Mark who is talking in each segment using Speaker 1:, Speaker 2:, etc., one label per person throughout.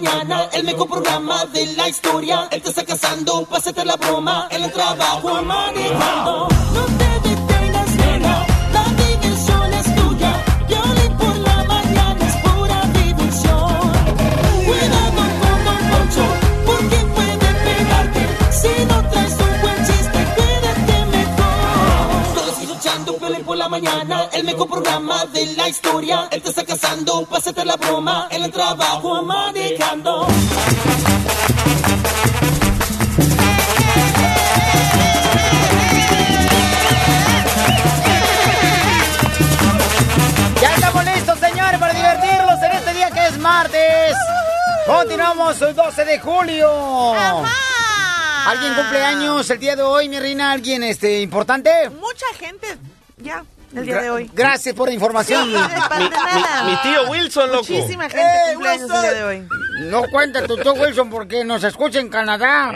Speaker 1: Mañana, el mejor programa de la historia. Él te está casando, pásate la broma, en el trabajo manejando. La mañana, el mejor programa de la historia. Él te está casando, pásate la broma, en el trabajo manejando.
Speaker 2: Ya estamos listos, señores, para divertirlos en este día que es martes. Continuamos el 12 de julio. ¿Alguien cumple años el día de hoy, mi reina? ¿Alguien este, importante?
Speaker 3: Mucha gente, ya, el día de hoy.
Speaker 2: Gracias por la información.
Speaker 3: Sí, de parte de nada.
Speaker 4: mi tío Wilson, loco.
Speaker 3: Muchísima gente
Speaker 2: ¡Eh,
Speaker 3: cumple años el día de hoy.
Speaker 2: No cuenta tu tío Wilson porque nos escucha en Canadá.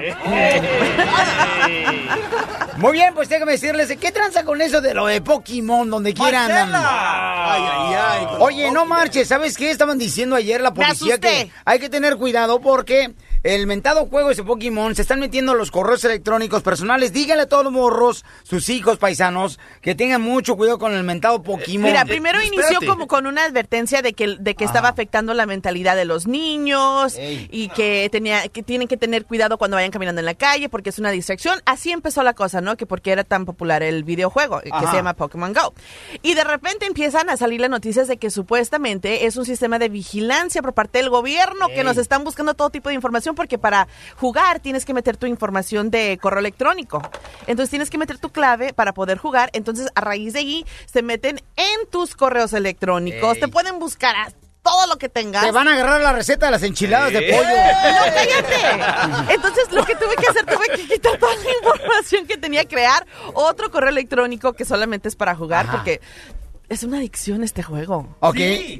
Speaker 2: Muy bien, pues déjame decirles, ¿qué tranza con eso de lo de Pokémon donde quieran?
Speaker 5: Ay, ay, ay. con
Speaker 2: Oye, no marches, ¿sabes qué? Estaban diciendo ayer la policía
Speaker 3: asusté.
Speaker 2: que hay que tener cuidado porque el mentado juego ese Pokémon se están metiendo a los correos electrónicos personales. Díganle a todos los morros, sus hijos paisanos, que tengan mucho cuidado con el mentado Pokémon.
Speaker 3: Mira, primero inició como con una advertencia de que, de que estaba afectando la mentalidad de los niños
Speaker 2: Ey.
Speaker 3: y que tenía que tienen que tener cuidado cuando vayan caminando en la calle porque es una distracción. Así empezó la cosa, ¿no? Que porque era tan popular el videojuego eh, que
Speaker 2: Ajá.
Speaker 3: se llama Pokémon Go. Y de repente empiezan a salir las noticias de que supuestamente es un sistema de vigilancia por parte del gobierno que nos están buscando todo tipo de información porque para jugar tienes que meter tu información de correo electrónico. Entonces tienes que meter tu clave para poder jugar. Entonces a raíz de ahí se meten en tus correos electrónicos.
Speaker 2: Ey.
Speaker 3: Te pueden buscar a todo lo que tengas.
Speaker 2: Te van a agarrar la receta de las enchiladas de pollo.
Speaker 3: No, cállate. Entonces lo que tuve que hacer, tuve que quitar toda la solución que tenía crear otro correo electrónico que solamente es para jugar
Speaker 2: Ajá.
Speaker 3: porque es una adicción este juego.
Speaker 2: Ok.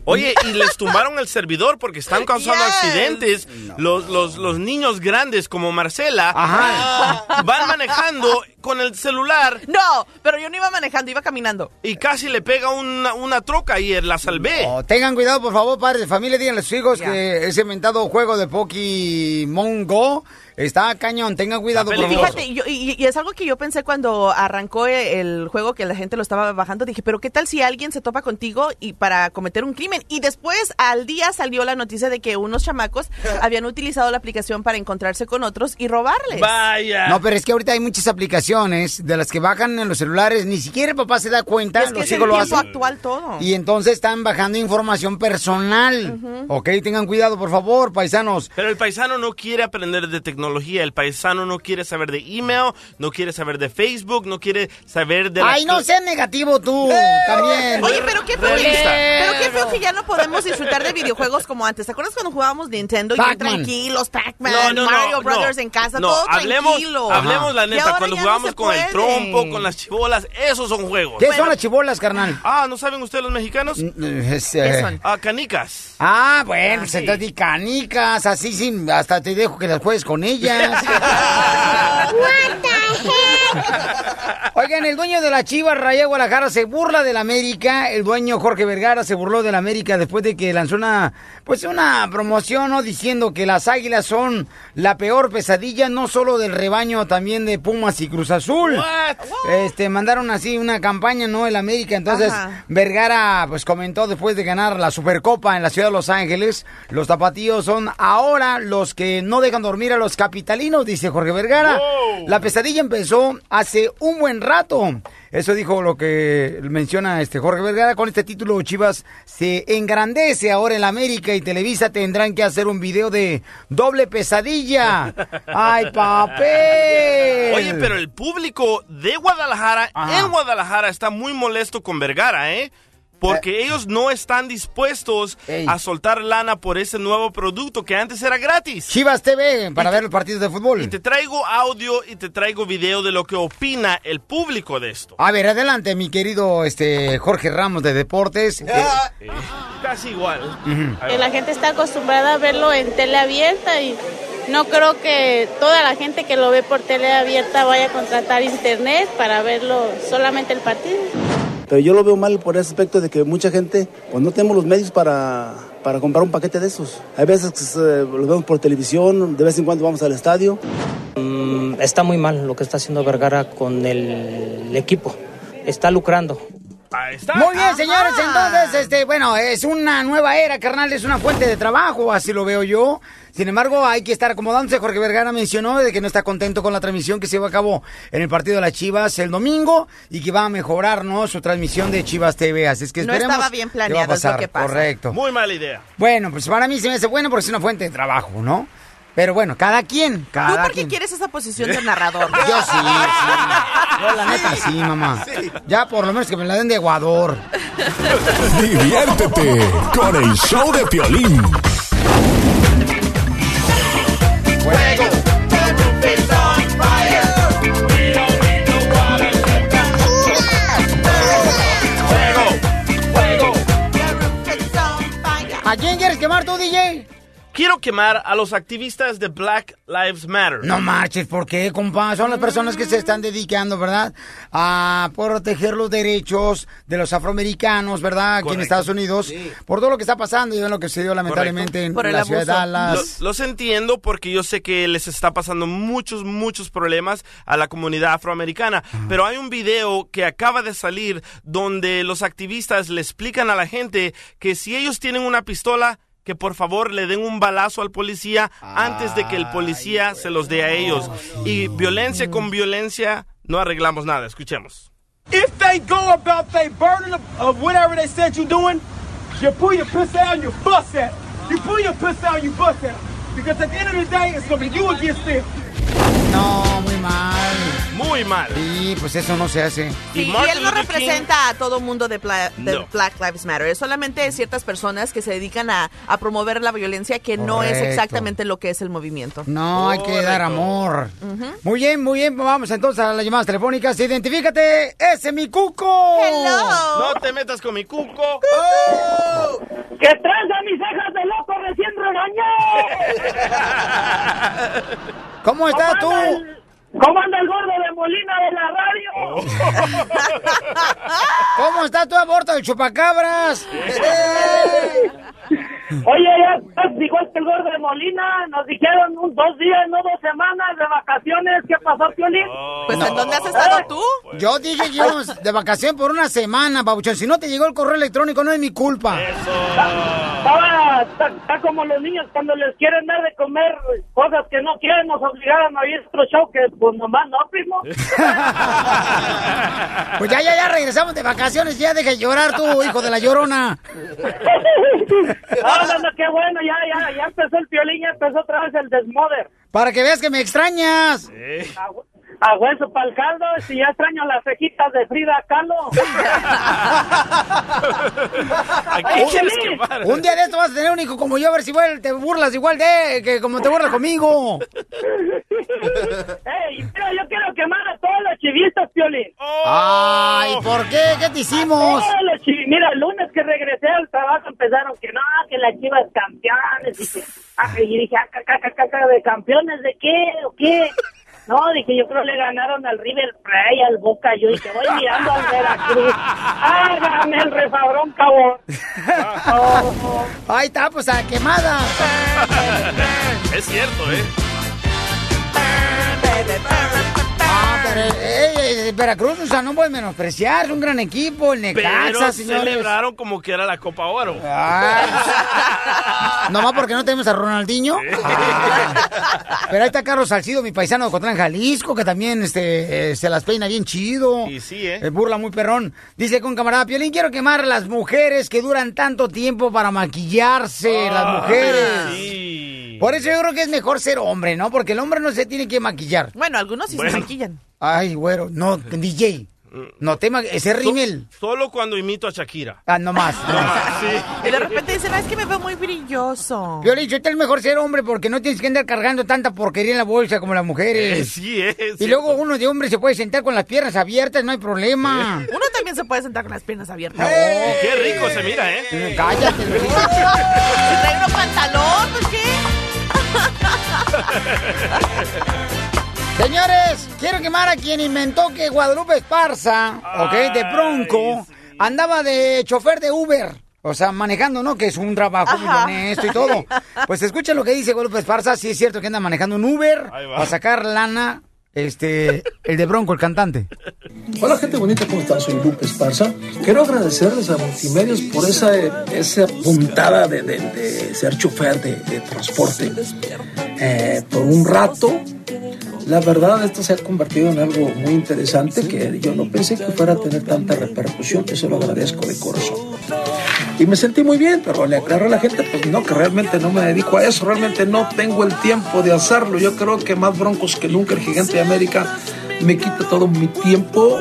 Speaker 4: Oye, y les tumbaron el servidor porque están causando
Speaker 3: Yes.
Speaker 4: accidentes. Los, los, los niños grandes como Marcela
Speaker 2: Ajá.
Speaker 4: van manejando con el celular
Speaker 3: No, pero yo no iba manejando, iba caminando.
Speaker 4: y casi le pega una, una troca y la salvé.
Speaker 2: Oh, tengan cuidado, por favor, padres de familia. Díganle a sus hijos que ese inventado juego de Pokémon Go está cañón. Tengan cuidado, por favor.
Speaker 3: Fíjate, yo- y, y es algo que yo pensé cuando arrancó e- el juego que la gente lo estaba bajando. Dije, pero ¿qué tal si alguien se topa contigo y para cometer un crimen? Y después al día salió la noticia de que unos chamacos habían utilizado la aplicación para encontrarse con otros y robarles.
Speaker 4: Vaya.
Speaker 2: No, pero es que ahorita hay muchas aplicaciones de las que bajan en los celulares. Ni siquiera el papá se da cuenta.
Speaker 3: es que
Speaker 2: los
Speaker 3: es el
Speaker 2: hijos lo hacen.
Speaker 3: actual todo.
Speaker 2: Y entonces están bajando información personal. Ok, tengan cuidado, por favor, paisanos.
Speaker 4: Pero el paisano no quiere aprender de tecnología, el paisano no quiere saber de email, no quiere saber de Facebook, no quiere saber de...
Speaker 2: Ay, no seas negativo tú, también.
Speaker 3: Oye, pero qué feo, pero qué feo que ya no podemos disfrutar de videojuegos como antes. ¿Te acuerdas cuando jugábamos Nintendo y tranquilos, Pac-Man,
Speaker 4: No, no,
Speaker 3: Mario
Speaker 4: no.
Speaker 3: Brothers en casa,
Speaker 4: No,
Speaker 3: todo
Speaker 4: hablemos,
Speaker 3: tranquilo?
Speaker 4: hablemos la neta, cuando
Speaker 3: se
Speaker 4: con el trompo, con las chibolas, esos son juegos.
Speaker 2: ¿Qué son las chibolas, carnal?
Speaker 4: Ah, ¿no saben ustedes los mexicanos?
Speaker 2: Es,
Speaker 3: ¿Qué son?
Speaker 4: Ah, canicas.
Speaker 2: Ah, bueno, pues
Speaker 4: sí.
Speaker 2: entonces di canicas, así sí, hasta te dejo que las juegues con ellas. Oigan, el dueño de la Chivas, Raya Guadalajara, se burla del América. El dueño Jorge Vergara se burló del América después de que lanzó una, pues una promoción, ¿no? Diciendo que las águilas son la peor pesadilla, no solo del rebaño, también de Pumas y Cruz Azul.
Speaker 4: What?
Speaker 2: Este, mandaron así una campaña, ¿no? El América. Entonces,
Speaker 3: Ajá.
Speaker 2: Vergara, pues comentó después de ganar la Supercopa en la ciudad de Los Ángeles, los tapatíos son ahora los que no dejan dormir a los capitalinos, dice Jorge Vergara.
Speaker 4: Wow.
Speaker 2: La pesadilla empezó hace un buen rato. Eso dijo lo que menciona este Jorge Vergara. Con este título, Chivas se engrandece ahora en la América y Televisa tendrán que hacer un video de doble pesadilla. ¡Ay, papel!
Speaker 4: Oye, pero el público de Guadalajara,
Speaker 2: Ajá.
Speaker 4: en Guadalajara, está muy molesto con Vergara, ¿eh? Porque ellos no están dispuestos
Speaker 2: Ey.
Speaker 4: a soltar lana por ese nuevo producto que antes era gratis.
Speaker 2: Chivas TV para ver los partidos de fútbol.
Speaker 4: Y te traigo audio y te traigo video de lo que opina el público de esto.
Speaker 2: A ver, adelante, mi querido este Jorge Ramos de Deportes. Eh,
Speaker 4: Casi igual.
Speaker 6: la gente está acostumbrada a verlo en tele abierta y no creo que toda la gente que lo ve por tele abierta vaya a contratar internet para verlo solamente el partido.
Speaker 5: Pero yo lo veo mal por ese aspecto de que mucha gente, pues no tenemos los medios para, para comprar un paquete de esos. Hay veces que los vemos por televisión, de vez en cuando vamos al estadio.
Speaker 7: Mm, está muy mal lo que está haciendo Vergara con el equipo. Está lucrando.
Speaker 4: Ahí está.
Speaker 2: Muy bien, señores, entonces, este, bueno, es una nueva era, carnal, es una fuente de trabajo, así lo veo yo. Sin embargo, hay que estar acomodándose. Jorge Vergara mencionó de que no está contento con la transmisión que se llevó a cabo en el partido de las Chivas el domingo y que va a mejorar, ¿no? Su transmisión de Chivas TV. Así es que
Speaker 3: No
Speaker 2: esperemos
Speaker 3: estaba bien
Speaker 2: qué va a
Speaker 3: planeado, es lo
Speaker 2: pasar.
Speaker 3: que pasa.
Speaker 2: Correcto.
Speaker 4: Muy mala idea.
Speaker 2: Bueno, pues para mí se me hace bueno porque es una fuente de trabajo, ¿no? Pero bueno, cada quien,
Speaker 3: ¿Tú
Speaker 2: cada
Speaker 3: por qué quieres esa posición de narrador?
Speaker 2: Yo sí, sí. Yo la neta sí, mamá. Ya por lo menos que me la den de Ecuador.
Speaker 8: Diviértete con el show de Piolín.
Speaker 2: ¿A quién quieres quemar tú, DJ?
Speaker 4: Quiero quemar a los activistas de Black Lives Matter.
Speaker 2: No marches, ¿por qué, compa? Son las personas que se están dedicando, ¿verdad? A proteger los derechos de los afroamericanos, ¿verdad? Aquí en. Estados Unidos. Por todo lo que está pasando y lo que se dio lamentablemente en la ciudad de. Dallas.
Speaker 4: Lo- los entiendo porque yo sé que les está pasando muchos, muchos problemas a la comunidad afroamericana. Pero hay un video que acaba de salir donde los activistas le explican a la gente que si ellos tienen una pistola, que por favor le den un balazo al policía antes de que el policía se los dé a ellos. Y violencia con violencia no arreglamos nada. Escuchemos.
Speaker 9: If they go about they burden of, of whatever they said you doing, you pull your pussy out and you bust at 'em. You pull your pussy out and you bust at 'em. Because at the end of the day, it's gonna be you against them.
Speaker 2: No, muy mal.
Speaker 4: Muy mal.
Speaker 2: Sí, pues eso no se hace.
Speaker 3: Sí, y, él no representa a todo mundo de, Bla- de
Speaker 4: No.
Speaker 3: Black Lives Matter. Es solamente ciertas personas que se dedican a, a promover la violencia que no es exactamente lo que es el movimiento.
Speaker 2: No, hay que dar amor. Muy bien, muy bien. Vamos entonces a las llamadas telefónicas. Identifícate. ¡Ese es mi cuco!
Speaker 4: No te metas con mi cuco.
Speaker 1: ¡Que tranza mis cejas de loco recién regañé!
Speaker 2: ¿Cómo estás tú?
Speaker 1: ¿Cómo anda el gordo de Molina de la radio?
Speaker 2: ¿Cómo está tu aborto del chupacabras?
Speaker 1: Oye, ya estás igual que el gordo de Molina. Nos dijeron un, dos días, no dos semanas de vacaciones. ¿Qué pasó, Piolín?
Speaker 3: Pues, ¿en dónde has estado tú?
Speaker 2: Yo dije que íbamos de vacación por una semana, babuchón. Si no te llegó el correo electrónico, no es mi culpa.
Speaker 1: Estaba, está, está como los niños cuando les quieren dar de comer cosas que no quieren, nos obligaron a ir a otro show que pues nomás no, primo.
Speaker 2: Pues ya, ya, ya regresamos de vacaciones. Ya deja de llorar tú, hijo de la llorona.
Speaker 1: No, qué bueno, ya, ya, ya empezó el violín, ya empezó otra vez el desmoder.
Speaker 2: Para que veas que me extrañas.
Speaker 1: A, hue- a hueso para el caldo, si ya extraño las cejitas de Frida Kahlo.
Speaker 4: Aquí quieres quemar.
Speaker 2: Un día de esto vas a tener un hijo como yo, a ver si igual te burlas igual de que como te burlas conmigo.
Speaker 1: Ey, mira, yo quiero quemar a todos los chivistas, Piolín.
Speaker 2: Ay, ¿por qué? ¿Qué te hicimos?
Speaker 1: Los Mira, el lunes que regresé al trabajo empezaron que no, que la chivas campeones. Y, que- y dije, ah, ¿de campeones de qué o qué? No, dije, yo creo le ganaron al River Plate, al Boca. Yo dije, voy mirando al Veracruz. Hágame el refabrón, cabrón.
Speaker 2: Ahí está, pues a quemada.
Speaker 4: Es cierto, ¿eh?
Speaker 2: Ah, pero eh, eh, Veracruz, o sea, no puedes menospreciar, es un gran equipo, el Necaxa,
Speaker 4: Pero
Speaker 2: señores.
Speaker 4: celebraron como que era la Copa Oro.
Speaker 2: Ah, nomás porque no tenemos a Ronaldinho. Ah. Pero ahí está Carlos Salcido, mi paisano de Cotlán, Jalisco, que también este, eh, se las peina bien chido.
Speaker 4: Y sí, ¿eh?
Speaker 2: Eh, burla muy perrón. Dice con camarada Piolín, quiero quemar a las mujeres que duran tanto tiempo para maquillarse, las mujeres. Por eso yo creo que es mejor ser hombre, ¿no? Porque el hombre no se tiene que maquillar.
Speaker 3: Bueno, algunos sí
Speaker 4: Bueno.
Speaker 3: se maquillan.
Speaker 2: Ay, güero, no, DJ. No te ese rímel.
Speaker 4: Solo cuando imito a Shakira.
Speaker 2: Ah, no más. no más.
Speaker 3: Y de repente dicen, "Ah, es que me veo muy brilloso.
Speaker 2: Yo es mejor ser hombre porque no tienes que andar cargando tanta porquería en la bolsa como las mujeres.
Speaker 4: Eh, sí, es.
Speaker 2: Y luego uno de hombre se puede sentar con las piernas abiertas, no hay problema.
Speaker 3: Uno también se puede sentar con las piernas abiertas.
Speaker 4: Y qué rico se mira, ¿eh?
Speaker 2: Cállate,
Speaker 3: Si trae pantalón, pues qué.
Speaker 2: Señores, quiero quemar a quien inventó que Guadalupe Esparza, ok, de Bronco, andaba de chofer de Uber. O sea, manejando, ¿no? Que es un trabajo muy honesto y todo. Pues escuchen lo que dice Guadalupe Esparza. Sí es cierto que anda manejando un Uber para sacar lana, este, el de Bronco, el cantante.
Speaker 10: Hola gente bonita, ¿cómo están? Soy Lupe Esparza. Quiero agradecerles a Multimedios por esa, esa puntada de, de- ser chofer de, de transporte. Eh, por un rato, la verdad esto se ha convertido en algo muy interesante que yo no pensé que fuera a tener tanta repercusión. Eso lo agradezco de corazón. Y me sentí muy bien, pero le aclaro a la gente, pues no, que realmente no me dedico a eso, realmente no tengo el tiempo de hacerlo. Yo creo que más broncos que nunca el gigante de América me quita todo mi tiempo.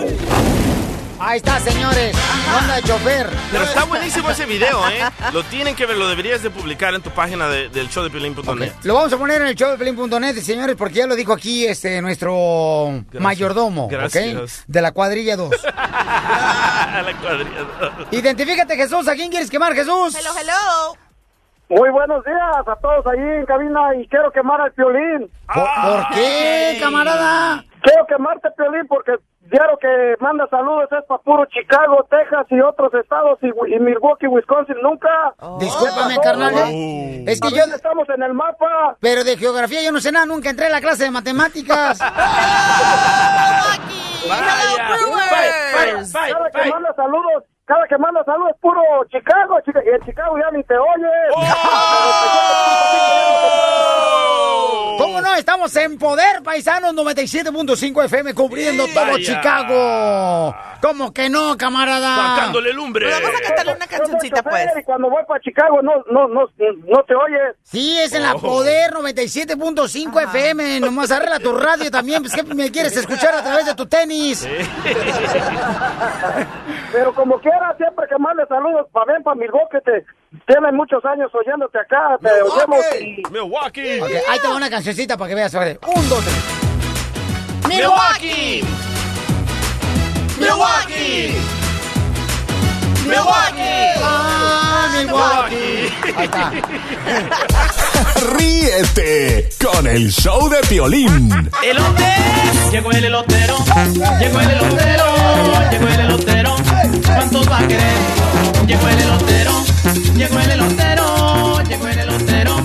Speaker 2: Ahí está, señores. Onda de chofer.
Speaker 4: Pero está buenísimo ese video, ¿eh? Lo tienen que ver, lo deberías de publicar en tu página de- del show de Piolín.net.
Speaker 2: Lo vamos a poner en el show de Pelín.net, señores, porque ya lo dijo aquí este nuestro mayordomo, ¿ok?
Speaker 4: Gracias.
Speaker 2: De la cuadrilla 2.
Speaker 4: la cuadrilla.
Speaker 2: Identifícate, Jesús. ¿A quién quieres quemar, Jesús?
Speaker 3: Hello, hello.
Speaker 11: Muy buenos días a todos ahí en cabina y quiero quemar al Piolín.
Speaker 2: ¿Por, por qué, camarada?
Speaker 11: Quiero quemarte, Piolín, porque quiero que manda saludos es para puro Chicago, Texas y otros estados y, y Milwaukee, Wisconsin. Nunca.
Speaker 2: Discúlpame, carnal. ¿eh? Es que yo...
Speaker 11: estamos en el mapa.
Speaker 2: Pero de geografía yo no sé nada, nunca entré a la clase de matemáticas.
Speaker 11: Cada que manda saludos, cada que manda saludos es puro Chicago, Chica- y en Chicago ya ni te oye.
Speaker 2: ¿Cómo ¿Cómo no? Estamos en Poder, paisanos 97.5 FM cubriendo todo
Speaker 4: Vaya.
Speaker 2: Chicago. ¿Cómo que no, camarada?
Speaker 4: Sacándole lumbre.
Speaker 3: Pues vamos a cantarle una cancioncita, pues.
Speaker 11: Y cuando voy para Chicago no, no, no, no te oyes.
Speaker 2: Sí, es en la
Speaker 4: Oh.
Speaker 2: Poder 97.5 FM. Nomás arregla tu radio también. Pues que me quieres escuchar a través de tu tenis.
Speaker 11: Pero como siempre que mande saludos para ven, para Milwaukee, te tienen muchos años oyéndote acá, te oyemos y...
Speaker 4: Milwaukee.
Speaker 2: Ok, ahí te va una cancioncita para que veas. a ver. Un, dos, tres.
Speaker 4: Milwaukee. Milwaukee. Milwaukee.
Speaker 2: Ah, Milwaukee. Ahí está.
Speaker 8: Ríete con el show de Piolín.
Speaker 12: Elote, llegó el elotero, llegó el elotero, llegó el elotero. ¿Cuántos va a querer? Llegó el elotero, llegó el elotero, llegó el elotero.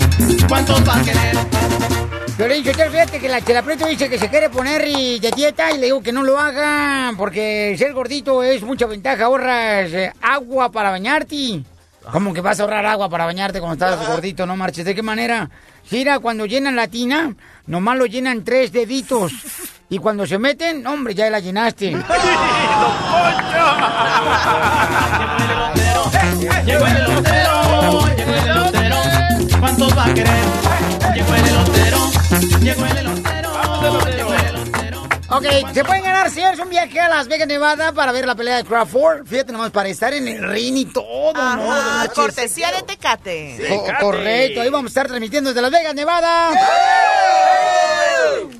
Speaker 12: ¿Cuántos va a querer?
Speaker 2: Yo te fíjate que la Chela Prieto dice que se quiere poner y de dieta y le digo que no lo haga porque ser gordito es mucha ventaja, ahorras eh, agua para bañarte. ¿Cómo que vas a ahorrar agua para bañarte cuando estás gordito? No marches. ¿De qué manera? Mira, cuando llenan la tina, nomás lo llenan tres deditos. Y cuando se meten, hombre, ya la llenaste.
Speaker 12: Llegó el elotero, llegó el elotero. ¿Cuántos va a querer? Llegó el elotero, llegó el elotero.
Speaker 2: Ok, se pueden ganar, señores, un viaje a Las Vegas, Nevada para ver la pelea de Crawford. Fíjate nomás, para estar en el ring y todo, ¿no?
Speaker 3: Ajá,
Speaker 2: No
Speaker 3: cortesía de Tecate.
Speaker 2: Co- correcto, ahí vamos a estar transmitiendo desde Las Vegas, Nevada.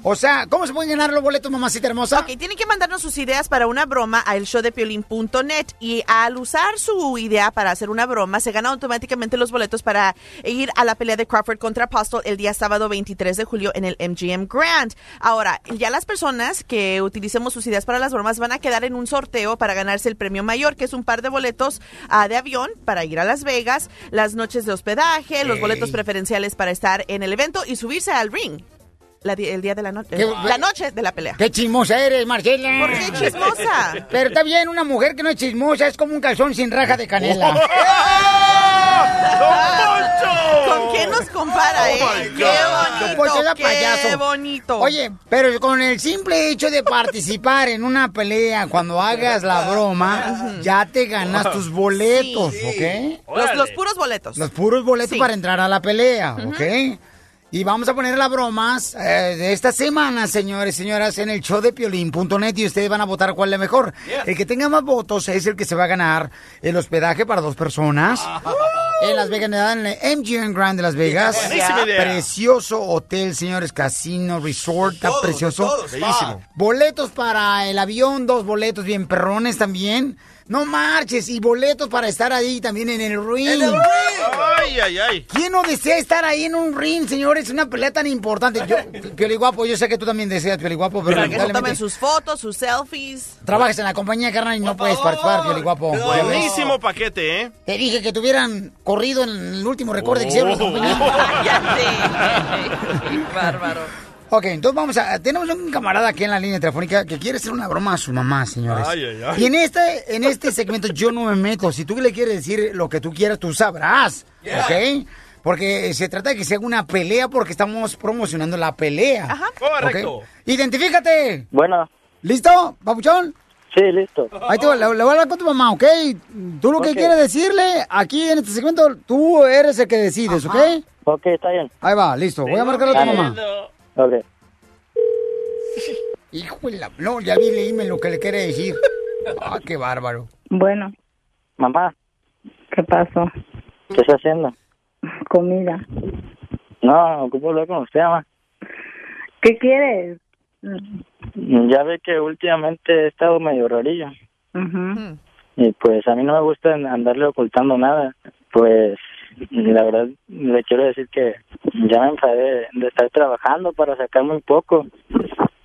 Speaker 2: O sea, ¿cómo se pueden ganar los boletos, mamacita hermosa?
Speaker 3: Ok, tienen que mandarnos sus ideas para una broma a elshowdepiolín.net y al usar su idea para hacer una broma, se ganan automáticamente los boletos para ir a la pelea de Crawford contra Apostle el día sábado 23 de julio en el MGM Grand. Ahora, ya las personas que utilicemos sus ideas para las bromas van a quedar en un sorteo para ganarse el premio mayor, que es un par de boletos ah, de avión para ir a Las Vegas, las noches de hospedaje, los boletos preferenciales para estar en el evento y subirse al ring. La di- el día de la noche.
Speaker 2: ¿Qué-
Speaker 3: La noche de la pelea.
Speaker 2: ¡Qué chismosa eres, Marcela!
Speaker 3: ¿Por qué chismosa?
Speaker 2: Pero está bien, una mujer que no es chismosa es como un calzón sin raja de canela.
Speaker 3: ¿Con quién nos compara, eh? qué
Speaker 2: Don Poncho era
Speaker 3: bonito, qué
Speaker 2: payaso.
Speaker 3: bonito.
Speaker 2: Oye, pero con el simple hecho de participar en una pelea, cuando hagas la broma, ya te ganas tus boletos, ¿ok?
Speaker 3: Los, los puros boletos.
Speaker 2: Los puros boletos
Speaker 3: Sí.
Speaker 2: para entrar a la pelea, ¿ok? Y vamos a poner las bromas eh, de esta semana, señores y señoras, en el show de piolín.net y ustedes van a votar cuál es mejor. El que tenga más votos es el que se va a ganar el hospedaje para dos personas. En Las Vegas, en el MGM Grand de Las Vegas. Precioso hotel, señores, casino, resort, está precioso.
Speaker 4: todo, Bellísimo.
Speaker 2: Boletos para el avión, dos boletos bien perrones también. No marches, y boletos para estar ahí también en el ring.
Speaker 4: Ay, ay, ay.
Speaker 2: ¿Quién no desea estar ahí en un ring, señores? Una pelea tan importante. Yo, Pioli Guapo, yo sé que tú también deseas, Pioli Guapo, pero
Speaker 3: Para que se tomen sus fotos, sus selfies.
Speaker 2: trabajas en la compañía, carnal, y no puedes participar, Pioli Guapo.
Speaker 4: Buenísimo paquete, ¿eh?
Speaker 2: Te dije que te hubieran corrido en el último recorte que hicieron la compañía.
Speaker 3: Bárbaro.
Speaker 2: Ok, entonces vamos a... Tenemos un camarada aquí en la línea telefónica que quiere hacer una broma a su mamá, señores.
Speaker 4: Ay, ay, ay.
Speaker 2: Y en este, en este segmento yo no me meto. Si tú le quieres decir lo que tú quieras, tú sabrás. ¿Ok? Porque se trata de que se haga una pelea porque estamos promocionando la pelea. Ajá.
Speaker 4: Correcto.
Speaker 2: Identifícate.
Speaker 13: Bueno.
Speaker 2: ¿Listo, papuchón?
Speaker 13: Sí, listo.
Speaker 2: Ahí te voy, le, le voy a hablar con tu mamá, ¿ok? Tú lo que quieres decirle aquí en este segmento, tú eres el que decides, ¿ok?
Speaker 13: Ok, está bien.
Speaker 2: Ahí va, listo. Voy a marcarle a tu mamá.
Speaker 13: Ok.
Speaker 2: Hijo de la... No, ya vi, leíme lo que le quiere decir. Ah, qué bárbaro.
Speaker 14: Bueno,
Speaker 13: Mamá,
Speaker 14: ¿qué pasó?
Speaker 13: ¿qué está haciendo?
Speaker 14: Comida.
Speaker 13: No, ocupo hablar con usted, mamá.
Speaker 14: ¿Qué quieres?
Speaker 13: Ya ve que últimamente he estado medio rarillo.
Speaker 14: Ujú.
Speaker 13: Y pues a mí no me gusta andarle ocultando nada. Pues la verdad le quiero decir que ya me enfadé de estar trabajando para sacar muy poco.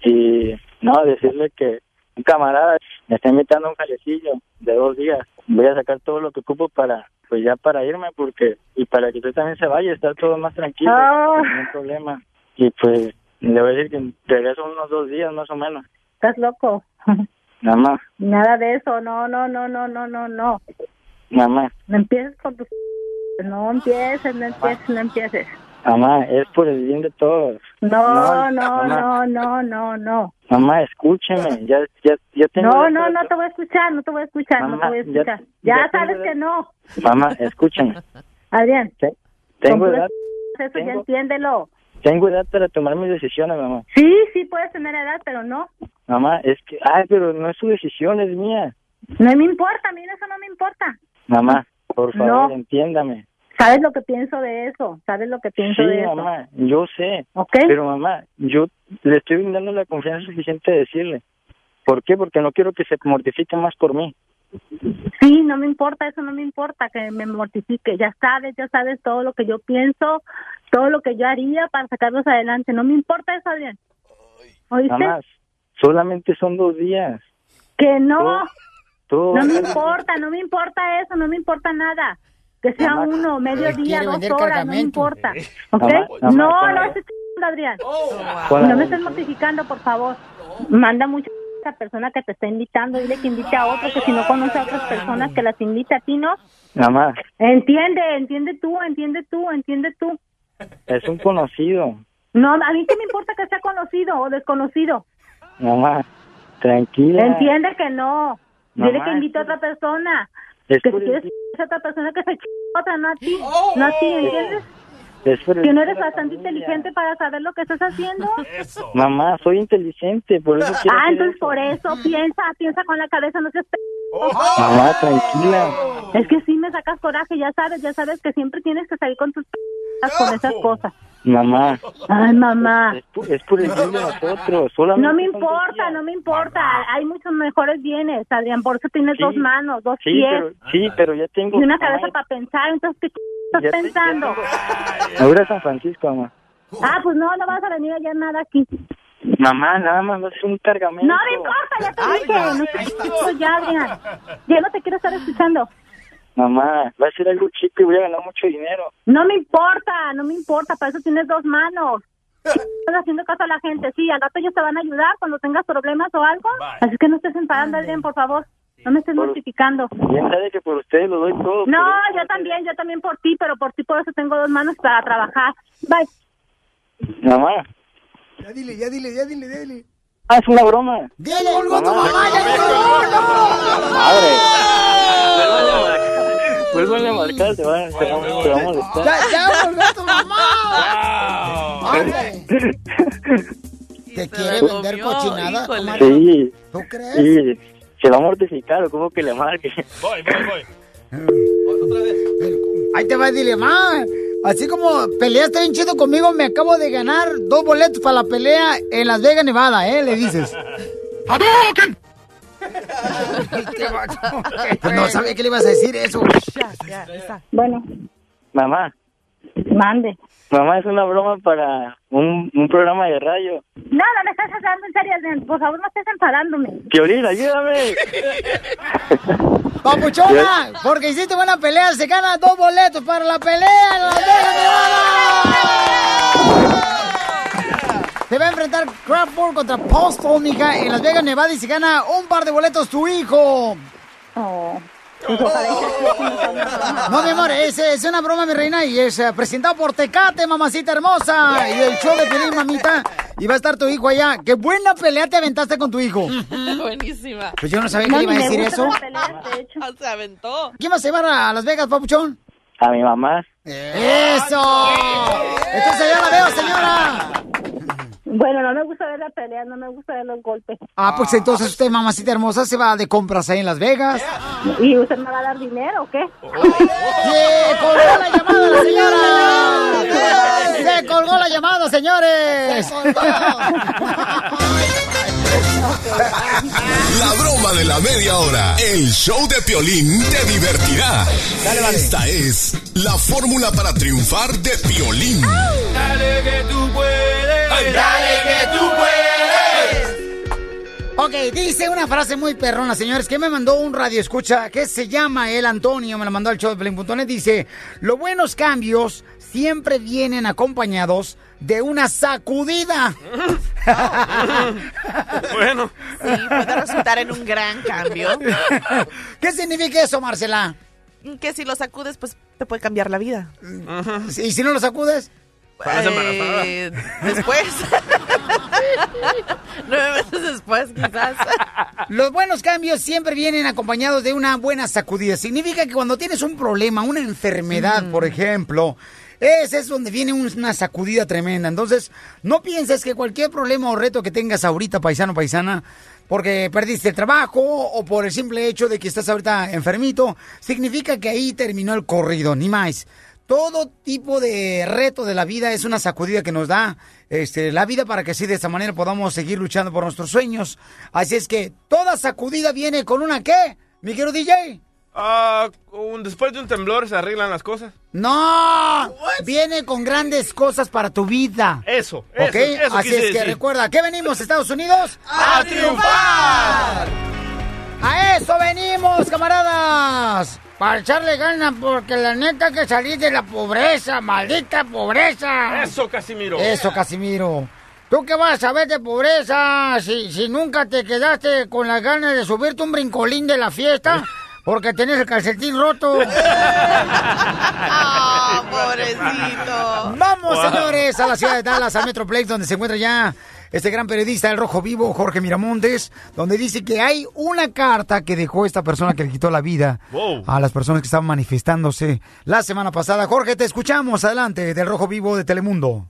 Speaker 13: Y no, decirle que un camarada me está invitando a un jalecillo de dos días. Voy a sacar todo lo que ocupo para, pues ya para irme porque, y para que usted también se vaya, estar todo más tranquilo,
Speaker 14: Ah.
Speaker 13: ningún problema. Y pues le voy a decir que regreso unos dos días más o menos.
Speaker 14: ¿Estás loco?
Speaker 13: Nada más,
Speaker 14: Nada de eso. No, no, no, no, no, no, no.
Speaker 13: nada más.
Speaker 14: No empieces con tus... No empieces, no empieces, no empieces.
Speaker 13: Mamá, es por el bien de todos.
Speaker 14: No, no, no, no, no, no.
Speaker 13: Mamá, escúcheme, ya, ya, ya tengo...
Speaker 14: No, no, no te voy a escuchar, no te voy a escuchar, no te voy a escuchar.
Speaker 13: ya
Speaker 14: sabes que no.
Speaker 13: Mamá, escúcheme,
Speaker 14: Adrián,
Speaker 13: tengo edad,
Speaker 14: eso ya entiéndelo.
Speaker 13: tengo edad para tomar mis decisiones, mamá.
Speaker 14: Sí, sí puedes tener edad, pero no.
Speaker 13: Mamá, es que, ay, pero no es su decisión, es mía.
Speaker 14: No me importa, a mí eso no me importa.
Speaker 13: Mamá, por favor,
Speaker 14: No.
Speaker 13: entiéndame.
Speaker 14: ¿Sabes lo que pienso de eso? ¿Sabes lo que pienso
Speaker 13: Sí,
Speaker 14: de eso?
Speaker 13: mamá, yo sé.
Speaker 14: ¿Ok?
Speaker 13: Pero mamá, yo le estoy brindando la confianza suficiente de decirle. ¿Por qué? Porque no quiero que se mortifique más por mí.
Speaker 14: Sí, no me importa, eso no me importa que me mortifique. Ya sabes, ya sabes todo lo que yo pienso, todo lo que yo haría para sacarlos adelante. No me importa eso, Adrián. ¿Oíste?
Speaker 13: Mamá, solamente son dos días.
Speaker 14: Que no,
Speaker 13: Todo
Speaker 14: no me importa, no me importa eso, no me importa nada. Que sea
Speaker 13: Mamá,
Speaker 14: uno, medio
Speaker 13: él
Speaker 14: día,
Speaker 13: quiere
Speaker 14: dos horas, no importa. ¿Ok?
Speaker 13: Mamá, mamá,
Speaker 14: no, no estés chingando, Adrián.
Speaker 13: La-
Speaker 14: no me estés mortificando, por favor. Manda mucho a esa persona que te está invitando, dile que invite a otro, que si no conoce a otras personas, que las invite a ti, ¿no?
Speaker 13: Mamá,
Speaker 14: Entiende, entiende tú, entiende tú, entiende tú.
Speaker 13: es un conocido.
Speaker 14: No, a mí qué me importa que sea conocido o desconocido.
Speaker 13: Mamá, tranquila.
Speaker 14: Entiende que no. Dile que invite a otra persona.
Speaker 13: Es
Speaker 14: Que si quieres a otra persona que se ch otra, no a ti. No a ti, ¿entiendes?
Speaker 13: Es
Speaker 14: Que no eres bastante
Speaker 13: familia.
Speaker 14: inteligente para saber lo que estás haciendo.
Speaker 13: Mamá, soy inteligente, por eso quiero
Speaker 14: Ah, entonces
Speaker 13: eso.
Speaker 14: por eso piensa, piensa con la cabeza, no seas p-
Speaker 13: Mamá, tranquila.
Speaker 14: Es que sí me sacas coraje, ya sabes, ya sabes que siempre tienes que salir con tus p- con esas cosas.
Speaker 13: Mamá,
Speaker 14: Ay, mamá.
Speaker 13: es por, es por el bien de nosotros. Solamente
Speaker 14: No me importa, no me importa. Hay muchos mejores bienes, Adrián. Por eso tienes
Speaker 13: Sí.
Speaker 14: dos manos, dos
Speaker 13: Sí,
Speaker 14: pies
Speaker 13: pero, sí, pero ya tengo...
Speaker 14: y una cabeza para pensar. Entonces, ¿qué ch- estás
Speaker 13: Ya
Speaker 14: pensando?
Speaker 13: Me voy a San Francisco, mamá.
Speaker 14: Ah, pues no, no vas a venir allá nada aquí.
Speaker 13: Mamá, nada más ser un cargamento.
Speaker 14: No me importa, ya te dije. No te ya, Adrián. Ya no te quiero estar escuchando.
Speaker 13: Mamá, va a ser algo chico y voy a ganar mucho dinero.
Speaker 14: No me importa, no me importa. Para eso tienes dos manos. Estás haciendo caso a la gente. Sí, al rato ellos te van a ayudar cuando tengas problemas o algo. Así que no estés enfadando, Adrián, por favor. No me estés mortificando.
Speaker 13: Bien sabe que por ustedes lo doy todo.
Speaker 14: No,
Speaker 13: por
Speaker 14: yo también, yo también por ti, pero por ti por eso tengo dos manos para trabajar. Bye.
Speaker 13: Mamá,
Speaker 2: Ya dile, ya dile, ya dile, dile.
Speaker 13: ah, es una broma.
Speaker 2: ¡Dile, colgó tu
Speaker 13: Mamá.
Speaker 2: mamá! ¡Ya
Speaker 13: Vuelvan a marcar, te van, te van a molestar.
Speaker 2: ¡Ya, ya colgó tu mamá! ¡Ándale! ¿Te quiere vender cochinada?
Speaker 13: Sí.
Speaker 2: ¿Tú crees?
Speaker 13: Sí. Se va a mortificar, o como que le marque.
Speaker 4: Voy, voy, voy.
Speaker 2: Ahí te va, dile, ma. Así como peleaste bien chido conmigo, me acabo de ganar dos boletos para la pelea en Las Vegas, Nevada, ¿eh? Le dices. ¡Hadouken! Pues no sabía que le ibas a decir eso.
Speaker 14: Bueno,
Speaker 13: Mamá,
Speaker 14: mande.
Speaker 13: mamá, es una broma para un, un programa de radio.
Speaker 14: No, no me estás hablando en serio. Por favor, no estés enfadándome.
Speaker 13: Violín, ayúdame.
Speaker 2: Papuchona, porque hiciste buena pelea, se gana dos boletos para la pelea en Vegas. Se va a enfrentar Crawford contra Postal, mija, en Las Vegas, Nevada, y se gana un par de boletos tu hijo.
Speaker 14: Oh. Cierto, no
Speaker 2: mi amor, es, es una broma, mi reina, y es eh, presentado por Tecate, mamacita hermosa, y el show de Piolín, mamita, y va a estar tu hijo allá. ¡Qué buena pelea te aventaste con tu hijo!
Speaker 3: Buenísima.
Speaker 2: Pues yo no sabía que
Speaker 14: No,
Speaker 2: le iba a decir eso.
Speaker 14: las peleas, de hecho.
Speaker 3: Se aventó.
Speaker 2: ¿Quién vas a llevar a Las Vegas, papuchón?
Speaker 13: A mi mamá.
Speaker 2: ¡Eso! Entonces ya la veo, señora.
Speaker 14: Bueno, no me gusta ver la pelea, no me gusta ver los golpes.
Speaker 2: Ah, pues entonces usted, mamacita hermosa, se va de compras ahí en Las Vegas.
Speaker 14: ¿Y usted me va a dar dinero o qué?
Speaker 2: ¡Se colgó la llamada, la señora! ¡Se colgó la llamada, señores!
Speaker 8: La broma de la media hora. El show de Piolín te divertirá. Esta es la fórmula para triunfar de Piolín.
Speaker 4: Dale que tú puedes. Dale que tú puedes.
Speaker 2: Ok, dice una frase muy perrona, señores, que me mandó un radio escucha que se llama el Antonio, me la mandó al show de Pelín.net, dice, los buenos cambios siempre vienen acompañados de una sacudida.
Speaker 4: Bueno.
Speaker 3: Sí, puede resultar en un gran cambio.
Speaker 2: ¿Qué significa eso, Marcela?
Speaker 3: Que si lo sacudes, pues te puede cambiar la vida.
Speaker 2: ¿Y si no lo sacudes?
Speaker 4: ¿Estás embarazada?
Speaker 3: Eh, después. Nueve meses después, quizás.
Speaker 2: Los buenos cambios siempre vienen acompañados de una buena sacudida. Significa que cuando tienes un problema, una enfermedad, por ejemplo, ese es donde viene una sacudida tremenda. Entonces, no pienses que cualquier problema o reto que tengas ahorita, paisano, paisana, porque perdiste el trabajo o por el simple hecho de que estás ahorita enfermito, significa que ahí terminó el corrido, ni más. Todo tipo de reto de la vida es una sacudida que nos da este, la vida para que así de esta manera podamos seguir luchando por nuestros sueños. Así es que toda sacudida viene con una qué, mi querido DJ.
Speaker 4: Ah, después de un temblor se arreglan las cosas.
Speaker 2: No, viene con grandes cosas para tu vida.
Speaker 4: Eso, eso, eso
Speaker 2: Así es que
Speaker 4: decir.
Speaker 2: recuerda, ¿a qué venimos, Estados Unidos?
Speaker 4: ¡A triunfar!
Speaker 2: ¡A eso venimos, camaradas! Para echarle ganas, porque la neta hay que salir de la pobreza, maldita pobreza.
Speaker 4: Eso, Casimiro.
Speaker 2: Eso, Casimiro. ¿Tú qué vas a saber de pobreza si, si nunca te quedaste con las ganas de subirte un brincolín de la fiesta? Porque tenés el calcetín roto.
Speaker 3: ¡Ah, pobrecito!
Speaker 2: Vamos,
Speaker 3: Wow.
Speaker 2: señores, a la ciudad de Dallas, al Metroplex, donde se encuentra ya este gran periodista, el Rojo Vivo, Jorge Miramontes, donde dice que hay una carta que dejó esta persona que le quitó la vida
Speaker 1: Wow.
Speaker 2: a las personas que estaban manifestándose la semana pasada. Jorge, te escuchamos. Adelante, del Rojo Vivo de Telemundo.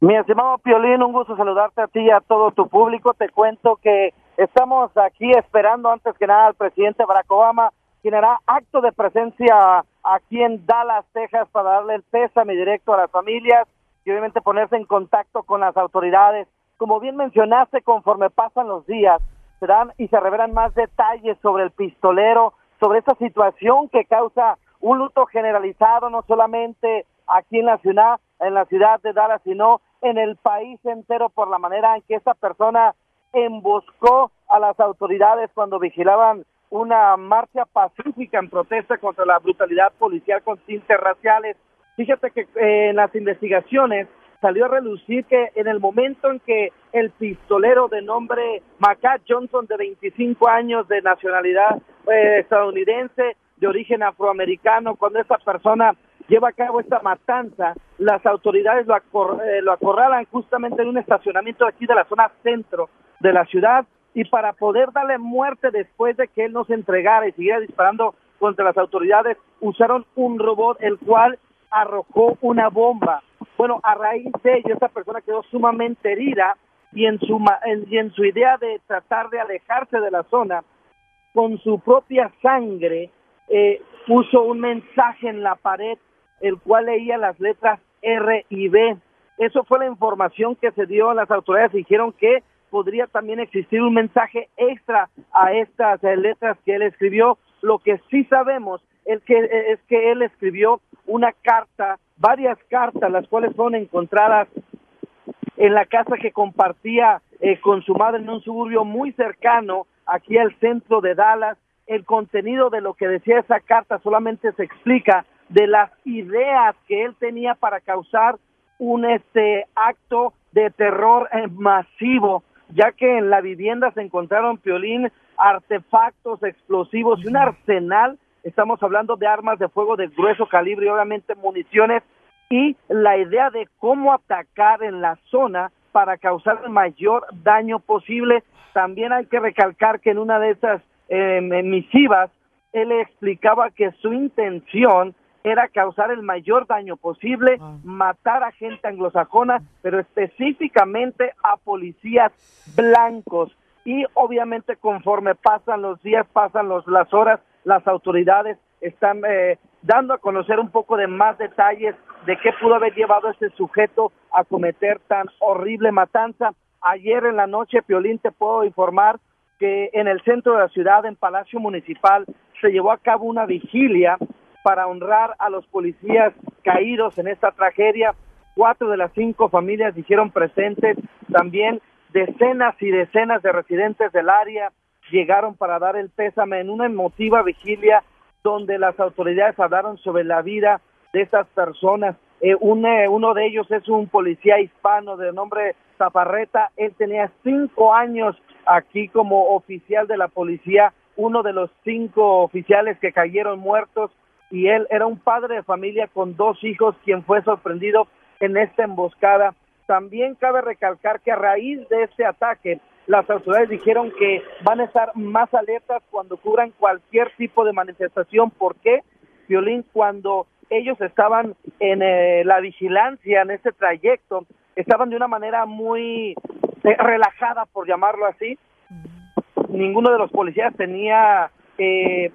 Speaker 15: Mi estimado Piolín, un gusto saludarte a ti y a todo tu público. Te cuento que estamos aquí esperando antes que nada al presidente Barack Obama, quien hará acto de presencia aquí en Dallas, Texas, para darle el pésame directo a las familias y obviamente ponerse en contacto con las autoridades. Como bien mencionaste, conforme pasan los días, se dan y se revelan más detalles sobre el pistolero, sobre esta situación que causa un luto generalizado, no solamente aquí en la ciudad, en la ciudad de Dallas, sino en el país entero por la manera en que esta persona emboscó a las autoridades cuando vigilaban una marcha pacífica en protesta contra la brutalidad policial con tintes raciales. Fíjate que eh, en las investigaciones salió a relucir que en el momento en que el pistolero de nombre Macat Johnson, de 25 años de nacionalidad eh, estadounidense, de origen afroamericano, cuando esta persona lleva a cabo esta matanza, las autoridades lo, acor- eh, lo acorralan justamente en un estacionamiento aquí de la zona centro de la ciudad y para poder darle muerte después de que él no se entregara y siguiera disparando contra las autoridades, usaron un robot el cual arrojó una bomba. Bueno, a raíz de ello, esta persona quedó sumamente herida y en su, en- su idea de tratar de alejarse de la zona, con su propia sangre, eh, puso un mensaje en la pared, el cual leía las letras R y B. Eso fue la información que se dio a las autoridades. Dijeron que podría también existir un mensaje extra a estas eh, letras que él escribió. Lo que sí sabemos es que, es que él escribió una carta, varias cartas, las cuales fueron encontradas en la casa que compartía eh, con su madre en un suburbio muy cercano aquí al centro de Dallas. El contenido de lo que decía esa carta solamente se explica de las ideas que él tenía para causar un este acto de terror eh, masivo, ya que en la vivienda se encontraron piolín, artefactos explosivos y un arsenal. Estamos hablando de armas de fuego de grueso calibre y obviamente municiones y la idea de cómo atacar en la zona para causar el mayor daño posible. También hay que recalcar que en una de esas eh, misivas él explicaba que su intención era causar el mayor daño posible, matar a gente anglosajona, pero específicamente a policías blancos. Y obviamente conforme pasan los días, pasan los, las horas, las autoridades están eh, dando a conocer un poco de más detalles de qué pudo haber llevado a este sujeto a cometer tan horrible matanza. Ayer en la noche, Piolín, te puedo informar que en el centro de la ciudad, en Palacio Municipal, se llevó a cabo una vigilia para honrar a los policías caídos en esta tragedia. Cuatro de las cinco familias dijeron presentes. También decenas y decenas de residentes del área llegaron para dar el pésame en una emotiva vigilia donde las autoridades hablaron sobre la vida de estas personas. Eh, eh, uno de ellos es un policía hispano de nombre Zaparreta. Él tenía cinco años aquí como oficial de la policía, uno de los cinco oficiales que cayeron muertos y él era un padre de familia con dos hijos quien fue sorprendido en esta emboscada. También cabe recalcar que a raíz de este ataque, las autoridades dijeron que van a estar más alertas cuando cubran cualquier tipo de manifestación. ¿Por qué? Violín, cuando ellos estaban en eh, la vigilancia en este trayecto, estaban de una manera muy eh, relajada, por llamarlo así. Ninguno de los policías tenía eh,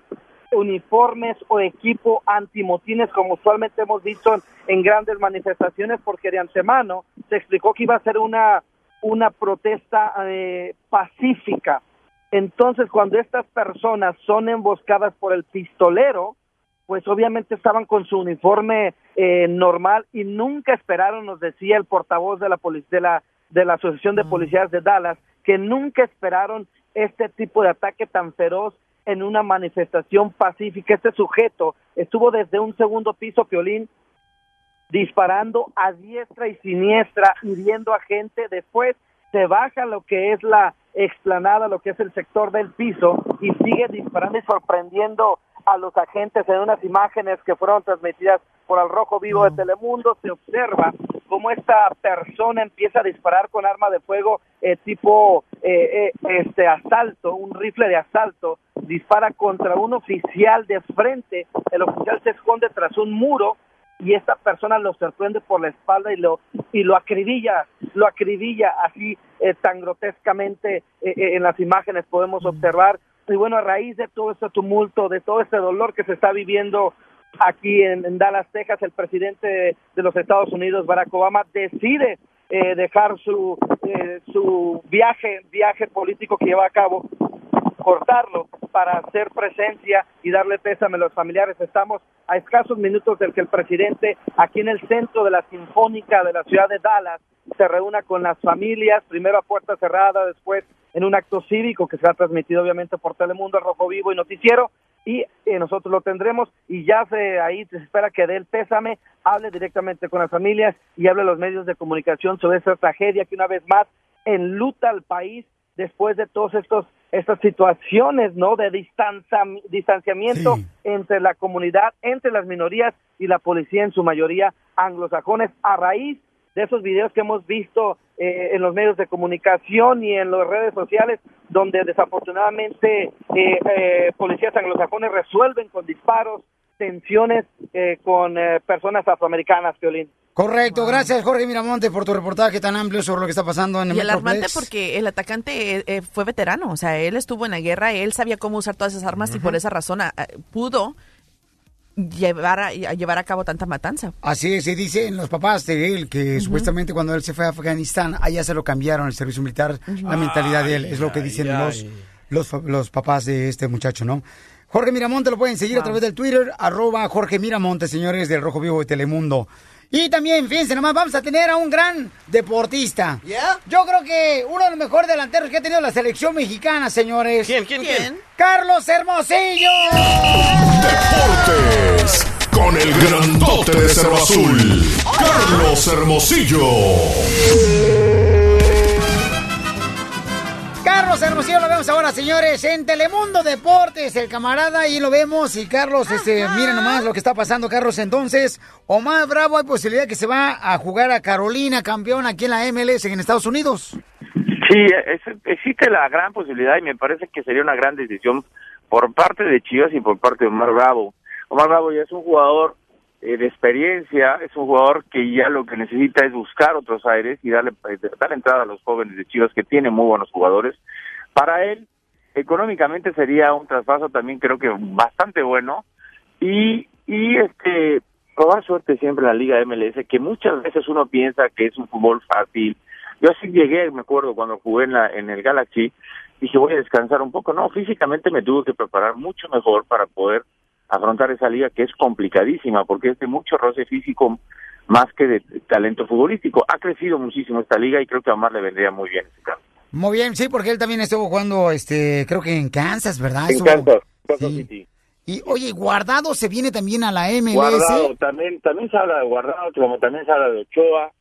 Speaker 15: uniformes o equipo antimotines, como usualmente hemos visto en, en grandes manifestaciones, porque de antemano se explicó que iba a ser una, una protesta eh, pacífica. Entonces, cuando estas personas son emboscadas por el pistolero, pues obviamente estaban con su uniforme eh, normal y nunca esperaron, nos decía el portavoz de la, de la de la Asociación de Policías de Dallas, que nunca esperaron este tipo de ataque tan feroz en una manifestación pacífica. Este sujeto estuvo desde un segundo piso, Piolín, disparando a diestra y siniestra, hiriendo a gente. Después se baja lo que es la explanada, lo que es el sector del piso, y sigue disparando y sorprendiendo a los agentes en unas imágenes que fueron transmitidas por el Rojo Vivo de Telemundo. Se observa cómo esta persona empieza a disparar con arma de fuego eh, tipo eh, eh, este asalto, un rifle de asalto, dispara contra un oficial de frente, el oficial se esconde tras un muro y esta persona lo sorprende por la espalda y lo y lo acribilla, lo acribilla así eh, tan grotescamente eh, eh, en las imágenes podemos observar. Y bueno a raíz de todo este tumulto, de todo este dolor que se está viviendo aquí en, en Dallas, Texas, el presidente de, de los Estados Unidos, Barack Obama, decide eh, dejar su eh, su viaje viaje político que lleva a cabo cortarlo para hacer presencia y darle pésame a los familiares. Estamos a escasos minutos del que el presidente aquí en el centro de la Sinfónica de la ciudad de Dallas se reúna con las familias, primero a puerta cerrada, después en un acto cívico que será transmitido obviamente por Telemundo, El Rojo Vivo y Noticiero y eh, nosotros lo tendremos y ya se ahí se espera que dé el pésame, hable directamente con las familias y hable a los medios de comunicación sobre esta tragedia que una vez más enluta al país después de todos estos estas situaciones no de distanciamiento entre la comunidad, entre las minorías y la policía en su mayoría anglosajones. A raíz de esos videos que hemos visto eh, en los medios de comunicación y en las redes sociales donde desafortunadamente eh, eh, policías anglosajones resuelven con disparos tensiones eh, con eh, personas afroamericanas, Violín.
Speaker 2: Correcto, gracias Jorge Miramonte por tu reportaje tan amplio sobre lo que está pasando en el
Speaker 3: Y alarmante porque el atacante eh, eh, fue veterano, o sea, él estuvo en la guerra, él sabía cómo usar todas esas armas y por esa razón pudo llevar a, a llevar a cabo tanta matanza.
Speaker 2: Así es, y dicen los papás de él que supuestamente cuando él se fue a Afganistán, allá se lo cambiaron el servicio militar, la mentalidad de él, es lo que dicen
Speaker 16: ay,
Speaker 2: los,
Speaker 16: ay.
Speaker 2: los, los papás de este muchacho, ¿no? Jorge Miramonte lo pueden seguir a través del Twitter, arroba Jorge Miramonte, señores del Rojo Vivo de Telemundo. Y también, fíjense nomás, vamos a tener a un gran deportista. Yo creo que uno de los mejores delanteros que ha tenido la selección mexicana, señores. ¿Quién,
Speaker 4: quién, quién?
Speaker 2: Carlos Hermosillo.
Speaker 8: Deportes con el grandote de Cerro Azul, Carlos Hermosillo.
Speaker 2: Carlos Hermosillo lo vemos ahora, señores, en Telemundo Deportes, el camarada, ahí lo vemos. Y Carlos, este, miren nomás lo que está pasando, Carlos. Entonces, Omar Bravo, hay posibilidad que se va a jugar a Carolina, campeón aquí en la MLS en Estados Unidos.
Speaker 16: Sí, es- existe la gran posibilidad y me parece que sería una gran decisión por parte de Chivas y por parte de Omar Bravo. Omar Bravo ya es un jugador eh, de experiencia, es un jugador que ya lo que necesita es buscar otros aires y darle, eh, darle entrada a los jóvenes de Chivas que tienen muy buenos jugadores. Para él, económicamente sería un traspaso también creo que bastante bueno y, y este probar suerte siempre en la Liga MLS, que muchas veces uno piensa que es un fútbol fácil. Yo así llegué, me acuerdo, cuando jugué en, la, en el Galaxy, dije voy a descansar un poco. No, físicamente me tuve que preparar mucho mejor para poder afrontar esa liga que es complicadísima, porque es de mucho roce físico más que de talento futbolístico. Ha crecido muchísimo esta liga y creo que a Omar le vendría muy bien ese cambio.
Speaker 2: Muy bien, sí, porque él también estuvo jugando, este, creo que en Kansas, ¿verdad?
Speaker 16: En Kansas, Kansas
Speaker 2: Sí.
Speaker 16: City.
Speaker 2: Y, oye, Guardado se viene también a la MLS.
Speaker 16: Guardado, también, también se habla de Guardado, como también se habla de Ochoa.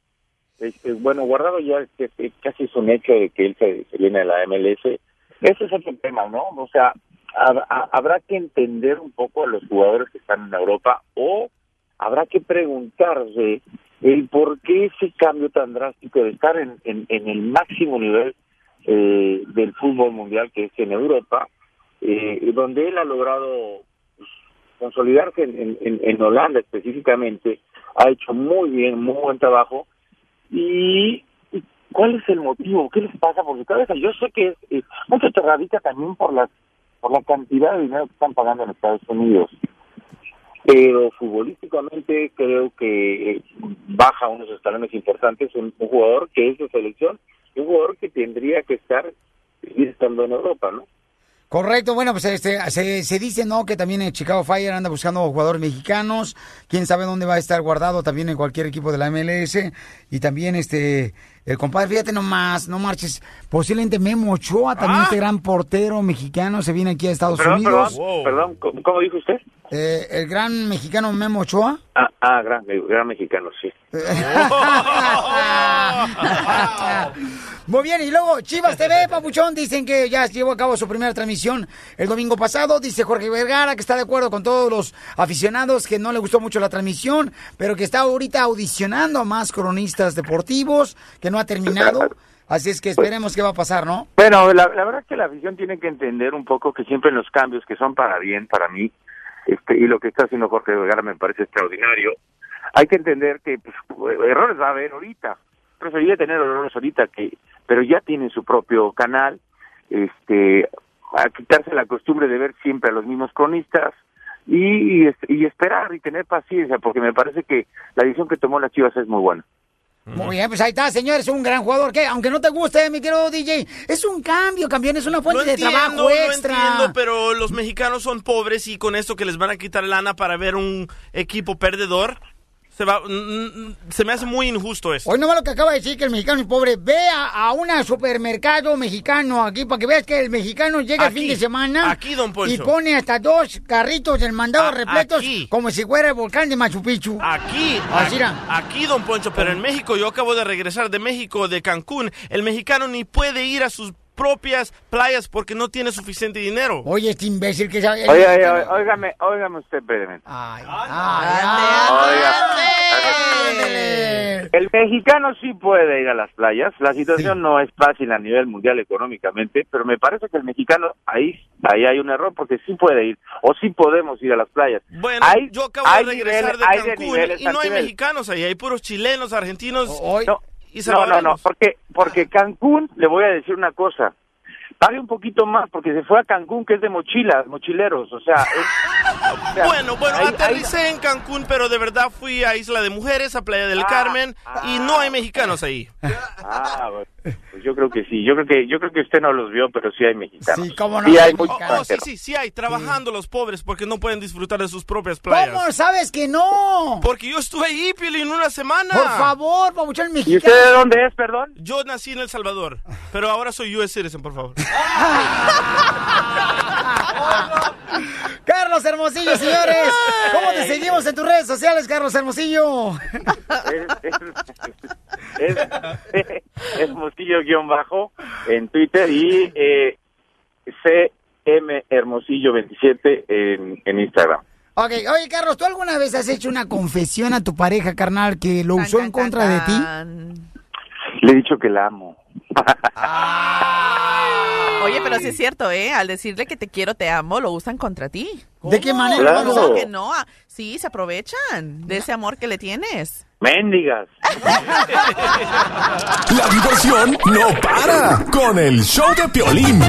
Speaker 16: Este, bueno, Guardado ya que casi es un hecho de que él se, se viene a la MLS. Ese es otro tema, ¿no? O sea, habrá que entender un poco a los jugadores que están en Europa o habrá que preguntarse el por qué ese cambio tan drástico de estar en, en, el máximo nivel eh, del fútbol mundial que es en Europa, eh, donde él ha logrado pues, consolidarse en, en- Holanda específicamente, ha hecho muy bien, muy buen trabajo. ¿Y cuál es el motivo? ¿Qué les pasa? Porque cabeza, yo sé que es, eh, mucho te radica también por las por la cantidad de dinero que están pagando en Estados Unidos. Pero futbolísticamente creo que eh, baja unos escalones importantes un, un jugador que es de selección un jugador que tendría que estar estando en Europa, ¿no?
Speaker 2: Correcto, bueno, pues este, se, se dice, ¿no? Que también en Chicago Fire anda buscando jugadores mexicanos. Quién sabe dónde va a estar guardado también en cualquier equipo de la MLS. Y también, este, el compadre, fíjate nomás, no marches. Posiblemente Memo Ochoa, también este gran portero mexicano, se viene aquí a Estados
Speaker 16: Perdón,
Speaker 2: Unidos.
Speaker 16: perdón, perdón, ¿cómo, cómo dijo usted?
Speaker 2: Eh, el gran mexicano Memo Ochoa.
Speaker 16: Ah, ah gran, gran mexicano, sí.
Speaker 2: Muy bien, y luego Chivas TV, Papuchón, dicen que ya llevó a cabo su primera transmisión el domingo pasado. Dice Jorge Vergara que está de acuerdo con todos los aficionados, que no le gustó mucho la transmisión, pero que está ahorita audicionando a más cronistas deportivos, que no ha terminado. Así es que esperemos qué va a pasar, ¿no?
Speaker 16: Bueno, la, la verdad es que la afición tiene que entender un poco que siempre en los cambios que son para bien, para mí, este, y lo que está haciendo Jorge Vergara me parece extraordinario, hay que entender que pues, errores va a haber ahorita. Preferiría tener errores ahorita, que pero ya tienen su propio canal, este, a quitarse la costumbre de ver siempre a los mismos cronistas y, y, esperar y tener paciencia, porque me parece que la decisión que tomó las Chivas es muy buena.
Speaker 2: Muy bien, pues ahí está, señor, es un gran jugador que, aunque no te guste, mi querido DJ, es un cambio, campeón, es una fuente de trabajo extra.
Speaker 4: entiendo, pero los mexicanos son pobres y con esto que les van a quitar lana para ver un equipo perdedor, se va, mm, se me hace muy injusto eso.
Speaker 2: Hoy no va lo que acaba de decir que el mexicano es pobre. Ve a, a un supermercado mexicano aquí para que veas que el mexicano llega el
Speaker 4: Aquí,
Speaker 2: fin de semana
Speaker 4: aquí, don Poncho.
Speaker 2: y pone hasta dos carritos del mandado
Speaker 4: A-
Speaker 2: repletos
Speaker 4: aquí.
Speaker 2: como si fuera el volcán de Machu Picchu.
Speaker 4: Aquí,
Speaker 2: Así
Speaker 4: a- aquí, don Poncho, pero en México, yo acabo de regresar de México, de Cancún, el mexicano ni puede ir a sus propias playas porque no tiene suficiente dinero.
Speaker 2: Oye, este imbécil que sabe...
Speaker 16: Oye, oye, oye, óigame, óigame usted brevemente.
Speaker 2: Ándele.
Speaker 16: El mexicano sí puede ir a las playas. La situación no es fácil a nivel mundial económicamente, pero me parece que el mexicano ahí ahí hay un error porque sí puede ir o sí podemos ir a las playas.
Speaker 4: Bueno,
Speaker 16: Hay-
Speaker 4: yo acabo
Speaker 16: hay
Speaker 4: de regresar
Speaker 16: niveles-
Speaker 4: de Cancún
Speaker 16: niveles
Speaker 4: y no hay
Speaker 16: nivel.
Speaker 4: mexicanos ahí, hay puros chilenos, argentinos
Speaker 16: No,
Speaker 4: y
Speaker 16: no, no,
Speaker 4: salvadoreños.
Speaker 16: porque porque Cancún, le voy a decir una cosa, pague un poquito más porque se fue a Cancún que es de mochilas, mochileros, o sea, es- o sea,
Speaker 4: Bueno, bueno,
Speaker 16: ahí- ahí-
Speaker 4: aterricé en Cancún, pero de verdad fui a Isla de Mujeres, a Playa del
Speaker 16: Ah,
Speaker 4: Carmen, y no hay mexicanos ahí.
Speaker 16: Ah, bueno, pues yo creo que sí, yo creo que yo creo que usted no los vio, pero sí hay mexicanos.
Speaker 2: Sí, cómo
Speaker 16: Sí hay
Speaker 4: Oh, oh, sí, sí, sí hay, trabajando los pobres porque no pueden disfrutar de sus propias playas.
Speaker 2: ¿Cómo sabes que no?
Speaker 4: Porque yo estuve ahí, Piolín, una semana.
Speaker 2: Por favor, papuchón
Speaker 16: ¿Y
Speaker 2: mexicano.
Speaker 16: usted de dónde es, perdón?
Speaker 4: Yo nací en El Salvador, pero ahora soy US citizen, por favor.
Speaker 2: Carlos Hermosillo, señores. ¿Cómo te seguimos en tus redes sociales, Carlos Hermosillo?
Speaker 16: Es, es, es Mosquillo guion bajo en Twitter y eh, CM Hermosillo 27 en, en Instagram.
Speaker 2: Ok, oye, Carlos, ¿tú alguna vez has hecho una confesión a tu pareja, carnal, que lo usó en contra de ti?
Speaker 16: Le he dicho que la amo.
Speaker 3: Oye, pero sí es cierto, ¿eh? Al decirle que te quiero, te amo, lo usan contra ti.
Speaker 2: ¿De qué manera?
Speaker 16: Claro.
Speaker 3: No, que no. ah, Sí, se aprovechan de ese amor que le tienes.
Speaker 16: Méndigas.
Speaker 8: La diversión no para con el show de Piolín.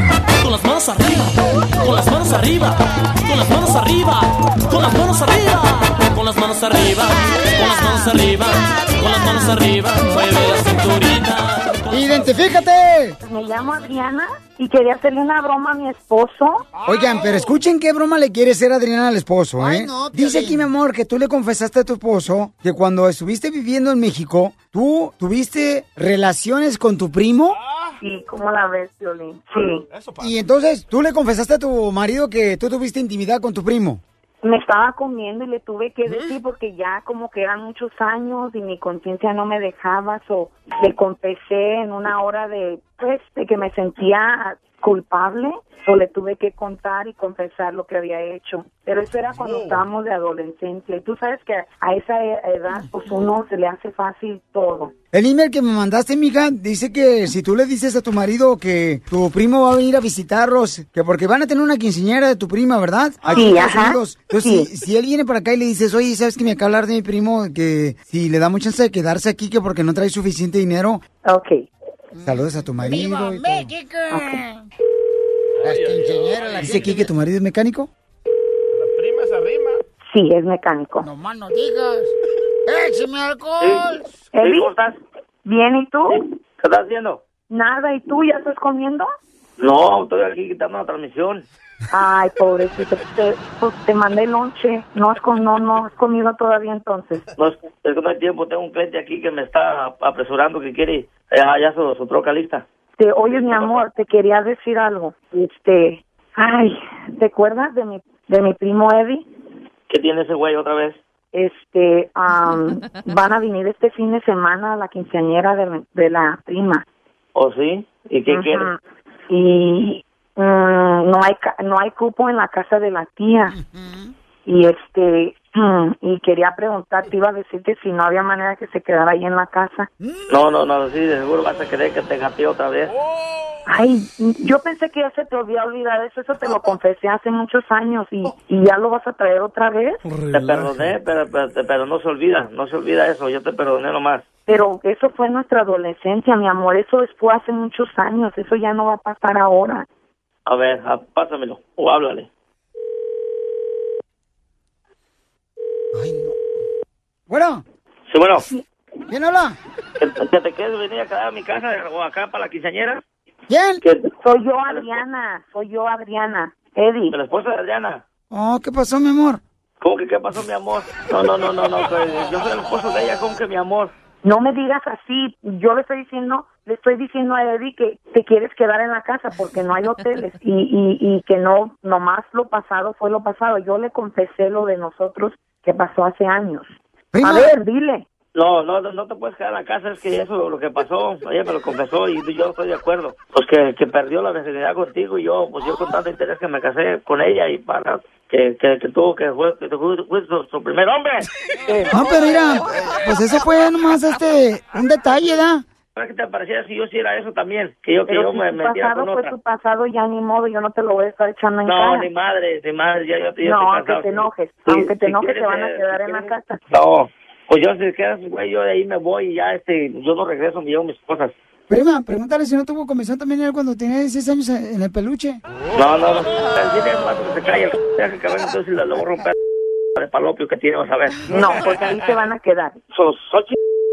Speaker 12: Con las manos arriba, con las manos arriba, con las manos arriba, con las manos arriba, con las manos arriba, con las manos arriba, con las manos arriba, mueve la cinturita.
Speaker 2: ¡Identifícate!
Speaker 14: Me llamo Adriana y quería hacerle una broma a mi esposo.
Speaker 2: Oigan, pero escuchen qué broma le quiere hacer Adriana al esposo, ¿eh? Dice aquí, mi amor, que tú le confesaste a tu esposo que cuando estuviste viviendo en México, tú tuviste relaciones con tu primo.
Speaker 14: Sí, ¿cómo la ves, Violín? Sí.
Speaker 2: Y entonces tú le confesaste a tu marido que tú tuviste intimidad con tu primo.
Speaker 14: Me estaba comiendo y le tuve que decir porque ya como que eran muchos años y mi conciencia no me dejaba. So, le confesé en una hora de, pues, de que me sentía
Speaker 17: culpable o le tuve que contar y confesar lo que había hecho. Pero eso era cuando estábamos de adolescencia. Y tú sabes que a esa edad, pues uno se le hace fácil todo.
Speaker 2: El email que me mandaste, mija, dice que si tú le dices a tu marido que tu primo va a venir a visitarlos, que porque van a tener una quinceañera de tu prima, ¿verdad? Aquí
Speaker 17: Sí,
Speaker 2: en
Speaker 17: ajá.
Speaker 2: Entonces,
Speaker 17: sí.
Speaker 2: si, si él viene para acá y le dices, oye, ¿sabes que me acaba de hablar de mi primo? Que si le da mucha chance de quedarse aquí, que porque no trae suficiente dinero.
Speaker 17: Ok.
Speaker 2: Saludos a tu marido. y todo.
Speaker 1: México!
Speaker 2: Las quinceañeras, las Dice aquí que tu marido es mecánico.
Speaker 4: Prima se arrima.
Speaker 17: Sí, es mecánico.
Speaker 1: No más no digas. ¡Écheme alcohol!
Speaker 17: Eli, Bien, ¿y tú?
Speaker 18: ¿Qué estás haciendo?
Speaker 17: Nada, ¿y tú ya estás comiendo?
Speaker 18: No, estoy aquí quitando la transmisión.
Speaker 17: Ay, pobrecito, te, pues, te mandé lonche. No has, con, no, no has comido todavía entonces.
Speaker 18: No, es, que no hay tiempo. Tengo un cliente aquí que me está apresurando que quiere eh, ya su, su troca lista.
Speaker 17: Te, oye, mi amor, te quería decir algo. Este, ay, ¿te acuerdas de mi, de mi primo Eddie?
Speaker 18: ¿Qué tiene ese güey otra vez?
Speaker 17: Este, am, van a venir este fin de semana a la quinceañera de, de la prima.
Speaker 18: ¿O sí? ¿Y qué quiere?
Speaker 17: Y mm, no hay ca- no hay cupo en la casa de la tía. Y este, mm, y quería preguntarte, iba a decirte si no había manera que se quedara ahí en la casa.
Speaker 18: No, no, no, sí, de seguro vas a querer que te gatee otra vez.
Speaker 17: Ay, yo pensé que ya se te había olvidado eso, eso te lo confesé hace muchos años y, y ya lo vas a traer otra vez.
Speaker 18: Te perdoné, pero, pero, pero no se olvida, no se olvida eso. Yo te perdoné nomás.
Speaker 17: Pero eso fue nuestra adolescencia, mi amor, eso fue hace muchos años, eso ya no va a pasar ahora.
Speaker 18: A ver, a- pásamelo o háblale.
Speaker 2: Bueno,
Speaker 18: Sí, bueno,
Speaker 2: ¿quién habla?
Speaker 18: que, te quedes venir a quedar a mi casa o acá para la quinceañera.
Speaker 2: ¿Quién?
Speaker 17: Soy yo, Adriana, soy yo, Adriana. Eddie.
Speaker 18: La esposa de Adriana.
Speaker 2: Oh, ¿qué pasó, mi amor?
Speaker 18: ¿Cómo que qué pasó, mi amor? No, no, no, no, no, yo soy el esposo de ella, ¿cómo que mi amor?
Speaker 17: No me digas así, yo le estoy diciendo, le estoy diciendo a Eddie que te quieres quedar en la casa porque no hay hoteles y, y, y que no, nomás lo pasado fue lo pasado. Yo le confesé lo de nosotros que pasó hace años. A ver, dile.
Speaker 18: No, no, no te puedes quedar en la casa, es que eso es lo que pasó, ella me lo confesó y yo estoy de acuerdo. Pues que, que perdió la virginidad contigo y yo, pues yo con tanto interés que me casé con ella y para que, que, que tuvo que fue, que fue, fue su, su primer hombre.
Speaker 2: No, pero mira, pues eso fue nomás este, un detalle, ¿da?
Speaker 18: ¿Para qué te parecía si yo hiciera eso también? Que yo, que yo
Speaker 17: si
Speaker 18: me
Speaker 17: tu
Speaker 18: metiera
Speaker 17: pasado
Speaker 18: con
Speaker 17: fue
Speaker 18: otra.
Speaker 17: tu pasado, ya ni modo, yo no te lo voy a estar echando en
Speaker 18: No,
Speaker 17: cara.
Speaker 18: ni madre, ni madre, ya yo, yo
Speaker 17: no,
Speaker 18: estoy
Speaker 17: aunque te enojes,
Speaker 18: Sí,
Speaker 17: aunque te
Speaker 18: si
Speaker 17: enojes te van a
Speaker 18: eh,
Speaker 17: quedar
Speaker 18: si
Speaker 17: en la
Speaker 18: quieres-
Speaker 17: casa.
Speaker 18: No, pues yo si quedas, güey, yo de ahí me voy y ya, este, yo no regreso, me llevo mis cosas.
Speaker 2: Prima, pregúntale si no tuvo comisión también él cuando tenía 16 años en el peluche.
Speaker 18: No, no, no, se que venga, entonces le, le voy a romper de palopio que tiene, vas a ver.
Speaker 17: No, porque ahí se van a quedar.
Speaker 18: So,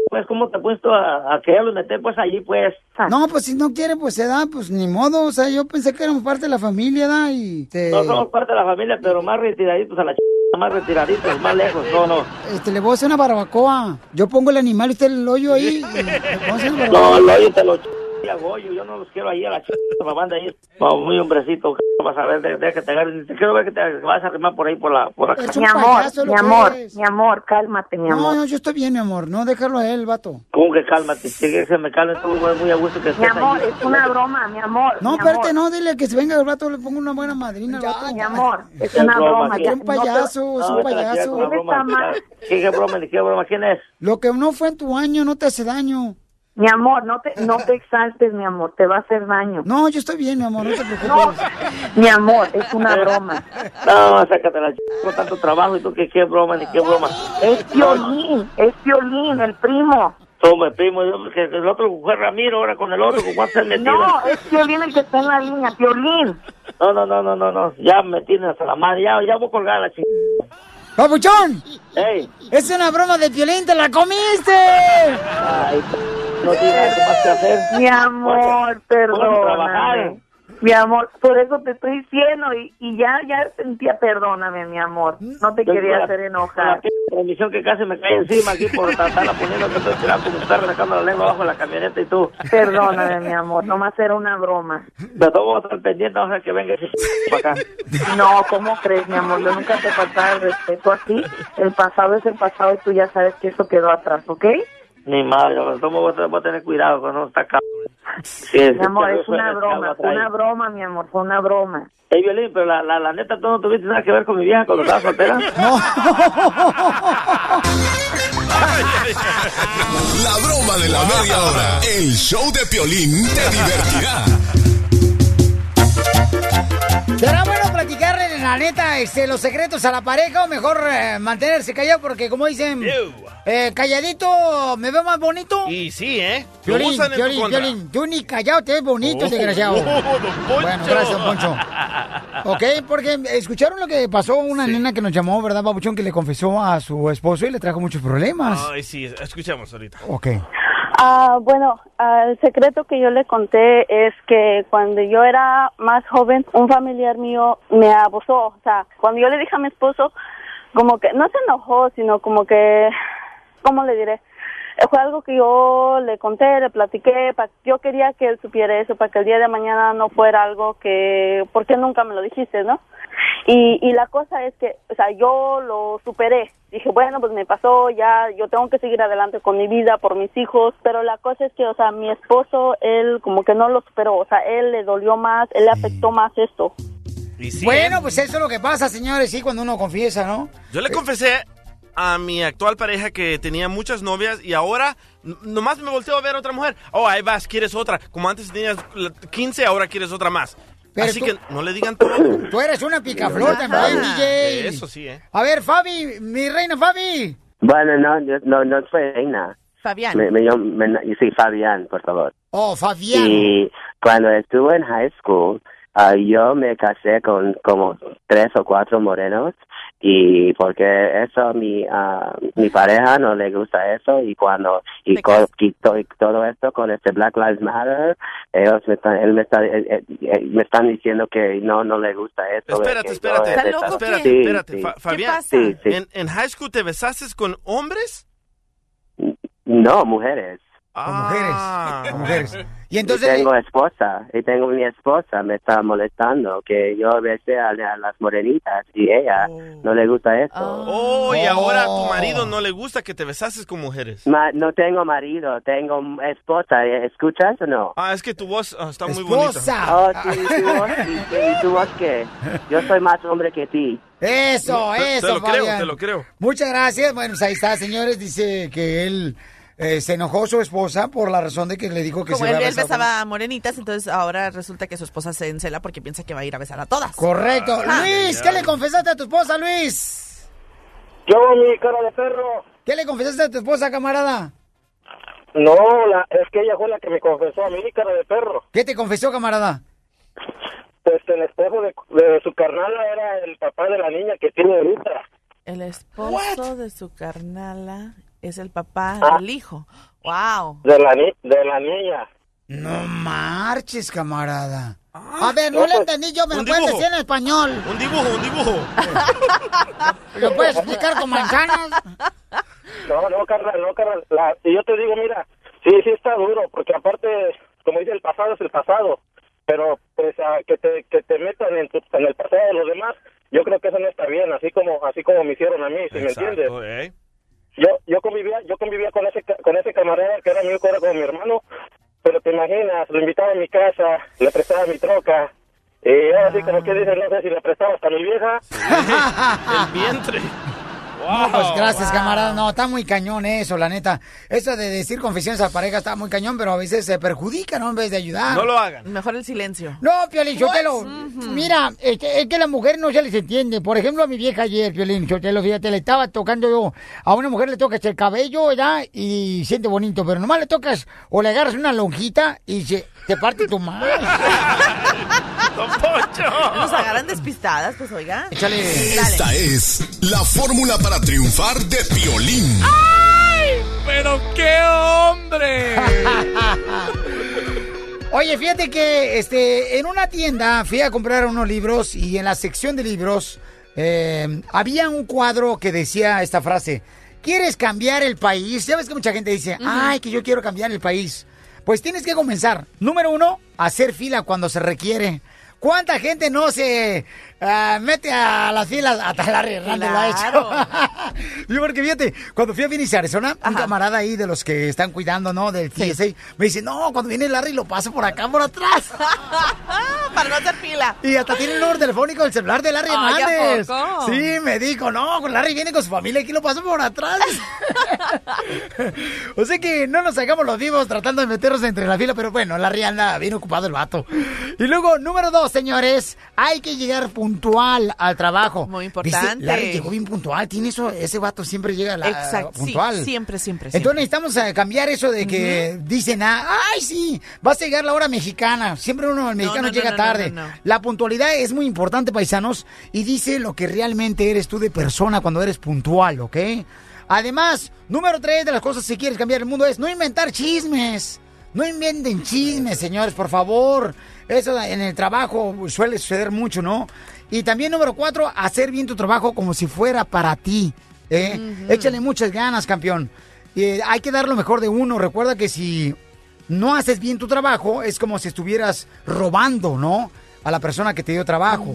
Speaker 18: pues, ¿cómo te he puesto a, a quererlos meter, pues, allí, pues?
Speaker 2: No, pues si no quiere, pues se da, pues ni modo. O sea, yo pensé que éramos parte de la familia, ¿da? Y te,
Speaker 18: No somos parte de la familia, pero más retiraditos a la ch... más retiraditos, más lejos, no, no.
Speaker 2: este, le voy a hacer una barbacoa. Yo pongo el animal y usted el hoyo ahí. y
Speaker 18: No, el hoyo te lo a Goyo, yo no los quiero ahí a la ch... me manda ahí. No, muy hombrecito, vas a ver, de, de que te agarres, te quiero ver que te vas a arrimar por ahí, por la, por acá.
Speaker 17: Mi amor, mi amor, mi amor, cálmate, mi
Speaker 2: No,
Speaker 17: amor.
Speaker 2: no, yo estoy bien, mi amor. No, déjalo a él, vato.
Speaker 18: ¿Cómo que cálmate? Si que se me calme, tú muy a gusto que
Speaker 17: Mi
Speaker 18: estés
Speaker 17: amor,
Speaker 18: ahí.
Speaker 17: es una broma, mi amor.
Speaker 2: No,
Speaker 17: mi
Speaker 2: espérate, no, dile que se venga el vato, le pongo una buena madrina al vato.
Speaker 17: mi amor, es
Speaker 18: ¿Qué
Speaker 17: una
Speaker 18: broma?
Speaker 17: ya-
Speaker 2: Un payaso,
Speaker 17: no
Speaker 2: es un
Speaker 18: No,
Speaker 2: payaso.
Speaker 18: ¿Qué, broma, qué broma? ¿Quién es?
Speaker 2: Lo que no fue en tu año no te hace daño.
Speaker 17: Mi amor, no te, no te exaltes, mi amor, te va a hacer daño.
Speaker 2: No, yo estoy bien, mi amor, no te preocupes.
Speaker 17: No, mi amor, es una broma.
Speaker 18: No, sácate la ch... con tanto trabajo y tú que qué broma, ni qué broma.
Speaker 17: Es violín, es violín, el primo.
Speaker 18: Toma, primo, yo, que el otro fue Ramiro, ahora con el otro, con metido.
Speaker 17: No, es violín el que está en la línea, violín.
Speaker 18: No, no, no, no, no, no, ya me tienes hasta la madre, ya, ya voy a colgar la chica.
Speaker 2: ¡Papuchón!
Speaker 18: ¡Ey!
Speaker 2: ¡Es una broma de violín, te la comiste!
Speaker 18: Ay, no tienes más que hacer.
Speaker 17: Mi amor, perdóname. Mi amor, por eso te estoy diciendo y, y ya ya sentía, perdóname, mi amor. No te quería
Speaker 18: la-
Speaker 17: hacer enojar.
Speaker 18: La transmisión que casi me cae encima aquí por estarla poniendo que estoy tirando como estar sacando la lengua abajo de la camioneta y tú.
Speaker 17: Perdóname, mi amor, nomás era una broma.
Speaker 18: De todo modo, estar pendiente, vamos a ver que venga ese para acá.
Speaker 17: No, ¿cómo crees, mi amor? Yo nunca te faltaba el respeto a ti. El pasado es el pasado y tú ya sabes que eso quedó atrás, ¿ok?
Speaker 18: Ni madre, modo voy a- voy a tener cuidado con no está acá. Sí,
Speaker 17: Mi amor, es una broma, fue una broma, mi amor, fue una broma.
Speaker 18: Ey, Violín, pero la, la, la neta, tú no tuviste nada que ver con mi vieja cuando estaba soltera.
Speaker 8: La broma de la media hora. El show de Piolín te divertirá.
Speaker 2: ¿Será bueno platicarle la neta este, los secretos a la pareja o mejor eh, mantenerse callado? Porque como dicen, eh, calladito me veo más bonito.
Speaker 4: Y sí, ¿eh?
Speaker 2: Violín,
Speaker 4: usan en tu
Speaker 2: Violín,
Speaker 4: contra.
Speaker 2: Violín, tú ni callado te ves bonito,
Speaker 4: Oh,
Speaker 2: desgraciado.
Speaker 4: oh, don Poncho.
Speaker 2: Bueno, gracias, don Poncho. Ok, porque escucharon lo que pasó una nena que nos llamó, ¿verdad, Babuchón? Que le confesó a su esposo y le trajo muchos problemas.
Speaker 4: Ay, sí, escuchamos ahorita.
Speaker 2: Ok.
Speaker 6: Ah, bueno, el secreto que yo le conté es que cuando yo era más joven, un familiar mío me abusó. O sea, cuando yo le dije a mi esposo, como que no se enojó, sino como que, ¿cómo le diré? Fue algo que yo le conté, le platiqué, pa- yo quería que él supiera eso, para que el día de mañana no fuera algo que, ¿por qué nunca me lo dijiste, no? Y, y la cosa es que, o sea, yo lo superé. Dije, bueno, pues me pasó, ya, yo tengo que seguir adelante con mi vida, por mis hijos, pero la cosa es que, o sea, mi esposo, él como que no lo superó, o sea, él le dolió más, él le afectó más esto.
Speaker 2: bueno, pues eso es lo que pasa, señores, sí, cuando uno confiesa, ¿no?
Speaker 4: Yo le confesé a mi actual pareja que tenía muchas novias y ahora nomás me volteo a ver a otra mujer. Oh, ahí vas, quieres otra. Como antes tenías la- 15, ahora quieres otra más.
Speaker 2: Pero
Speaker 4: Así
Speaker 2: tú-
Speaker 4: que no le digan todo.
Speaker 2: Tú eres una picaflor también, DJ.
Speaker 4: Eso sí, ¿eh?
Speaker 2: A ver, Fabi, mi reina Fabi.
Speaker 19: Bueno, no, yo- no, no soy reina.
Speaker 3: Fabián.
Speaker 19: Me, me, llamo- me- sí, Fabián, por favor.
Speaker 2: Oh, Fabián.
Speaker 19: Y cuando estuve en high school, ah, yo me casé con como tres o cuatro morenos y porque eso mi ah, mi pareja no le gusta eso y cuando y, co- y to- y todo esto con este Black Lives Matter ellos me están él me está eh, eh, eh, me están diciendo que no no le gusta esto
Speaker 4: Espérate, espérate.
Speaker 19: yo- esta-
Speaker 4: Espérate,
Speaker 19: Sí,
Speaker 4: espérate.
Speaker 19: sí.
Speaker 4: Fa- Fabián,
Speaker 19: Sí, sí.
Speaker 4: ¿En, en high school te besaste con hombres?
Speaker 19: no mujeres
Speaker 4: Ah.
Speaker 2: Con mujeres. Y
Speaker 19: Y
Speaker 2: entonces.
Speaker 19: tengo esposa, y tengo mi esposa, me está molestando que yo besé a, a las morenitas y ella no le gusta eso.
Speaker 4: Oh, y ahora a tu marido no le gusta que te besases con mujeres.
Speaker 19: Ma- no tengo marido, tengo esposa, ¿escuchas o no?
Speaker 4: Ah, es que tu voz ah, está muy bonita.
Speaker 19: Oh, sí, ¿y tu voz, ¿Y, y tu voz qué? Yo soy más hombre que ti.
Speaker 2: Eso,
Speaker 4: Te- te
Speaker 2: eso,
Speaker 4: lo creo, te lo creo.
Speaker 2: Muchas gracias. Bueno, pues ahí está, señores. Dice que él eh, se enojó su esposa por la razón de que le dijo que
Speaker 3: Como
Speaker 2: se
Speaker 3: él,
Speaker 2: iba a
Speaker 3: él
Speaker 2: besar con-
Speaker 3: besaba a morenitas, entonces ahora resulta que su esposa se encela porque piensa que va a ir a besar a todas.
Speaker 2: Correcto.
Speaker 3: Ah.
Speaker 2: Luis, ¿qué le confesaste a tu esposa, Luis?
Speaker 11: Yo, mi cara de perro.
Speaker 2: ¿Qué le confesaste a tu esposa, camarada?
Speaker 11: No, la, es que ella fue la que me confesó a mí, cara de perro.
Speaker 2: ¿Qué te confesó, camarada?
Speaker 11: Pues el esposo de, de su carnala era el papá de la niña que tiene ahorita.
Speaker 3: El esposo de su carnala es el papá
Speaker 11: Ah.
Speaker 3: del hijo. Wow.
Speaker 11: De la, ni- de la niña.
Speaker 2: No marches, camarada. A ver, no le
Speaker 11: pues,
Speaker 2: entendí yo, me lo puedes decir en español.
Speaker 4: Un dibujo, un dibujo.
Speaker 2: ¿Lo puedes explicar con manzanas?
Speaker 11: No, no, carnal, no, carnal. La- y yo te digo, mira, sí, sí está duro, porque aparte, como dice, el pasado es el pasado. Pero, pues, a que te, que te metan en, tu- en el pasado de los demás, yo creo que eso no está bien, así como así como me hicieron a mí, si me entiendes.
Speaker 4: ¿eh?
Speaker 11: Yo yo convivía yo convivía con ese con ese camarada que era que era como mi hermano, pero te imaginas, lo invitaba a mi casa, le prestaba mi troca, y ahora sí como que dicen, no sé si le prestaba hasta mi vieja.
Speaker 4: El vientre.
Speaker 2: No, pues gracias, camarada. No, está muy cañón eso, la neta. Eso de decir confesiones a pareja está muy cañón, pero a veces se perjudica, ¿no? En vez de ayudar.
Speaker 4: No lo hagan.
Speaker 3: Mejor el silencio.
Speaker 2: No, Piolín Sotelo, mira, este, es que la mujer no se les entiende. Por ejemplo, a mi vieja ayer, Piolín Sotelo, fíjate, le estaba tocando yo. A una mujer le tocas el cabello, ¿verdad? Y siente bonito, pero nomás le tocas o le agarras una lonjita y se te parte tu madre.
Speaker 3: Nos agarran despistadas, pues oiga.
Speaker 2: Échale.
Speaker 8: Esta es la fórmula para triunfar de Piolín.
Speaker 4: ¡Pero qué hombre!
Speaker 2: Oye, fíjate que este, en una tienda fui a comprar unos libros y en la sección de libros eh, había un cuadro que decía esta frase. ¿Quieres cambiar el país? Ya ves que mucha gente dice, ay, que yo quiero cambiar el país. Pues tienes que comenzar, número uno, hacer fila cuando se requiere. ¿Cuánta gente no se ah, mete a las filas? Hasta Larry Hernández lo ha hecho. Yo porque fíjate, cuando fui a Phoenix, Arizona, un camarada ahí de los que están cuidando, ¿no? Del TSA, me dice, no, cuando viene Larry lo paso por acá, por atrás.
Speaker 3: Para no hacer fila.
Speaker 2: Y hasta tiene el número telefónico del celular de Larry
Speaker 3: Ay, ¿a
Speaker 2: Hernández.
Speaker 3: poco?
Speaker 2: Sí, me dijo, no, Larry viene con su familia, aquí lo paso por atrás. o sea que no nos hagamos los vivos tratando de meternos entre la fila, pero bueno, Larry anda bien ocupado el vato. Y luego, número dos, señores, hay que llegar puntual al trabajo. Muy
Speaker 3: importante.
Speaker 2: Larry llegó bien puntual, tiene eso, ese vato siempre llega a la-
Speaker 3: Exacto. sí,
Speaker 2: puntual.
Speaker 3: siempre, siempre,
Speaker 2: Entonces
Speaker 3: siempre.
Speaker 2: necesitamos eh, cambiar eso de que dicen, ah, ay, sí, vas a llegar la hora mexicana. Siempre uno, el mexicano,
Speaker 3: no, no,
Speaker 2: llega
Speaker 3: no,
Speaker 2: tarde. La puntualidad es muy importante, paisanos, y dice lo que realmente eres tú de persona cuando eres puntual, ¿ok? Además, número tres de las cosas si quieres cambiar el mundo es no inventar chismes. No inventen chismes, señores, por favor. Eso en el trabajo suele suceder mucho, ¿no? Y también número cuatro, hacer bien tu trabajo como si fuera para ti. ¿Eh? Échale muchas ganas, campeón. Eh, hay que dar lo mejor de uno. Recuerda que si no haces bien tu trabajo, es como si estuvieras robando, ¿no? A la persona que te dio trabajo.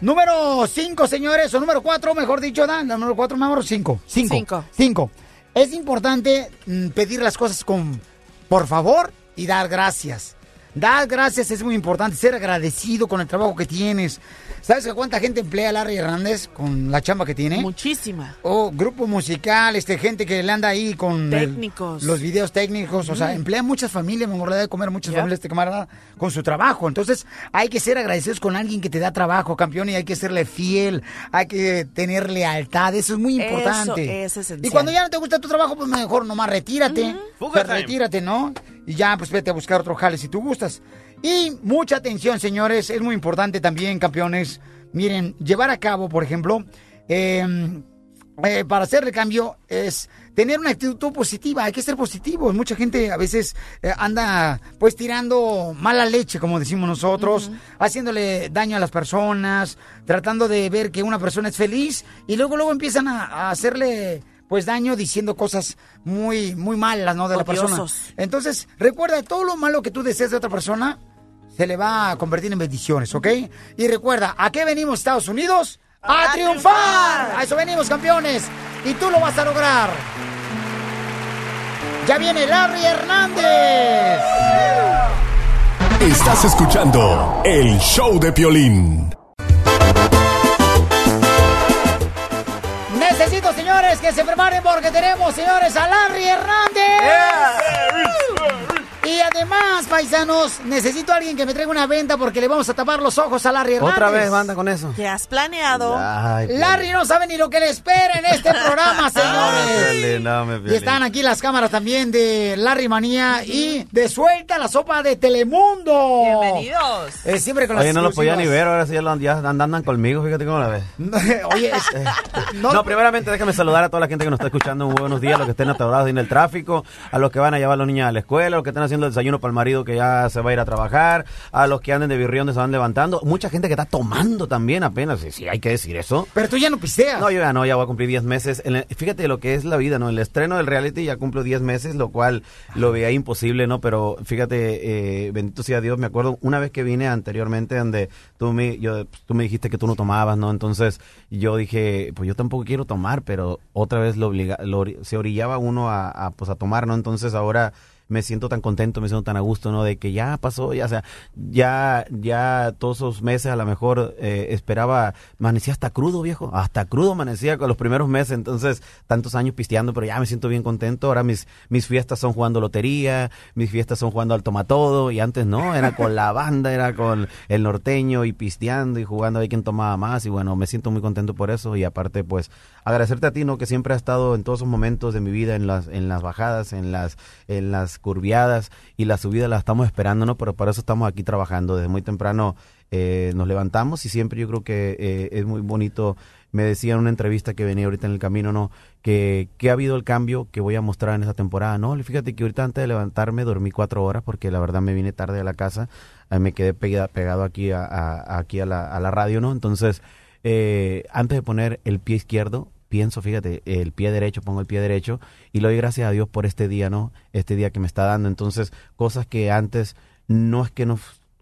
Speaker 2: Número 5, señores, o número 4, mejor dicho, Dan, número 4, número 5. 5.
Speaker 3: Cinco.
Speaker 2: 5. Es importante mm, pedir las cosas con por favor y dar gracias. Dar gracias es muy importante, ser agradecido con el trabajo que tienes. ¿Sabes cuánta gente emplea a Larry Hernández con la chamba que tiene?
Speaker 3: Muchísima.
Speaker 2: O grupo musical, este, gente que le anda ahí con el-
Speaker 3: Técnicos.
Speaker 2: los videos técnicos, o sea, emplea muchas familias, me acuerdo de comer muchas familias este camarada con su trabajo. Entonces, hay que ser agradecidos con alguien que te da trabajo, campeón, y hay que serle fiel, hay que tener lealtad, eso es muy
Speaker 3: Eso
Speaker 2: importante.
Speaker 3: es esencial.
Speaker 2: Y cuando ya no te gusta tu trabajo, pues mejor nomás retírate.
Speaker 3: Fuga
Speaker 2: Pues
Speaker 3: time.
Speaker 2: retírate, ¿no? Y ya, pues vete a buscar otro jale si tú gustas. Y mucha atención, señores, es muy importante también, campeones. Miren, llevar a cabo, por ejemplo, eh, eh, para hacer el cambio es tener una actitud positiva, hay que ser positivos. Mucha gente a veces eh, anda pues tirando mala leche, como decimos nosotros, haciéndole daño a las personas, tratando de ver que una persona es feliz y luego luego empiezan a, a hacerle pues daño diciendo cosas muy muy malas, ¿no? De la persona. Entonces, recuerda, todo lo malo que tú deseas de otra persona se le va a convertir en bendiciones, ¿ok? Y recuerda, ¿a qué venimos Estados Unidos? ¡A, triunfar! A eso venimos, campeones. Y tú lo vas a lograr. Ya viene Larry Hernández.
Speaker 8: Estás escuchando el show de Piolín.
Speaker 2: Necesito, señores, que se preparen porque tenemos, señores, a Larry Hernández. Y además, paisanos, necesito a alguien que me traiga una venta porque le vamos a tapar los ojos a Larry Hernández.
Speaker 20: Otra vez banda con eso.
Speaker 3: ¿Qué has planeado?
Speaker 20: Ay,
Speaker 2: Larry no sabe ni lo que le espera en este programa, señores.
Speaker 20: No, me
Speaker 2: Y están aquí las cámaras también de Larry Manía y de Suelta la Sopa de Telemundo.
Speaker 3: Bienvenidos.
Speaker 2: Eh, siempre con las
Speaker 20: Oye, no lo podía ni
Speaker 2: exclusivas.
Speaker 20: ver, ahora sí ya, lo- ya andan, andan conmigo, fíjate cómo la ves.
Speaker 2: Oye, es-
Speaker 20: No, primeramente déjame saludar a toda la gente que nos está escuchando. Muy buenos días, a los que estén atorados en el tráfico, a los que van a llevar a los niños a la escuela, a los que están haciendo el desayuno para el marido que ya se va a ir a trabajar, a los que anden de birrión, se van levantando. Mucha gente que está tomando también apenas, sí, sí, hay que decir eso.
Speaker 2: Pero tú ya no pisteas.
Speaker 20: No, yo ya no, ya voy a cumplir 10 meses. En el- fíjate lo que es la vida, ¿no? El estreno del reality ya cumplo 10 meses, lo cual lo veía imposible, ¿no? Pero fíjate, eh, bendito sea Dios, me acuerdo una vez que vine anteriormente donde tú me, yo, tú me dijiste que tú no tomabas, ¿no? Entonces yo dije, pues yo tampoco quiero tomar, pero otra vez lo obliga, lo ori- se orillaba uno a, a, pues a tomar, ¿no? Entonces ahora me siento tan contento, me siento tan a gusto, ¿no? De que ya pasó, ya, o sea, ya, ya todos esos meses a lo mejor eh, esperaba, amanecía hasta crudo, viejo, hasta crudo amanecía con los primeros meses, entonces tantos años pisteando, pero ya me siento bien contento, ahora mis, mis fiestas son jugando lotería, mis fiestas son jugando al tomatodo, y antes no, era con la banda, era con el norteño y pisteando y jugando a ver quién tomaba más, y bueno, me siento muy contento por eso, y aparte pues agradecerte a ti, ¿no? Que siempre has estado en todos esos momentos de mi vida, en las, en las bajadas, en las, en las curviadas, y la subida la estamos esperando, ¿no? Pero para eso estamos aquí trabajando. Desde muy temprano eh, nos levantamos y siempre yo creo que eh, es muy bonito. Me decía en una entrevista que venía ahorita en el camino, ¿no? Que, que ha habido el cambio que voy a mostrar en esta temporada. No, fíjate que ahorita antes de levantarme dormí cuatro horas porque la verdad me vine tarde a la casa. Me quedé pegado aquí a, a- aquí a la, a la radio, ¿no? Entonces, eh, antes de poner el pie izquierdo, pienso, fíjate, el pie derecho, pongo el pie derecho y le doy gracias a Dios por este día, ¿no? Este día que me está dando. Entonces, cosas que antes no es que no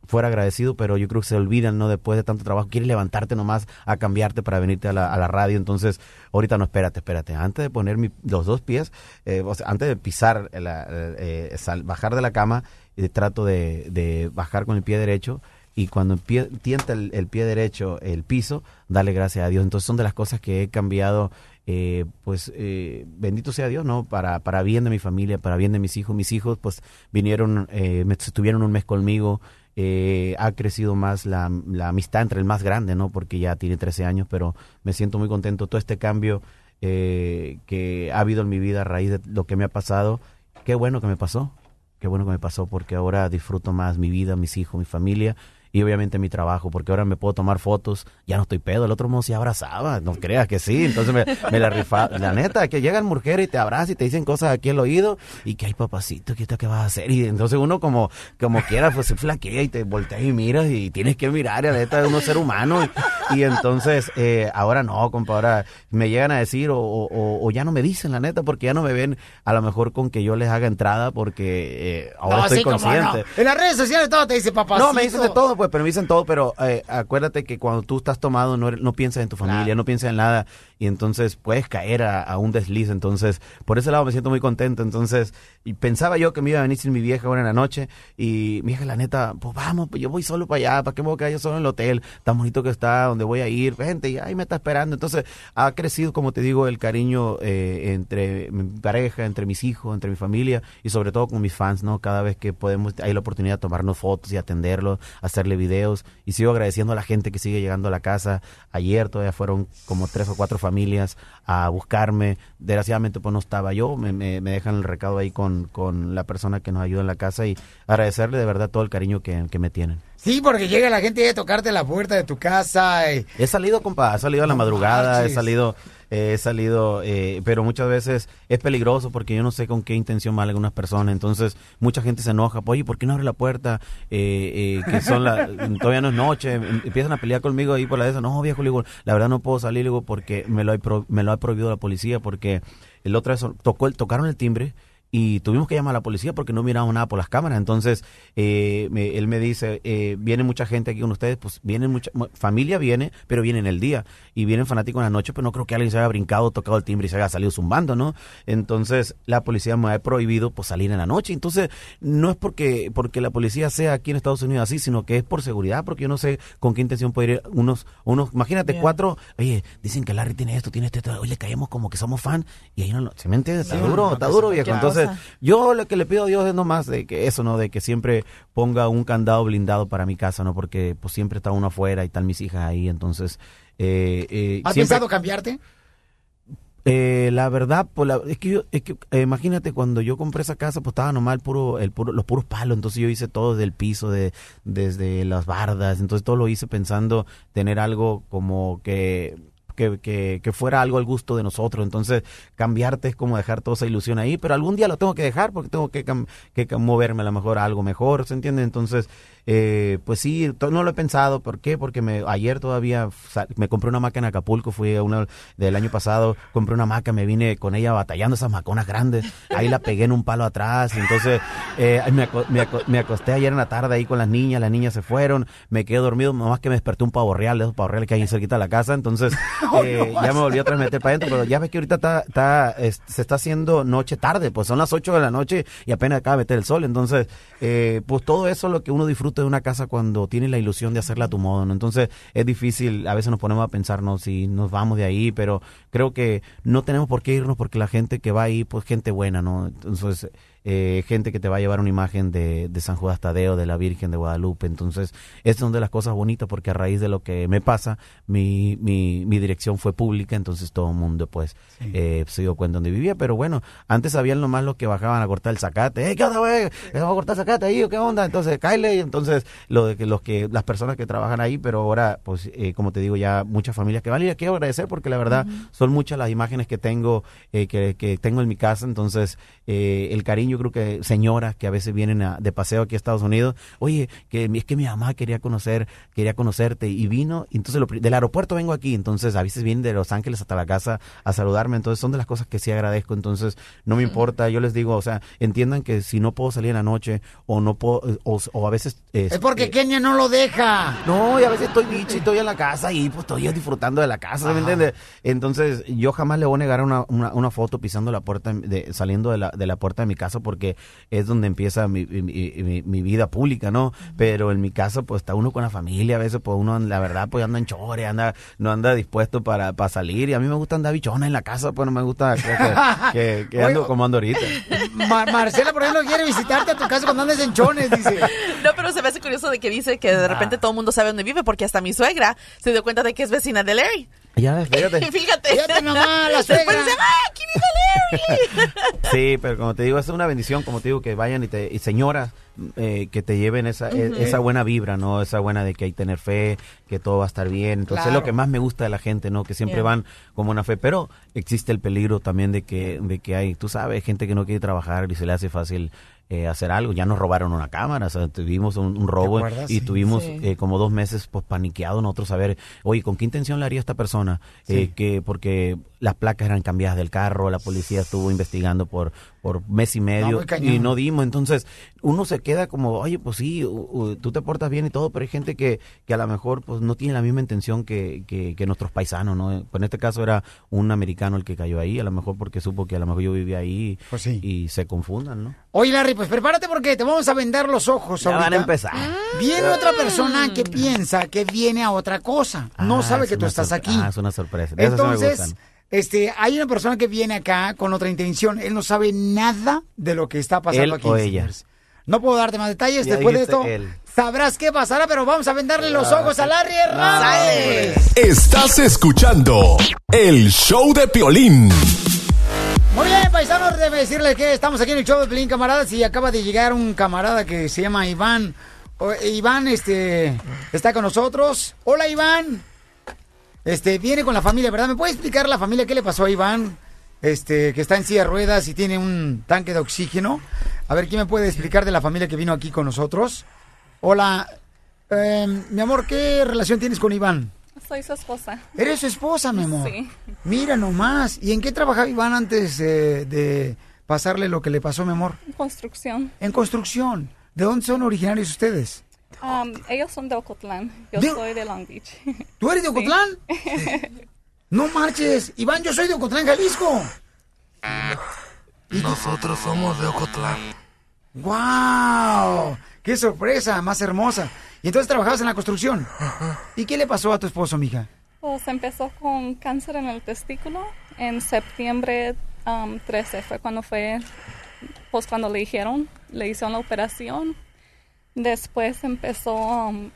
Speaker 20: fuera agradecido, pero yo creo que se olvidan, ¿no? Después de tanto trabajo, quieres levantarte nomás a cambiarte para venirte a la, a la radio, entonces ahorita no, espérate, espérate, antes de poner mi- los dos pies, eh, o sea, antes de pisar, eh, sal- bajar de la cama, eh, trato de, de bajar con el pie derecho y cuando empie- tienta el, pie derecho el piso, dale gracias a Dios. Entonces son de las cosas que he cambiado, eh, pues eh, bendito sea Dios, ¿no? Para, para bien de mi familia, para bien de mis hijos. Mis hijos pues vinieron, eh, estuvieron un mes conmigo. eh, ha crecido más la, la amistad entre el más grande, ¿no? Porque ya tiene 13 años, pero me siento muy contento. Todo este cambio eh, que ha habido en mi vida a raíz de lo que me ha pasado, qué bueno que me pasó. Qué bueno que me pasó porque ahora disfruto más mi vida, mis hijos, mi familia y obviamente mi trabajo, porque ahora me puedo tomar fotos, ya no estoy pedo, el otro modo se abrazaba, no creas que sí, entonces me, me la rifa, la neta, que llegan mujeres y te abrazan y te dicen cosas aquí al oído y que hay papacito, ¿qué, qué vas a hacer? Y entonces uno como, como quiera, pues se flaquea y te volteas y miras y tienes que mirar, y la neta, es uno ser humano y, y entonces eh, ahora no, compa, ahora me llegan a decir o, o- o ya no me dicen la neta, porque ya no me ven a lo mejor con que yo les haga entrada porque eh, ahora
Speaker 2: No,
Speaker 20: estoy
Speaker 2: sí,
Speaker 20: consciente.
Speaker 2: no. En las redes sociales todo te dice papá.
Speaker 20: No, me dicen de todo, pues, pero me dicen todo, pero eh, acuérdate que cuando tú estás tomado no, no piensas en tu familia, no piensas en nada y entonces puedes caer a, un desliz, entonces por ese lado me siento muy contento, entonces pensaba yo que me iba a venir sin mi vieja ahora en la noche y mi vieja la neta, pues vamos, pues yo voy solo para allá, ¿para qué me voy a quedar yo solo en el hotel? Tan bonito que está, donde voy a ir, gente, y ahí me está esperando, entonces ha crecido, como te digo, el cariño eh, entre mi pareja, entre mis hijos, entre mi familia y sobre todo con mis fans, ¿no? Cada vez que podemos, hay la oportunidad de tomarnos fotos y atenderlos, hacerle videos y sigo agradeciendo a la gente que sigue llegando a la casa. Ayer todavía fueron como tres o cuatro familias a buscarme. Desgraciadamente pues no estaba yo, me, me, me dejan el recado ahí con, con la persona que nos ayuda en la casa y agradecerle de verdad todo el cariño que, que me tienen.
Speaker 2: Sí, porque llega la gente a tocarte la puerta de tu casa. y-
Speaker 20: He salido, compa, he salido a la madrugada,
Speaker 2: marches.
Speaker 20: he salido, eh, he salido, eh, pero muchas veces es peligroso porque yo no sé con qué intención van algunas personas, entonces mucha gente se enoja, pues, oye, ¿por qué no abre la puerta? Eh, eh, que son la, todavía no es noche, em- empiezan a pelear conmigo ahí por la de eso, no, viejo, le digo, la verdad no puedo salir, le digo, porque me lo, ha pro- me lo ha prohibido la policía, porque el otro vez tocó tocaron el timbre, y tuvimos que llamar a la policía porque no miramos nada por las cámaras. Entonces, eh, me- él me dice, eh, viene mucha gente aquí con ustedes, pues viene mucha, mu- familia viene, pero viene en el día, y vienen fanáticos en la noche, pero no creo que alguien se haya brincado, tocado el timbre y se haya salido zumbando, ¿no? Entonces, la policía me ha prohibido pues salir en la noche. Entonces, no es porque, porque la policía sea aquí en Estados Unidos así, sino que es por seguridad, porque yo no sé con qué intención puede ir unos, unos, imagínate,
Speaker 2: Bien.
Speaker 20: cuatro, oye, dicen que Larry tiene esto, tiene esto, oye, le caemos como que somos fan, y ahí no, lo- ¿se me entiende? Está
Speaker 2: Sí,
Speaker 20: duro,
Speaker 2: no
Speaker 20: está duro, viejo.
Speaker 2: Qué
Speaker 20: Entonces, yo lo que le pido a Dios es nomás de que eso, ¿no? De que siempre ponga un candado blindado para mi casa, ¿no? Porque pues siempre está uno afuera y están mis hijas ahí, entonces... Eh, eh,
Speaker 2: ¿Has
Speaker 20: siempre-
Speaker 2: pensado cambiarte?
Speaker 20: eh, la verdad, pues la- es que, yo- es que eh, imagínate cuando yo compré esa casa, pues estaba nomás el puro, el puro, los puros palos, entonces yo hice todo desde el piso, de, desde las bardas, entonces todo lo hice pensando tener algo como que, que, que, que fuera algo al gusto de nosotros, entonces cambiarte es como dejar toda esa ilusión ahí, pero algún día lo tengo que dejar porque tengo que, que moverme a lo mejor a algo mejor, ¿se entiende? Entonces, eh, pues sí, no lo he pensado, ¿por qué? Porque me, ayer todavía me compré una maca en Acapulco, fui a una del año pasado, compré una maca, me vine con ella batallando esas maconas grandes, ahí la pegué en un palo atrás, entonces eh, me, aco- me aco- me acosté ayer en la tarde ahí con las niñas, las niñas se fueron, me quedé dormido, nomás que me desperté un pavo real, de esos pavos reales que hay cerquita de la casa, entonces eh, ya me volví otra vez meter para adentro, pero ya ves que ahorita está, está, es- se está haciendo noche tarde, pues son las 8 de la noche y apenas acaba de meter el sol, entonces eh, pues todo eso es lo que uno disfruta de una casa cuando tiene la ilusión de hacerla a tu modo, ¿no? Entonces es difícil, a veces nos ponemos a pensar, ¿no? Si nos vamos de ahí, pero creo que no tenemos por qué irnos porque la gente que va ahí, pues gente buena, ¿no? Entonces, eh, gente que te va a llevar una imagen de, de San Judas Tadeo, de la Virgen de Guadalupe, entonces, estas son de las cosas bonitas porque a raíz de lo que me pasa, mi, mi, mi dirección fue pública, entonces todo el mundo, pues, eh, se dio cuenta donde vivía, pero bueno, antes sabían nomás los que bajaban a cortar el zacate, "Eh, ¿qué onda, güey? ¿Vamos a cortar zacate ahí o qué onda? Entonces, cáele, y entonces, lo de que los que, las personas que trabajan ahí, pero ahora, pues, eh, como te digo, ya muchas familias que van. Y les quiero agradecer porque la verdad son muchas las imágenes que tengo, eh, que, que tengo en mi casa, entonces, eh, el cariño yo creo que señoras que a veces vienen a- de paseo aquí a Estados Unidos, oye, que es que mi mamá quería conocer, quería conocerte y vino, entonces lo del aeropuerto vengo aquí, entonces a veces vienen de Los Ángeles hasta la casa a saludarme, entonces son de las cosas que sí agradezco, entonces no me importa, yo les digo, o sea, entiendan que si no puedo salir en la noche o no puedo, o, o a veces... eh,
Speaker 2: Es porque
Speaker 20: eh,
Speaker 2: Kenia no lo deja.
Speaker 20: no, y a veces estoy bicho y estoy en la casa y pues estoy disfrutando de la casa, ¿me entiendes? Entonces, yo jamás le voy a negar una, una, una foto pisando la puerta, de, saliendo de la, de la puerta de mi casa porque es donde empieza mi, mi, mi- mi vida pública, ¿no? Pero en mi casa, pues está uno con la familia, a veces pues uno, la verdad, pues anda en chore, anda, no anda dispuesto para, para salir y a mí me gusta andar bichona en la casa, pues no me gusta que, que, que ando
Speaker 2: Oye,
Speaker 20: como ando ahorita.
Speaker 2: Ma- Marcela, por ejemplo, quiere visitarte a tu casa cuando andes en chones, dice.
Speaker 3: No, pero se me hace curioso de que dice que de repente todo el mundo sabe dónde vive, porque hasta mi suegra se dio cuenta de que es vecina de Larry.
Speaker 20: Ya fíjate.
Speaker 3: Fíjate.
Speaker 2: Fíjate nomás, la
Speaker 3: Después
Speaker 2: suegra.
Speaker 3: dice, ¡ay, aquí vive Larry!
Speaker 20: Sí, pero como te digo, es una bendición, como te digo, que vayan y, te, y señoras eh, que te lleven esa,
Speaker 3: Ujú.
Speaker 20: esa buena vibra, ¿no? Esa buena de que hay que tener fe, que todo va a estar bien. Entonces
Speaker 2: Claro.
Speaker 20: es lo que más me gusta de la gente, ¿no? Que siempre
Speaker 2: Yeah.
Speaker 20: van como una fe, pero existe el peligro también de que, de que hay, tú sabes, gente que no quiere trabajar y se le hace fácil eh, hacer algo. Ya nos robaron una cámara, o sea, tuvimos un, un robo y
Speaker 2: Sí.
Speaker 20: tuvimos
Speaker 2: Sí.
Speaker 20: eh, como dos meses pues paniqueados nosotros a ver, oye, ¿con qué intención le haría esta persona? Eh, que porque las placas eran cambiadas del carro, la policía estuvo investigando por por mes y medio y no dimos, entonces uno se queda como, oye, pues sí, u- u- tú te portas bien y todo, pero hay gente que, que a lo mejor pues no tiene la misma intención que, que, que nuestros paisanos, ¿no? Pues en este caso era un americano el que cayó ahí, a lo mejor porque supo que a lo mejor yo vivía ahí
Speaker 2: Pues
Speaker 20: y se confundan, ¿no?
Speaker 2: Oye, Larry, pues prepárate porque te vamos a vendar los ojos
Speaker 20: Ya
Speaker 2: ahorita.
Speaker 20: van a empezar.
Speaker 2: Viene otra persona que piensa que viene a otra cosa. No
Speaker 20: Ah,
Speaker 2: sabe
Speaker 20: es
Speaker 2: que tú estás aquí.
Speaker 20: Ah, es una sorpresa. De esas sí me
Speaker 2: Entonces,
Speaker 20: gustan.
Speaker 2: Este, hay una persona que viene acá con otra intención. Él no sabe nada de lo que está pasando
Speaker 20: Él
Speaker 2: aquí.
Speaker 20: o ella.
Speaker 2: No puedo darte más detalles.
Speaker 20: Ya
Speaker 2: Después de esto,
Speaker 20: él.
Speaker 2: sabrás qué pasará, pero vamos a vendarle los ojos a Larry Hernández.
Speaker 8: Estás escuchando el show de Piolín.
Speaker 2: Muy bien, paisanos, debe decirles que estamos aquí en el show de Pelín Camaradas y acaba de llegar un camarada que se llama Iván. O- Iván, este, está con nosotros. Hola, Iván. Este, viene con la familia, ¿verdad? ¿Me puede explicar la familia qué le pasó a Iván? Este, que está en silla de ruedas y tiene un tanque de oxígeno. A ver, ¿quién me puede explicar de la familia que vino aquí con nosotros? Hola, eh, mi amor, ¿qué relación tienes con Iván?
Speaker 21: Soy su esposa.
Speaker 2: Eres su esposa, mi amor.
Speaker 21: Sí.
Speaker 2: Mira nomás. ¿Y en qué trabajaba Iván antes eh, de pasarle lo que le pasó, mi amor?
Speaker 21: Construcción.
Speaker 2: En construcción. ¿De dónde son originarios ustedes?
Speaker 21: Um, ellos son de Ocotlán. Yo
Speaker 2: ¿De-
Speaker 21: soy de Long Beach.
Speaker 2: ¿Tú eres de
Speaker 21: Sí.
Speaker 2: Ocotlán? No marches. Iván, yo soy de Ocotlán, Jalisco.
Speaker 22: Nosotros somos de Ocotlán.
Speaker 2: ¡Wow! ¡Qué sorpresa! Más hermosa. Y entonces trabajabas en la construcción. ¿Y qué le pasó a tu esposo, mija?
Speaker 21: Pues empezó con cáncer en el testículo en septiembre um, 13. Fue cuando fue, pues cuando le dijeron, le hicieron la operación. Después empezó, um,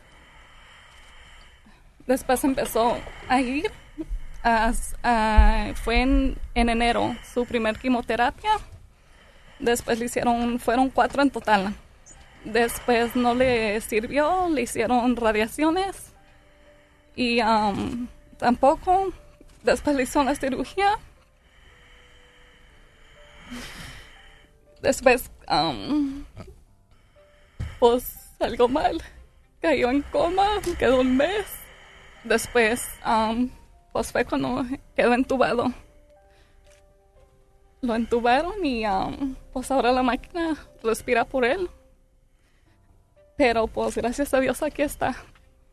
Speaker 21: después empezó a ir. a- fue en, en enero su primer quimioterapia. Después le hicieron, fueron cuatro en total. Después no le sirvió, le hicieron radiaciones y um, tampoco. Después le hicieron la cirugía. Después, um, pues algo mal. Cayó en coma, quedó un mes. Después, um, pues fue cuando quedó entubado. Lo entubaron y um, pues ahora la máquina respira por él. Pero pues gracias a Dios aquí está.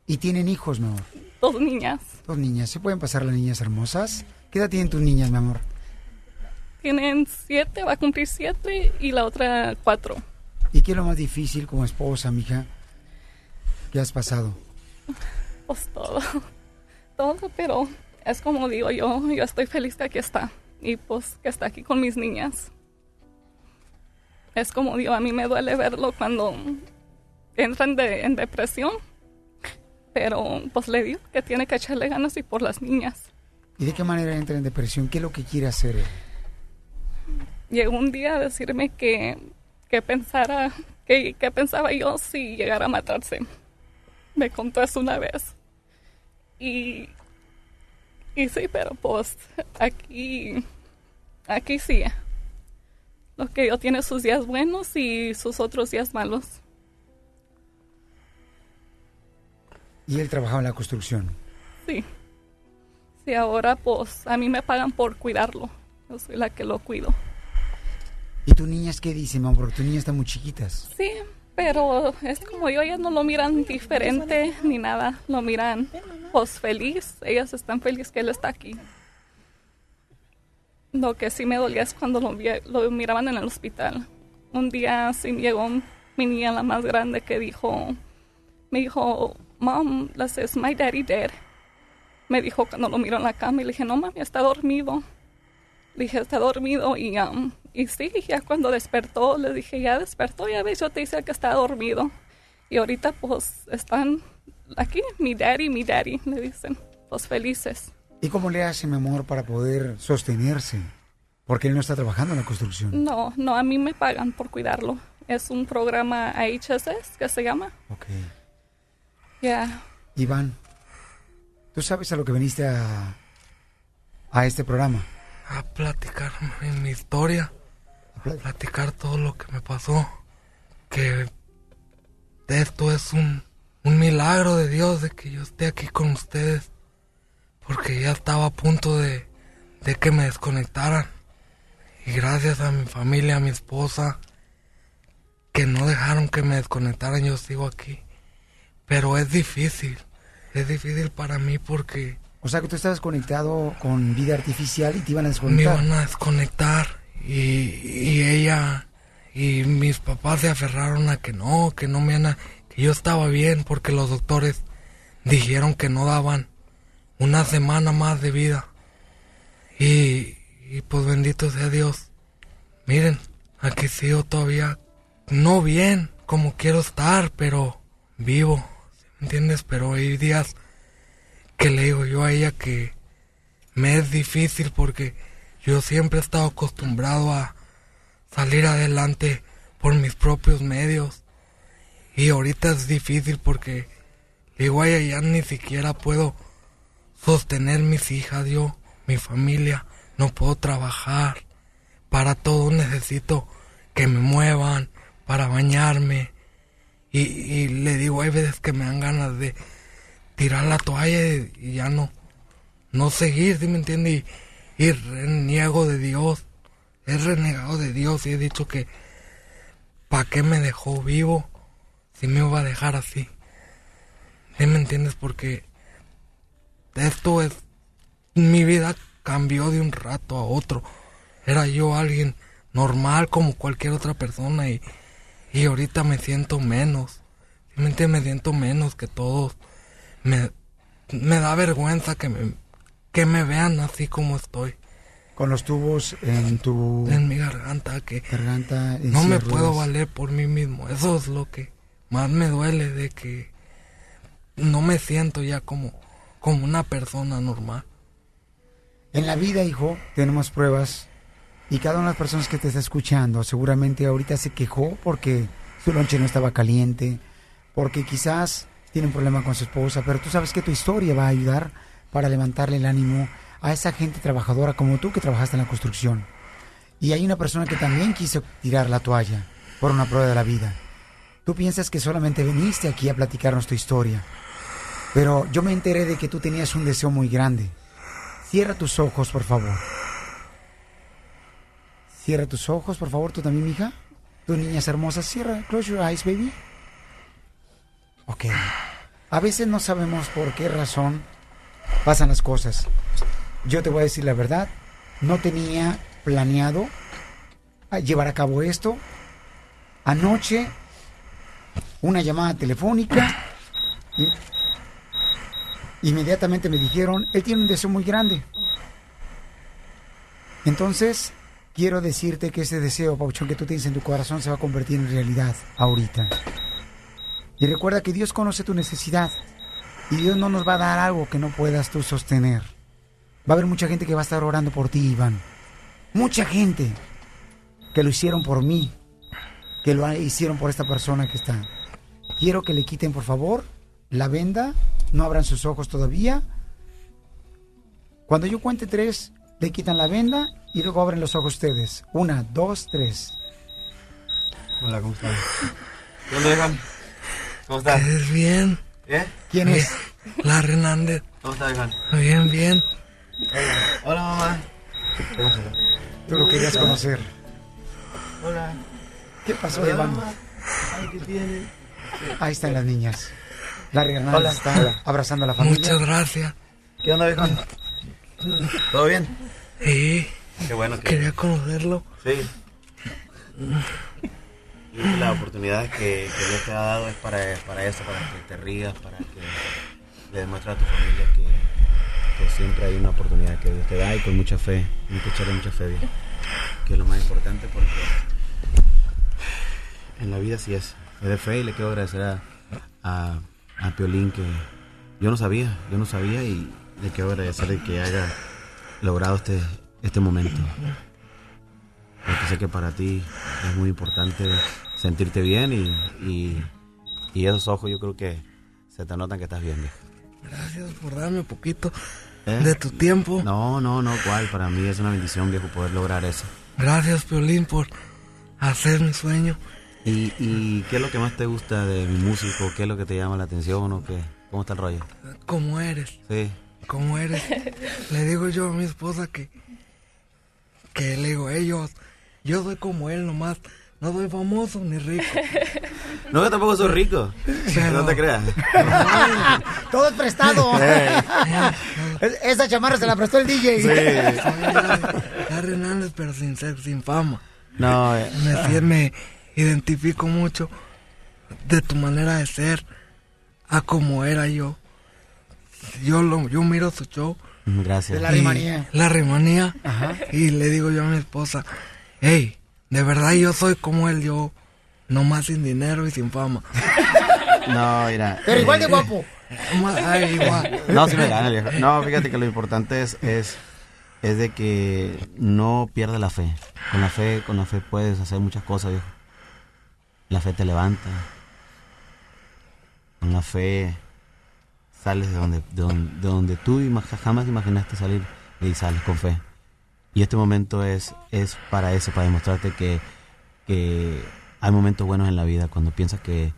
Speaker 2: Y tienen hijos, mi amor.
Speaker 21: Dos niñas.
Speaker 2: Dos niñas. ¿Se pueden pasar las niñas hermosas? ¿Qué edad tienen tus niñas, mi amor?
Speaker 21: Tienen siete, va a cumplir siete y la otra cuatro.
Speaker 2: ¿Y qué es lo más difícil como esposa, mija? ¿Qué has pasado?
Speaker 21: Pues todo. Todo, pero es como digo yo, yo estoy feliz que aquí está. Y pues que está aquí con mis niñas. Es como digo, a mí me duele verlo cuando entran de, en depresión. Pero pues le digo que tiene que echarle ganas y por las niñas.
Speaker 2: ¿Y de qué manera entra en depresión? ¿Qué es lo que quiere hacer él?
Speaker 21: Llegó un día a decirme que, que pensara, que, que pensaba yo si llegara a matarse. Me contó eso una vez. Y, y sí, pero pues aquí, aquí sí. Lo que yo tiene sus días buenos y sus otros días malos.
Speaker 2: Y él trabajaba en la construcción.
Speaker 21: Sí. Sí, ahora pues a mí me pagan por cuidarlo. Yo soy la que lo cuido.
Speaker 2: ¿Y tus niñas qué dicen, mamá? Porque tus niñas están muy chiquitas.
Speaker 21: Sí, pero es como yo, ellas no lo miran diferente ni nada. Lo miran pues feliz. Ellas están felices que él está aquí. Lo que sí me dolía es cuando lo, miraban en el hospital. Un día sí llegó mi niña, la más grande, que dijo, me dijo, Mom, is my daddy dead? Me dijo cuando lo miró en la cama y le dije, no mami, está dormido. Dije, está dormido y, um, y sí, ya cuando despertó, le dije, ya despertó, ya ves, yo te decía que está dormido. Y ahorita pues están aquí, mi daddy, mi daddy, le dicen, pues felices.
Speaker 2: ¿Y cómo le hace, mi amor, para poder sostenerse? Porque él no está trabajando en la construcción.
Speaker 21: No, no, a mí me pagan por cuidarlo. Es un programa HSS que se llama.
Speaker 2: Ok.
Speaker 21: Ya,
Speaker 2: Iván, ¿tú sabes a lo que viniste a, a este programa?
Speaker 22: A platicar mi historia. A platicar todo lo que me pasó. Que esto es un, un milagro de Dios de que yo esté aquí con ustedes. Porque ya estaba a punto de, de que me desconectaran. Y gracias a mi familia, a mi esposa, que no dejaron que me desconectaran, yo sigo aquí. Pero es difícil. Es difícil para mí porque
Speaker 2: O sea que tú estabas conectado con vida artificial y te iban a
Speaker 22: me
Speaker 2: desconectar.
Speaker 22: iban a desconectar y, y ella y mis papás se aferraron a que no, que no me a, que yo estaba bien porque los doctores dijeron que no daban una semana más de vida. Y, y pues bendito sea Dios. Miren, aquí sigo todavía no bien como quiero estar, pero vivo, ¿sí ¿me entiendes? Pero hay días que le digo yo a ella que me es difícil porque yo siempre he estado acostumbrado a salir adelante por mis propios medios. Y ahorita es difícil porque digo a ella ya ni siquiera puedo sostener mis hijas, yo, mi familia, no puedo trabajar. Para todo necesito que me muevan, para bañarme. Y, y le digo, hay veces que me dan ganas de tirar la toalla y, ya no, no seguir, ¿sí me entiende? Y, y reniego de Dios. He renegado de Dios y he dicho que ¿para qué me dejó vivo si me iba a dejar así? ¿Sí me entiendes? Porque esto es... Mi vida cambió de un rato a otro. Era yo alguien normal como cualquier otra persona y, y ahorita me siento menos. ¿Sí me entiendes? Me siento menos que todos. Me, me da vergüenza que me, que me vean así como estoy.
Speaker 2: Con los tubos en tu...
Speaker 22: En mi garganta, que
Speaker 2: garganta.
Speaker 22: no me puedo valer por mí mismo. Eso es lo que más me duele de que no me siento ya como, como una persona normal.
Speaker 2: En la vida, hijo, tenemos pruebas y cada una de las personas que te está escuchando seguramente ahorita se quejó porque su lonche no estaba caliente, porque quizás tiene un problema con su esposa, pero tú sabes que tu historia va a ayudar para levantarle el ánimo a esa gente trabajadora como tú que trabajaste en la construcción. Y hay una persona que también quiso tirar la toalla por una prueba de la vida. Tú piensas que solamente viniste aquí a platicarnos tu historia, pero yo me enteré de que tú tenías un deseo muy grande. Cierra tus ojos, por favor. Cierra tus ojos, por favor, tú también, mija. Tus niñas hermosas, cierra. Close your eyes, baby. Ok. A veces no sabemos por qué razón pasan las cosas. Yo te voy a decir la verdad. No tenía planeado a llevar a cabo esto. Anoche, una llamada telefónica. inmediatamente me dijeron, él tiene un deseo muy grande. Entonces, quiero decirte que ese deseo, Pauchón, que tú tienes en tu corazón se va a convertir en realidad ahorita. Y recuerda que Dios conoce tu necesidad. Y Dios no nos va a dar algo que no puedas tú sostener. Va a haber mucha gente que va a estar orando por ti, Iván. Mucha gente que lo hicieron por mí. Que lo hicieron por esta persona que está. Quiero que le quiten, por favor, la venda. No abran sus ojos todavía. Cuando yo cuente tres, le quitan la venda y luego abren los ojos ustedes. Una, dos, tres.
Speaker 20: Hola, ¿cómo? ¿Qué onda, vieja? ¿Cómo estás?
Speaker 22: ¿Qué bien?
Speaker 20: ¿Eh?
Speaker 2: ¿Quién es?
Speaker 22: Larry Hernández.
Speaker 20: ¿Cómo estás, vieja?
Speaker 22: Bien, bien.
Speaker 20: Hola, mamá.
Speaker 2: Tú lo querías conocer.
Speaker 20: Hola.
Speaker 2: ¿Qué pasó,
Speaker 20: Hola,
Speaker 2: Iván?
Speaker 20: mamá. Ay, ¿qué tiene?
Speaker 2: Ahí están las niñas. Larry Hernández
Speaker 20: Hola.
Speaker 2: está
Speaker 20: Hola.
Speaker 2: abrazando a la familia.
Speaker 22: Muchas gracias.
Speaker 20: ¿Qué onda, viejo? ¿Todo bien?
Speaker 22: Sí.
Speaker 20: Qué bueno que...
Speaker 22: Quería conocerlo.
Speaker 20: Sí. Y la oportunidad que, que Dios te ha dado es para, para eso, para que te rías, para que le demuestres a tu familia que, siempre hay una oportunidad que Dios te da y con mucha fe, hay que echarle mucha fe, viejo, que es lo más importante porque en la vida sí es, es de fe y le quiero agradecer a, a, a Piolín que yo no sabía, yo no sabía y le quiero agradecer de que haya logrado este, este momento. Porque sé que para ti es muy importante sentirte bien y, y, y esos ojos yo creo que se te notan que estás bien, viejo.
Speaker 22: Gracias por darme un poquito
Speaker 20: ¿Eh?
Speaker 22: de tu tiempo.
Speaker 20: No, no, no, cuál. Para mí es una bendición, viejo, poder lograr eso.
Speaker 22: Gracias, Piolín, por hacer mi sueño.
Speaker 20: ¿Y, y qué es lo que más te gusta de mi músico? ¿Qué es lo que te llama la atención o qué? ¿Cómo está el rollo?
Speaker 22: Como eres,
Speaker 20: Sí.
Speaker 22: como eres. Le digo yo a mi esposa que, que le digo, ellos, yo soy como él nomás. No soy famoso ni rico.
Speaker 20: No, que tampoco soy rico.
Speaker 22: Pero-
Speaker 20: No te creas.
Speaker 2: Todo es prestado. Es- Esa chamarra se la prestó el DJ.
Speaker 22: Larry Hernández, pero sin ser, sin fama.
Speaker 20: No, eh.
Speaker 22: Me, me identifico mucho de tu manera de ser a como era yo. Yo lo, yo miro su show.
Speaker 20: Gracias.
Speaker 2: De la rimanía.
Speaker 22: La rimanía. Y le digo yo a mi esposa, hey, de verdad yo soy como él, yo nomás sin dinero y sin fama.
Speaker 20: No, mira.
Speaker 2: Pero igual de
Speaker 20: eh,
Speaker 2: guapo.
Speaker 22: Ay, igual.
Speaker 20: No, sí me gana, viejo. No, fíjate que lo importante es, es, es de que no pierdas la fe. Con la fe, con la fe puedes hacer muchas cosas, viejo. La fe te levanta. Con la fe sales de donde, de donde, de donde tú jamás imaginaste salir y sales con fe. Y este momento es, es para eso, para demostrarte que, que hay momentos buenos en la vida. Cuando piensas que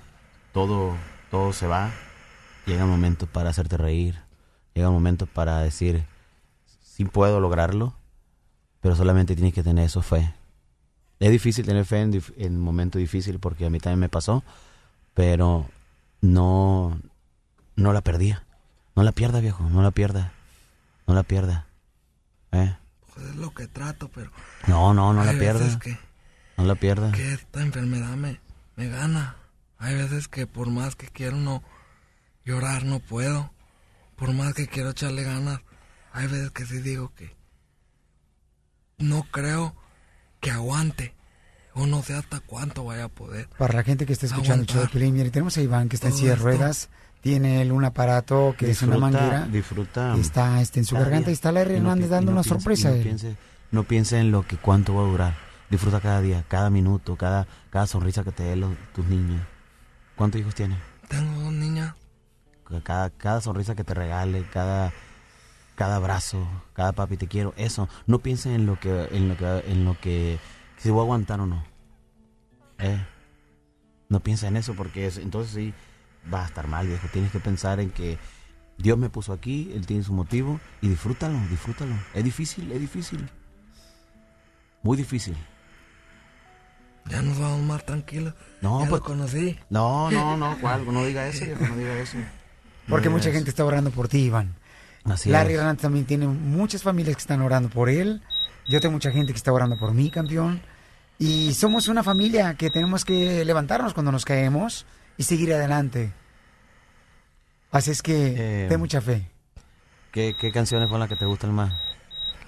Speaker 20: todo, todo se va, llega momentos para hacerte reír. Llega momentos para decir, sí puedo lograrlo, pero solamente tienes que tener eso fe. Es difícil tener fe en, en momentos difíciles porque a mí también me pasó, pero no, no la perdía. No la pierdas, viejo, no la pierdas. No la pierdas. ¿Eh?
Speaker 22: Pues es lo que trato, pero
Speaker 20: No, no, no la pierdas. No la pierdas.
Speaker 22: que esta enfermedad me, me gana. Hay veces que por más que quiero no llorar no puedo. Por más que quiero echarle ganas, hay veces que sí digo que no creo que aguante. O no sé hasta cuánto vaya a poder.
Speaker 2: Para la gente que está escuchando el show de mire, tenemos a Iván que está en silla de
Speaker 22: esto.
Speaker 2: Tiene él un aparato que es una manguera.
Speaker 20: disfruta
Speaker 2: está este, en su garganta
Speaker 20: día.
Speaker 2: y está Larry
Speaker 20: Y no
Speaker 2: Hernández dando
Speaker 20: no
Speaker 2: una
Speaker 20: piense-
Speaker 2: sorpresa.
Speaker 20: No piense, no piense en lo que cuánto va a durar. Disfruta cada día, cada minuto, cada, cada sonrisa que te den los- tus niños. ¿Cuántos hijos tienes?
Speaker 22: Tengo dos niñas.
Speaker 20: Cada, cada sonrisa que te regale, cada, cada abrazo, cada papi te quiero, eso. No pienses en lo que, en lo que, en lo que, si voy a aguantar o no. ¿Eh? No pienses en eso porque es- entonces sí vas a estar mal, viejo. Tienes que pensar en que Dios me puso aquí, Él tiene su motivo y disfrútalo, disfrútalo. Es difícil, es difícil. Muy difícil.
Speaker 22: Ya nos vamos más tranquilos.
Speaker 20: No,
Speaker 22: ya
Speaker 20: pues-
Speaker 22: lo conocí.
Speaker 20: No, no, no, ¿cuál? No diga eso, viejo, no diga eso.
Speaker 2: Porque
Speaker 20: No
Speaker 2: mucha gente está orando por ti, Iván.
Speaker 20: Así
Speaker 2: Larry
Speaker 20: es.
Speaker 2: Hernández también tiene muchas familias que están orando por él. Yo tengo mucha gente que está orando por mí, campeón. Y somos una familia que tenemos que levantarnos cuando nos caemos y seguir adelante. Así es que
Speaker 20: Eh,
Speaker 2: ten mucha fe.
Speaker 20: ¿Qué, ¿Qué canciones son las que te gustan más?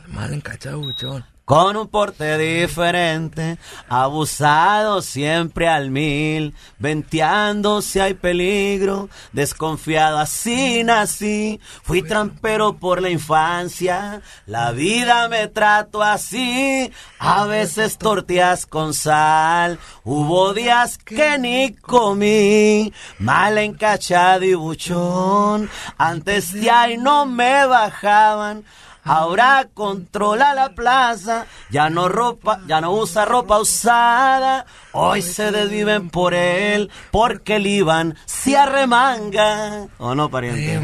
Speaker 22: Mal encachado, buchón.
Speaker 20: Con un porte diferente, abusado siempre al mil, venteando si hay peligro, desconfiado así nací, fui trampero por la infancia, la vida me trató así, a veces tortillas con sal, hubo días que ni comí, mal encachado y buchón, antes de ahí no me bajaban, Ahora controla la plaza, ya no ropa, ya no usa ropa usada. Hoy se desviven por él, porque el Iván se arremanga. ¿O no, pariente?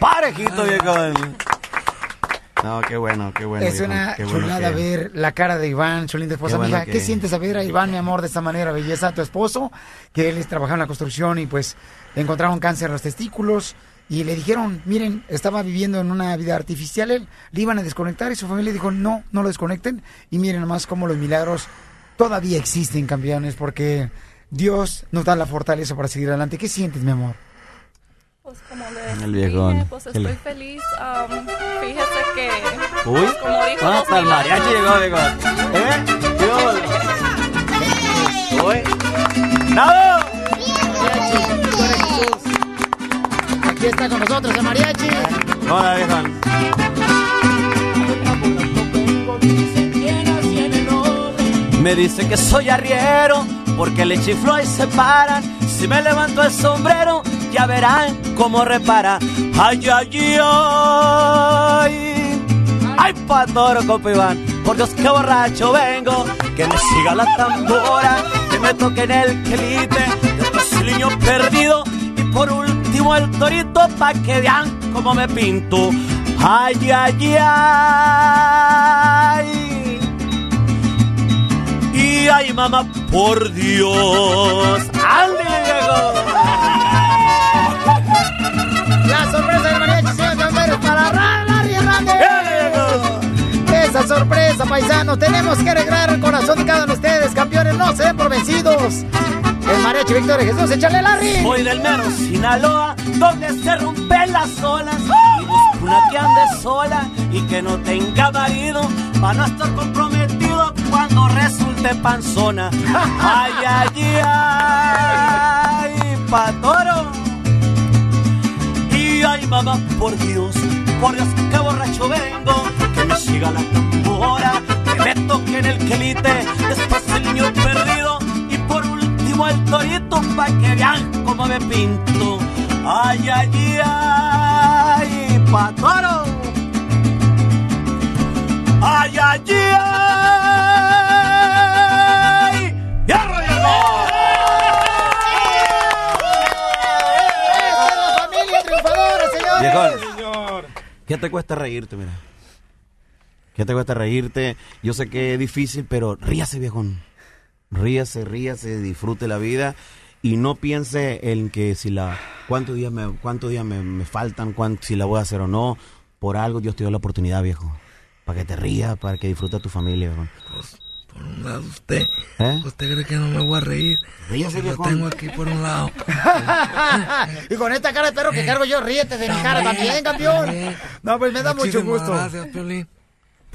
Speaker 20: Parejito, viejo. No, qué bueno, qué bueno.
Speaker 2: es una
Speaker 20: qué bueno
Speaker 2: chulada
Speaker 20: que-
Speaker 2: ver la cara de Iván, su linda esposa.
Speaker 20: Qué bueno
Speaker 2: Mija,
Speaker 20: que-
Speaker 2: ¿qué sientes a ver a Iván, mi amor, de esta manera, belleza, tu esposo? Que él trabajaba en la construcción y pues encontraron cáncer en los testículos y le dijeron, miren, estaba viviendo en una vida artificial, él le iban a desconectar y su familia dijo, no, no lo desconecten. Y miren nomás cómo los milagros todavía existen, campeones, porque Dios nos da la fortaleza para seguir adelante. ¿Qué sientes, mi amor?
Speaker 21: Pues como le
Speaker 20: El viejón.
Speaker 21: dije, pues
Speaker 20: ¿Qué
Speaker 21: estoy feliz. am, fíjese que,
Speaker 20: Uy,
Speaker 21: pues, como dijo
Speaker 20: ah, hasta el mariachi llegó, viejo. ¿Eh? ¿Qué hubo? Uy. ¡Bravo!
Speaker 2: Aquí está con nosotros el mariachi.
Speaker 20: Hola, viejo. Me dice que soy arriero porque le chifló y se paran. Si me levanto el sombrero, ya verán cómo repara. Ay, ay, ay. Ay, patoro, compa Iván. Por Dios, qué borracho vengo. Que me siga la tambora. Que me toque en el quelite. Después el niño perdido. Y por último el torito pa' que vean cómo me pinto. Ay, ay, ay. Y ay, mamá, por Dios. ¡Ándale, viejo!
Speaker 2: La sorpresa del mariachi, señor Gamberos, para Ra- Larry Hernández. Esa sorpresa, paisanos. Tenemos que arreglar el corazón de cada uno de ustedes, campeones. No se den por vencidos. El mariachi Víctor Jesús, échale Larry.
Speaker 20: Soy del mero Sinaloa, donde se rompen las olas. Y busco una que ande sola y que no tenga marido, para no estar comprometido cuando resulte panzona. Ay, ay, ay, patoro. Y ay, mamá, por Dios, por Dios, que borracho vengo, que me siga la tambora, que me toque en el quelite, después el niño perdido, último el torito, pa' que vean cómo me pinto. Ay, ay, ay, patoro. Ay, ay, ay. ¡Hierro,
Speaker 2: ¡Esa es la familia triunfadora, señores!
Speaker 20: Viejón, ¿qué te cuesta reírte, mira? ¿Qué te cuesta reírte? Yo sé que es difícil, pero ríase, viejón. Ríase, ríase, disfrute la vida y no piense en que si la cuántos días me cuántos días me, me faltan, cuán- si la voy a hacer o no. Por algo Dios te dio la oportunidad, viejo. Para que te rías, para que disfrutes tu familia, viejón.
Speaker 22: Por un lado, usted,
Speaker 20: ¿Eh?
Speaker 22: usted cree que no me voy a reír.
Speaker 20: Ríase,
Speaker 22: Lo
Speaker 20: viejón.
Speaker 22: tengo aquí por un lado.
Speaker 2: y con esta cara de perro que cargo yo, ríete de mi cara también, campeón. No, pues me da mucho gusto.
Speaker 22: Gracias, Piolín,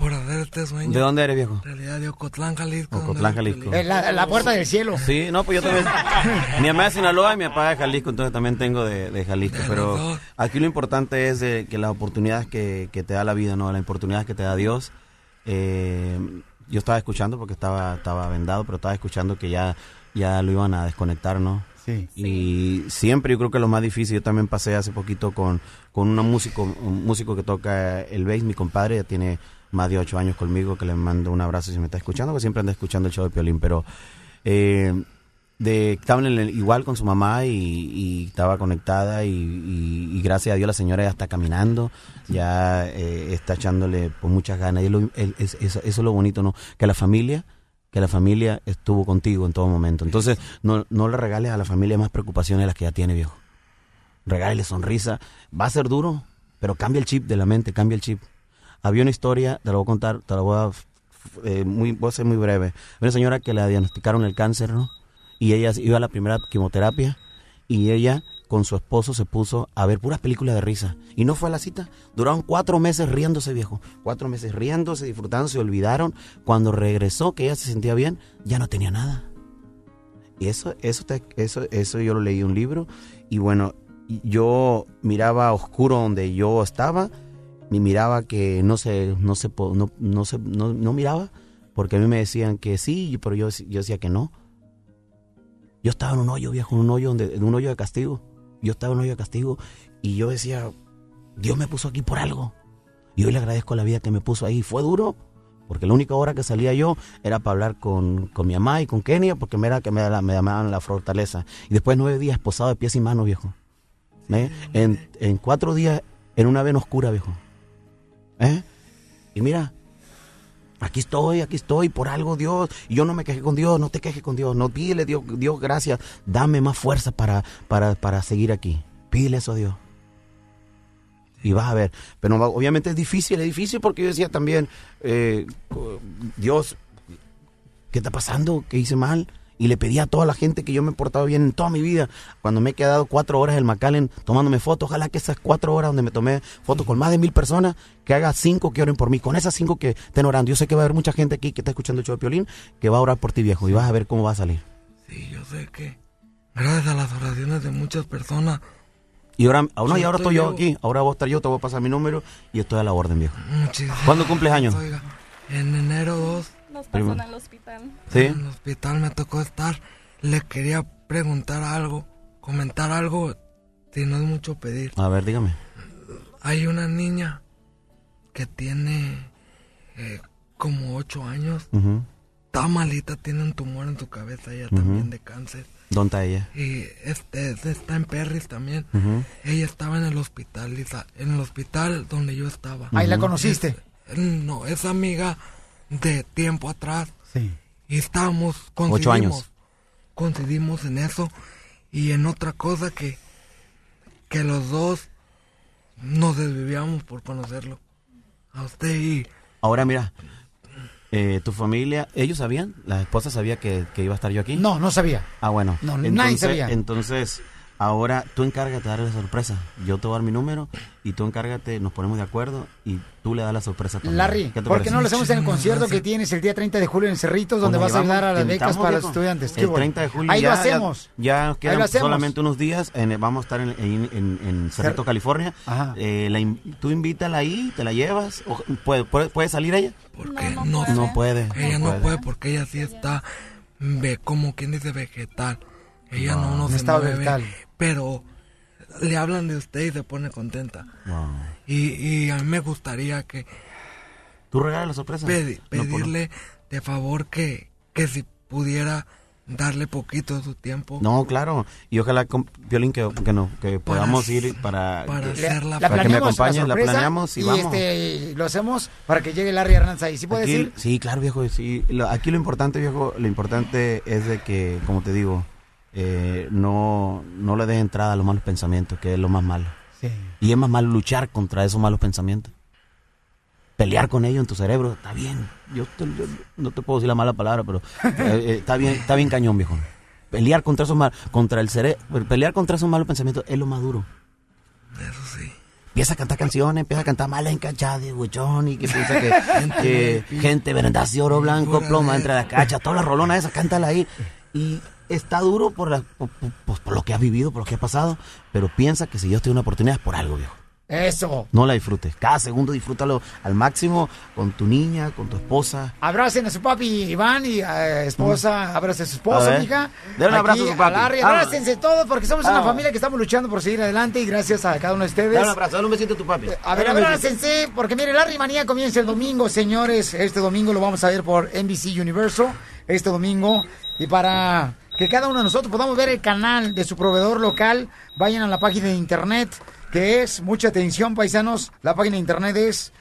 Speaker 22: por este sueño.
Speaker 20: ¿De dónde eres, viejo?
Speaker 22: En realidad de Ocotlán, Jalisco.
Speaker 20: Ocotlán, Jalisco.
Speaker 2: La, la puerta del cielo.
Speaker 20: Sí, no, pues yo también. mi mamá es de Sinaloa y mi papá es de Jalisco, entonces también tengo de, de Jalisco.
Speaker 22: De
Speaker 20: pero aquí lo importante es eh, que las oportunidades que, que te da la vida, ¿no? Las oportunidades que te da Dios. eh, yo estaba escuchando porque estaba, estaba vendado, pero estaba escuchando que ya, ya lo iban a desconectar, ¿no?
Speaker 2: Sí.
Speaker 20: Y siempre yo creo que lo más difícil, yo también pasé hace poquito con, con una músico, un músico que toca el bass, mi compadre, ya tiene más de ocho años conmigo, que le mando un abrazo si me está escuchando, que siempre anda escuchando el show de Piolín, pero eh, de, estaban en el- igual con su mamá y, estaba conectada y, gracias a Dios la señora ya está caminando, ya eh, está echándole por muchas ganas y lo- es- es- eso, eso es lo bonito, ¿no? Que la familia que la familia estuvo contigo en todo momento. Entonces, no, no le regales a la familia más preocupaciones de las que ya tiene, viejo. Regálale sonrisa. Va a ser duro, pero cambia el chip de la mente, cambia el chip. Había una historia, te la voy a contar, te la voy a, eh, muy, voy a ser muy breve. Una señora que le diagnosticaron el cáncer, ¿no? Y ella iba a la primera quimioterapia y ella con su esposo se puso a ver puras películas de risa. Y no fue a la cita. Duraron cuatro meses riéndose, viejo. Cuatro meses riéndose, disfrutando, se olvidaron. Cuando regresó, que ella se sentía bien, ya no tenía nada. Y eso, eso, te- eso, eso yo lo leí en un libro. Y bueno, yo miraba oscuro donde yo estaba. Y miraba que no se, no se, no, no se, no, no miraba. Porque a mí me decían que sí, pero yo, yo decía que no. Yo estaba en un hoyo, viejo, en un hoyo, donde, en un hoyo de castigo. Yo estaba en un hoyo de castigo y yo decía, Dios me puso aquí por algo. Y hoy le agradezco la vida que me puso ahí. Fue duro, porque la única hora que salía yo era para hablar con, con mi mamá y con Kenia, porque me, era, que me, me llamaban la fortaleza. Y después nueve días posado de pies y manos, viejo. ¿Eh? En, en cuatro días en una vena oscura, viejo. ¿Eh? Y mira, aquí estoy, aquí estoy, por algo Dios. Yo no me quejé con Dios, no te quejes con Dios. No pídele Dios, Dios gracias, dame más fuerza para, para, para seguir aquí. Pídele eso a Dios. Y vas a ver. Pero obviamente es difícil, es difícil porque yo decía también, eh, Dios, ¿qué está pasando? ¿Qué hice mal? Y le pedí a toda la gente que yo me he portado bien en toda mi vida. Cuando me he quedado cuatro horas en el McAllen tomándome fotos, ojalá que esas cuatro horas donde me tomé fotos con más de mil personas, que haga cinco que oren por mí. Con esas cinco que estén orando. Yo sé que va a haber mucha gente aquí que está escuchando el show de Piolín que va a orar por ti, viejo. Y vas a ver cómo va a salir.
Speaker 22: Sí, yo sé que gracias a las oraciones de muchas personas,
Speaker 20: Y ahora,
Speaker 22: Sí,
Speaker 20: y ahora estoy yo. aquí. Ahora voy a estar yo, te voy a pasar mi número y estoy a la orden, viejo.
Speaker 22: muchísimas
Speaker 20: ¿Cuándo cumples años?
Speaker 22: Oiga, en enero 2
Speaker 21: Nos pasó en el hospital.
Speaker 20: ¿Sí?
Speaker 22: en el hospital me tocó estar. Le quería preguntar algo, comentar algo, si no es mucho pedir.
Speaker 20: A ver, dígame.
Speaker 22: Hay una niña que tiene eh, como 8 años. Está malita, tiene un tumor en su cabeza, ella también de cáncer.
Speaker 20: ¿Dónde está ella?
Speaker 22: Y este, está en Perris también. Ella estaba en el hospital, Lisa, en el hospital donde yo estaba.
Speaker 2: Ahí la conociste.
Speaker 22: Es- no, es amiga de tiempo atrás.
Speaker 2: Sí.
Speaker 22: Y estábamos,
Speaker 20: Ocho
Speaker 22: coincidimos,
Speaker 20: años.
Speaker 22: coincidimos en eso y en otra cosa que, que los dos nos desvivíamos por conocerlo. A usted y
Speaker 20: Ahora mira, eh, tu familia, ¿ellos sabían? ¿La esposa sabía que, que iba a estar yo aquí?
Speaker 2: No, no sabía.
Speaker 20: Ah, bueno.
Speaker 2: No, nadie sabía.
Speaker 20: Entonces, ahora tú encárgate de darle la sorpresa. Yo te voy a dar mi número y tú encárgate, nos ponemos de acuerdo y tú le das la sorpresa también.
Speaker 2: Larry,
Speaker 20: ¿Qué te
Speaker 2: ¿por qué no lo hacemos en el concierto que tienes el día 30 de julio en Cerritos, donde vas a ayudar a las becas para los estudiantes?
Speaker 20: El
Speaker 2: bueno.
Speaker 20: 30 de julio
Speaker 2: Ahí
Speaker 20: ya,
Speaker 2: lo hacemos.
Speaker 20: Ya, nos
Speaker 2: Ahí
Speaker 20: quedan
Speaker 2: lo hacemos.
Speaker 20: solamente unos días. en- vamos a estar en, en, en- en Cerrito, California.
Speaker 2: Ajá.
Speaker 20: Eh, la tú invítala ahí, te la llevas. o- ¿puede, puede, puede salir ella?
Speaker 22: porque no,
Speaker 20: No puede.
Speaker 22: Ella
Speaker 20: no
Speaker 22: no puede porque ella sí está, ve, como quien dice, vegetal. Ella no, no, se
Speaker 2: estado
Speaker 22: mueve,
Speaker 2: vegetal.
Speaker 22: pero le hablan de usted y se pone contenta. Y, y a mí me gustaría que
Speaker 20: ¿Tú regalas la sorpresa?
Speaker 22: pedi-
Speaker 20: No, por-
Speaker 22: pedirle de favor que, que si pudiera darle poquito de su tiempo.
Speaker 20: No, claro. Y ojalá, con Violín, que, que, no, que podamos ir para,
Speaker 22: para
Speaker 20: que-
Speaker 22: hacer la-
Speaker 20: para que me acompañes, la
Speaker 2: sorpresa,
Speaker 20: planeamos y,
Speaker 2: y
Speaker 20: vamos.
Speaker 2: este, lo hacemos para que llegue Larry Hernández ahí. ¿Sí puedes
Speaker 20: Aquí-
Speaker 2: ir?
Speaker 20: Sí, claro, viejo. Sí. Lo- aquí lo importante, viejo, lo importante es de que, como te digo, eh, no, no le des entrada a los malos pensamientos, que es lo más malo.
Speaker 2: Sí.
Speaker 20: Y es más malo luchar contra esos malos pensamientos. Pelear con ellos en tu cerebro, está bien. Yo, te- yo no te puedo decir la mala palabra, pero eh, eh, está bien, está bien cañón, viejo. Pelear contra esos malos, contra el cerebro, pelear contra esos malos pensamientos es lo más duro.
Speaker 22: Eso sí.
Speaker 20: Empieza a cantar canciones, empieza a cantar malas encachadas de huechón y que piensa que gente, gente vendaje, oro blanco, ploma entre las cachas, todas las rolonas esas, cántala ahí. Y está duro por, la- por, por- por lo que has vivido, por lo que ha pasado, pero piensa que si Dios te da una oportunidad es por algo, viejo.
Speaker 2: Eso.
Speaker 20: No la disfrutes. Cada segundo disfrútalo al máximo con tu niña, con tu esposa.
Speaker 2: Abracen a su papi Iván y a esposa, abracen a su
Speaker 20: A
Speaker 2: esposo,
Speaker 20: ver.
Speaker 2: mija.
Speaker 20: Denle un abrazo a su papi.
Speaker 2: Larry, abrácense todos porque somos una familia que estamos luchando por seguir adelante y gracias a cada uno de ustedes.
Speaker 20: Dale un abrazo, dale un besito a tu papi.
Speaker 2: A ver, abrácense, porque mire, Larry Manía comienza el domingo, señores. Este domingo lo vamos a ver por NBC Universal. Este domingo. Y para que cada uno de nosotros podamos ver el canal de su proveedor local, vayan a la página de internet, que es, mucha atención, paisanos. La página de internet es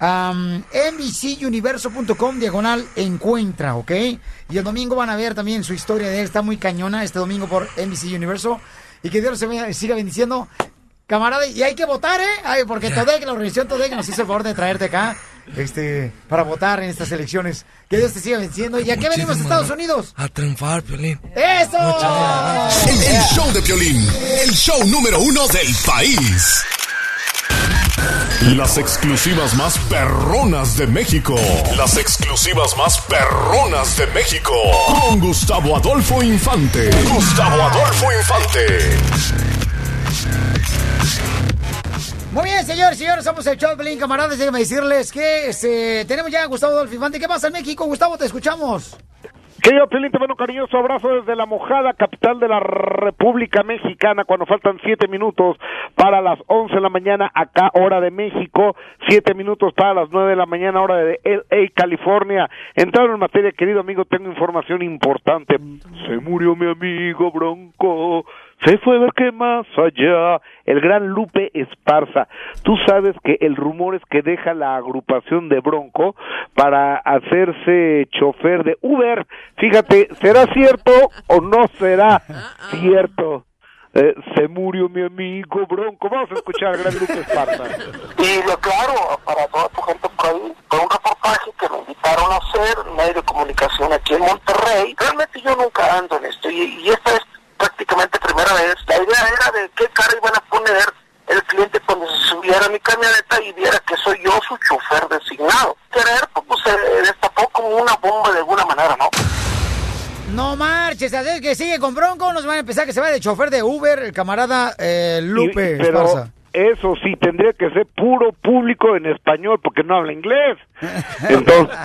Speaker 2: um, NBCuniverso.com diagonal encuentra, ¿ok? Y el domingo van a ver también su historia de él. Está muy cañona este domingo por NBC Universo. Y que Dios se siga bendiciendo. Camarada, y hay que votar, ¿eh? Ay, porque Todec, la organización Todec nos hizo el favor de traerte acá este, para votar en estas elecciones. Que Dios te siga venciendo. ¿Y a qué venimos a Estados Unidos?
Speaker 22: A triunfar, Piolín.
Speaker 2: ¡Eso!
Speaker 8: El, el show de Piolín, el show número uno del país. Las exclusivas más perronas de México. Las exclusivas más perronas de México. Con Gustavo Adolfo Infante. Gustavo Adolfo Infante.
Speaker 2: Muy bien, señores, señores, somos el show Pelín, camaradas. Déjenme decirles que este, tenemos ya a Gustavo Adolfo Infante. ¿Qué pasa en México? Gustavo, te escuchamos.
Speaker 23: Querido Piolín, te mando un cariñoso abrazo desde la mojada capital de la República Mexicana cuando faltan siete minutos para las once de la mañana acá hora de México, siete minutos para las nueve de la mañana hora de LA, California. Entrando en materia, querido amigo, tengo información importante. Se murió mi amigo Bronco. Se fue a ver qué más allá. El gran Lupe Esparza. Tú sabes que el rumor es que deja la agrupación de Bronco para hacerse chofer de Uber. Fíjate, ¿será cierto o no será cierto? Eh, se murió mi amigo Bronco. Vamos a escuchar al gran Lupe Esparza.
Speaker 24: Y lo claro, para toda tu gente por ahí, fue un reportaje que me invitaron a hacer, medio de comunicación aquí en Monterrey. Realmente yo nunca ando en esto y, y esta es vez. La idea era de qué cara iban a poner el cliente cuando se subiera a mi camioneta y viera que soy yo su chofer designado. Querer, pues se destapó como una bomba de alguna manera, ¿no?
Speaker 2: No marches, a ver que sigue con Bronco, nos van a empezar que se va de chofer de Uber, el camarada eh, Lupe
Speaker 23: Y- pero
Speaker 2: Esparza.
Speaker 23: Eso sí, tendría que ser puro público en español porque no habla inglés. Entonces,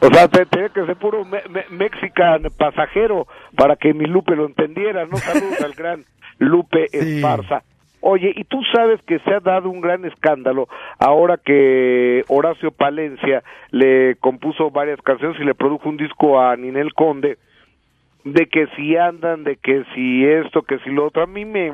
Speaker 23: o sea, te- tendría que ser puro me- me- mexican pasajero para que mi Lupe lo entendiera. No saludos al gran Lupe Esparza. Oye, y tú sabes que se ha dado un gran escándalo ahora que Horacio Palencia le compuso varias canciones y le produjo un disco a Ninel Conde de que si andan, de que si esto, que si lo otro. A mí me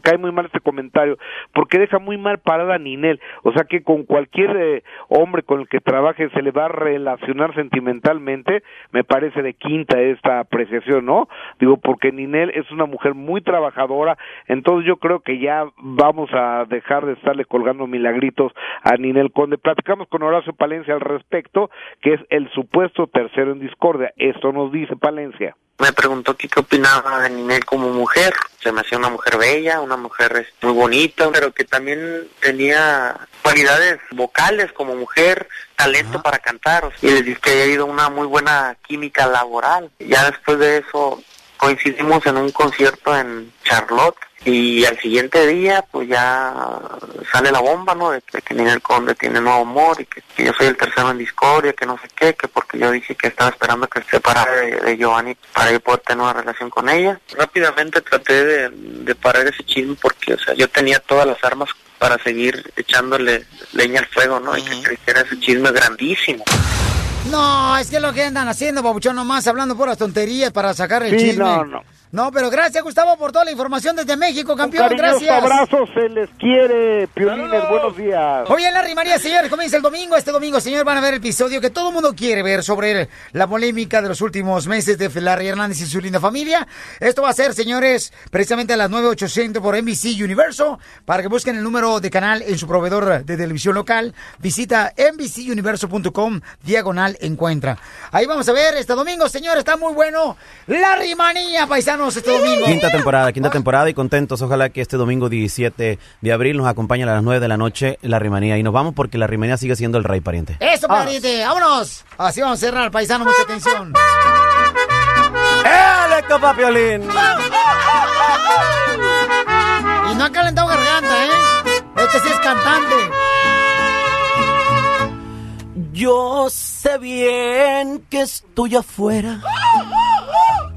Speaker 23: cae muy mal este comentario porque deja muy mal parada a Ninel. O sea que con cualquier eh, hombre con el que trabaje se le va a relacionar sentimentalmente, me parece de quinta esta apreciación, ¿no? Digo, porque Ninel es una mujer muy trabajadora, entonces yo creo que ya vamos a dejar de estarle colgando milagritos a Ninel Conde. Platicamos con Horacio Palencia al respecto, que es el supuesto tercero en discordia. Esto nos dice Palencia.
Speaker 24: Me preguntó que qué opinaba de Ninel como mujer. Se me hacía una mujer bella, una mujer este, muy bonita, pero que también tenía cualidades vocales como mujer, talento para cantar. Y les dije que había ido una muy buena química laboral. Ya después de eso coincidimos en un concierto en Charlotte y al siguiente día pues ya sale la bomba, ¿no? De que, Ninel Conde tiene nuevo amor y que, que yo soy el tercero en discordia, que no sé qué, que porque yo dije que estaba esperando que se separara de, de Giovanni para yo poder tener una relación con ella. Rápidamente traté de, de parar ese chisme porque, o sea, yo tenía todas las armas para seguir echándole leña al fuego, ¿no? Y que creciera ese chisme grandísimo.
Speaker 2: No, es que lo que andan haciendo, babuchón, nomás hablando puras tonterías para sacar el
Speaker 23: Sí,
Speaker 2: chisme.
Speaker 23: no, no.
Speaker 2: No, pero gracias, Gustavo, por toda la información desde México, campeón.
Speaker 23: Cariñoso
Speaker 2: Gracias.
Speaker 23: abrazo, se les quiere, Piolines, buenos días.
Speaker 2: Oye, Larry María, señores, comienza el domingo. Este domingo, señor, van a ver el episodio que todo el mundo quiere ver sobre la polémica de los últimos meses de Larry Hernández y su linda familia. Esto va a ser, señores, precisamente a las 9.800 por NBC Universo. Para que busquen el número de canal en su proveedor de televisión local, visita NBCuniverso.com, diagonal encuentra. Ahí vamos a ver este domingo, señores, está muy bueno. Larry Manía, paisanos, este domingo.
Speaker 20: Quinta temporada, quinta temporada y contentos. Ojalá que este domingo 17 de abril nos acompañe a las 9 de la noche la rimanía. Y nos vamos porque la rimanía sigue siendo el rey pariente.
Speaker 2: Eso, pariente, vámonos. Así vamos a cerrar, paisano, mucha atención.
Speaker 20: ¡Éale, copa Piolín!
Speaker 2: Y no ha calentado garganta, ¿eh? Este sí es cantante.
Speaker 25: Yo sé bien que estoy afuera,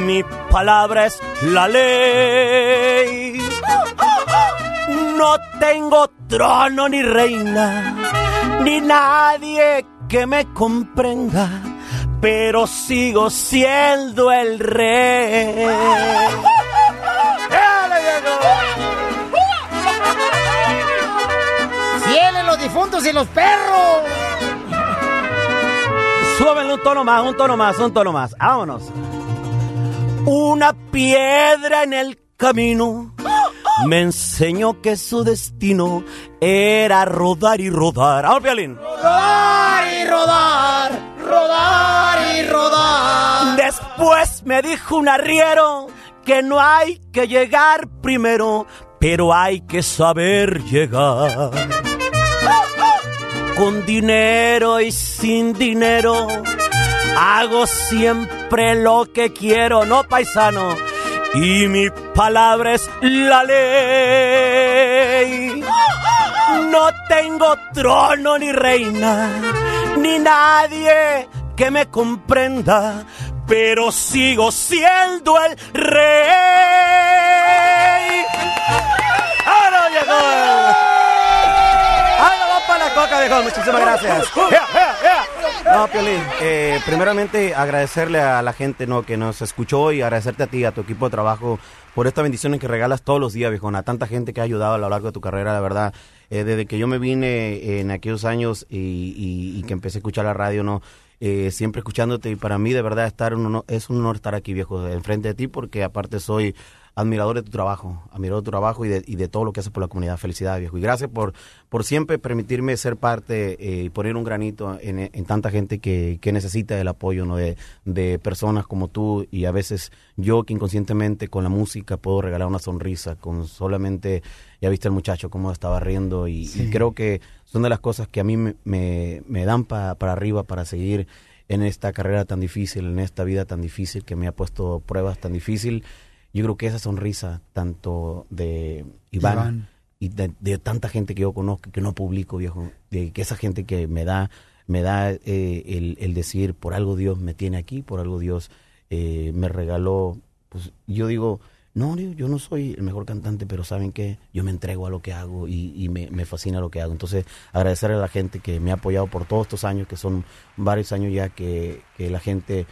Speaker 25: Mi palabra es la ley. No tengo trono ni reina, ni nadie que me comprenda, pero sigo siendo el rey.
Speaker 2: ¡Cielen los difuntos y los perros!
Speaker 20: Súbele un tono más, un tono más, un tono más. Vámonos.
Speaker 25: Una piedra en el camino me enseñó que su destino era rodar y rodar. ¡Ahora, Piolín!
Speaker 2: Rodar y rodar, rodar y rodar.
Speaker 25: Después
Speaker 20: me dijo un arriero que no hay que llegar primero, pero hay que saber llegar. Con dinero y sin dinero, hago siempre lo que quiero, no paisano. Y mi palabra es la ley. No tengo trono ni reina, ni nadie que me comprenda, pero sigo siendo el rey. ¡Ahora llegó! ¡Ahí va para la coca, viejo! Muchísimas gracias. No, Piolín, eh, primeramente agradecerle a la gente ¿no? que nos escuchó y agradecerte a ti, a tu equipo de trabajo, por esta bendición que regalas todos los días, viejona. A tanta gente que ha ayudado a lo largo de tu carrera, la verdad. Eh, desde que yo me vine en aquellos años y, y- y que empecé a escuchar la radio, ¿no? Eh, siempre escuchándote y para mí de verdad estar un honor- es un honor estar aquí, viejo, enfrente de ti porque aparte soy admirador de tu trabajo, admirador de tu trabajo y de, y de todo lo que haces por la comunidad. Felicidades, viejo. Y gracias por, por siempre permitirme ser parte eh, y poner un granito en, en tanta gente que, que necesita el apoyo ¿no? de, de personas como tú y a veces yo que inconscientemente con la música puedo regalar una sonrisa, con solamente, ya viste el muchacho cómo estaba riendo y, y creo que son de las cosas que a mí me, me, me dan pa- para arriba para seguir en esta carrera tan difícil, en esta vida tan difícil que me ha puesto pruebas tan difícil. Yo creo que esa sonrisa tanto de Iván,
Speaker 2: Iván.
Speaker 20: y de, de tanta gente que yo conozco que no publico, viejo, de que esa gente que me da me da eh, el, el decir por algo Dios me tiene aquí, por algo Dios eh, me regaló, pues yo digo, no, yo no soy el mejor cantante, pero saben que yo me entrego a lo que hago y, y me, me fascina lo que hago. Entonces, agradecer a la gente que me ha apoyado por todos estos años, que son varios años ya que, que la gente,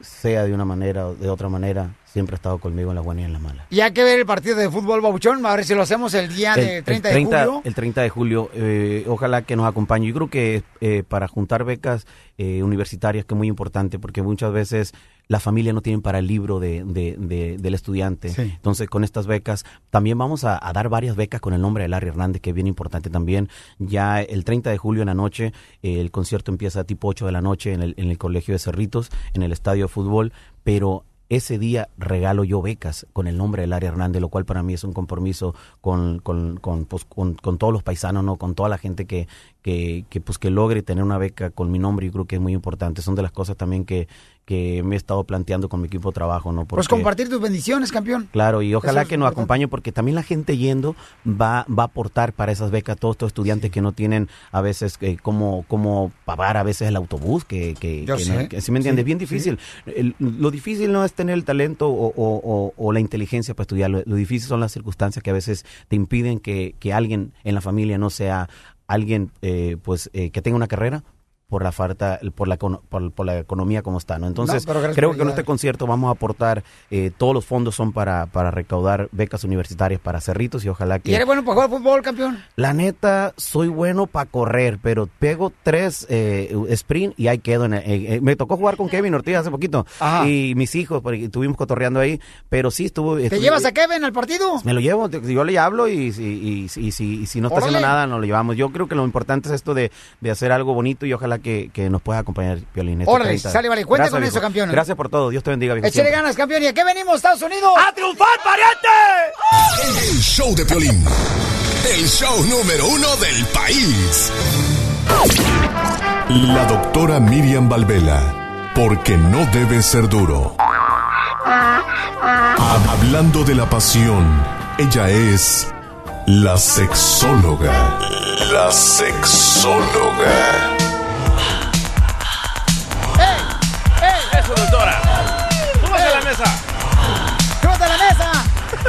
Speaker 20: sea de una manera o de otra manera, siempre ha estado conmigo en la buena y en la mala.
Speaker 2: Y hay que ver el partido de fútbol, Babuchón. A ver si lo hacemos el día de 30, de julio.
Speaker 20: el 30 de julio, eh, ojalá que nos acompañe. Yo creo que eh, para juntar becas eh, universitarias, que es muy importante, porque muchas veces la familia no tienen para el libro de, de- de- del estudiante.
Speaker 2: Sí.
Speaker 20: Entonces, con estas becas, también vamos a, a dar varias becas con el nombre de Larry Hernández, que es bien importante también. Ya el 30 de julio en la noche, eh, el concierto empieza a tipo 8 de la noche en el, en el Colegio de Cerritos, en el Estadio de Fútbol, pero ese día regalo yo becas con el nombre de Larry Hernández, lo cual para mí es un compromiso con, con, con, pues, con, con todos los paisanos, ¿no? con toda la gente que, que, que, pues, que logre tener una beca con mi nombre, yo creo que es muy importante. Son de las cosas también que, que me he estado planteando con mi equipo de trabajo. ¿no?
Speaker 2: Pues compartir tus bendiciones, campeón.
Speaker 20: Claro, y ojalá
Speaker 2: es
Speaker 20: que nos
Speaker 2: importante.
Speaker 20: acompañe porque también la gente yendo va, va a aportar para esas becas, todos estos estudiantes que no tienen a veces eh, cómo, cómo pagar a veces el autobús, que, que,
Speaker 2: Yo
Speaker 20: que
Speaker 2: sé.
Speaker 20: no- que- ¿sí me entiendes?
Speaker 2: Sí,
Speaker 20: bien difícil. El- lo difícil no es tener el talento o, o- o- o la inteligencia para estudiar, lo, lo difícil son las circunstancias que a veces te impiden que, que alguien en la familia no sea alguien eh, pues eh, que tenga una carrera por la falta, por la, por, por la economía como está, ¿no? Entonces,
Speaker 2: No,
Speaker 20: creo que en
Speaker 2: ayudar.
Speaker 20: este concierto vamos a aportar, eh, todos los fondos son para, para recaudar becas universitarias para Cerritos y ojalá
Speaker 2: ¿Y
Speaker 20: que...
Speaker 2: eres bueno para jugar fútbol, campeón?
Speaker 20: La neta, soy bueno para correr, pero pego tres eh, sprint y ahí quedo. En, eh, eh, me tocó jugar con Kevin Ortiz hace poquito
Speaker 2: Ajá.
Speaker 20: y mis hijos, porque estuvimos cotorreando ahí, pero sí estuvo...
Speaker 2: ¿Te llevas a Kevin al partido?
Speaker 20: me lo llevo, yo le hablo y, si- y, y- y si- y si no está haciendo nada, nos lo llevamos. Yo creo que lo importante es esto de, de hacer algo bonito y ojalá que, que nos pueda acompañar, Piolín.
Speaker 2: Órale,
Speaker 20: 30.
Speaker 2: sale, vale. Cuenta
Speaker 20: Gracias,
Speaker 2: con
Speaker 20: viejo.
Speaker 2: eso, campeón.
Speaker 20: Gracias por todo. Dios te bendiga, viejo.
Speaker 2: Échale ganas, campeón. ¿Y a qué venimos, Estados Unidos?
Speaker 20: ¡A triunfar, pariente!
Speaker 8: El show de Piolín. El show número uno del país. La doctora Miriam Valvela. Porque no debe ser duro. Hablando de la pasión, ella es la sexóloga. La sexóloga.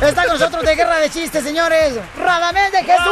Speaker 2: Está con nosotros de Guerra de Chistes, señores. Radamés de Jesús.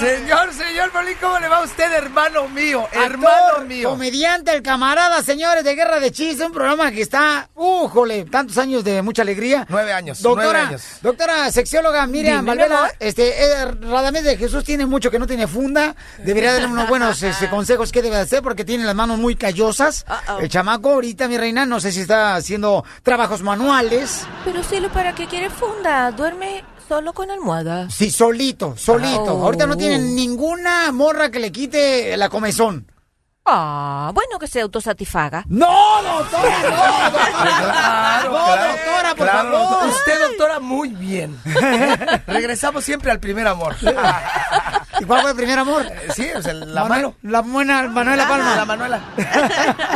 Speaker 26: Señor. Señor, Piolín, ¿cómo le va a usted, hermano mío? hermano
Speaker 2: Actor,
Speaker 26: mío.
Speaker 2: comediante, el camarada, señores, de Guerra de Chistes, un programa que está, újole, tantos años de mucha alegría.
Speaker 26: Nueve años,
Speaker 2: Doctora,
Speaker 26: nueve años.
Speaker 2: doctora sexióloga Miriam Valvela,
Speaker 26: amor.
Speaker 2: este, eh, Radamés de Jesús tiene mucho que no tiene funda, debería darle unos buenos este, consejos que debe hacer porque tiene las manos muy callosas. El chamaco ahorita, mi reina, no sé si está haciendo trabajos manuales.
Speaker 27: Pero cielo, ¿para qué quiere funda? Duerme solo con almohada.
Speaker 2: Sí, solito, solito.
Speaker 27: Oh.
Speaker 2: Ahorita no tiene ninguna morra que le quite la comezón.
Speaker 27: Ah, bueno, que se autosatisfaga.
Speaker 2: No, doctora, no,
Speaker 26: Claro,
Speaker 2: No,
Speaker 26: claro,
Speaker 2: doctora, por
Speaker 26: claro,
Speaker 2: favor.
Speaker 26: doctora. Usted, doctora, muy bien. Regresamos siempre al primer amor.
Speaker 2: ¿Y cuál fue el primer amor?
Speaker 26: Sí, o sea, la mano.
Speaker 2: La buena Manuela Palma.
Speaker 26: La Manuela.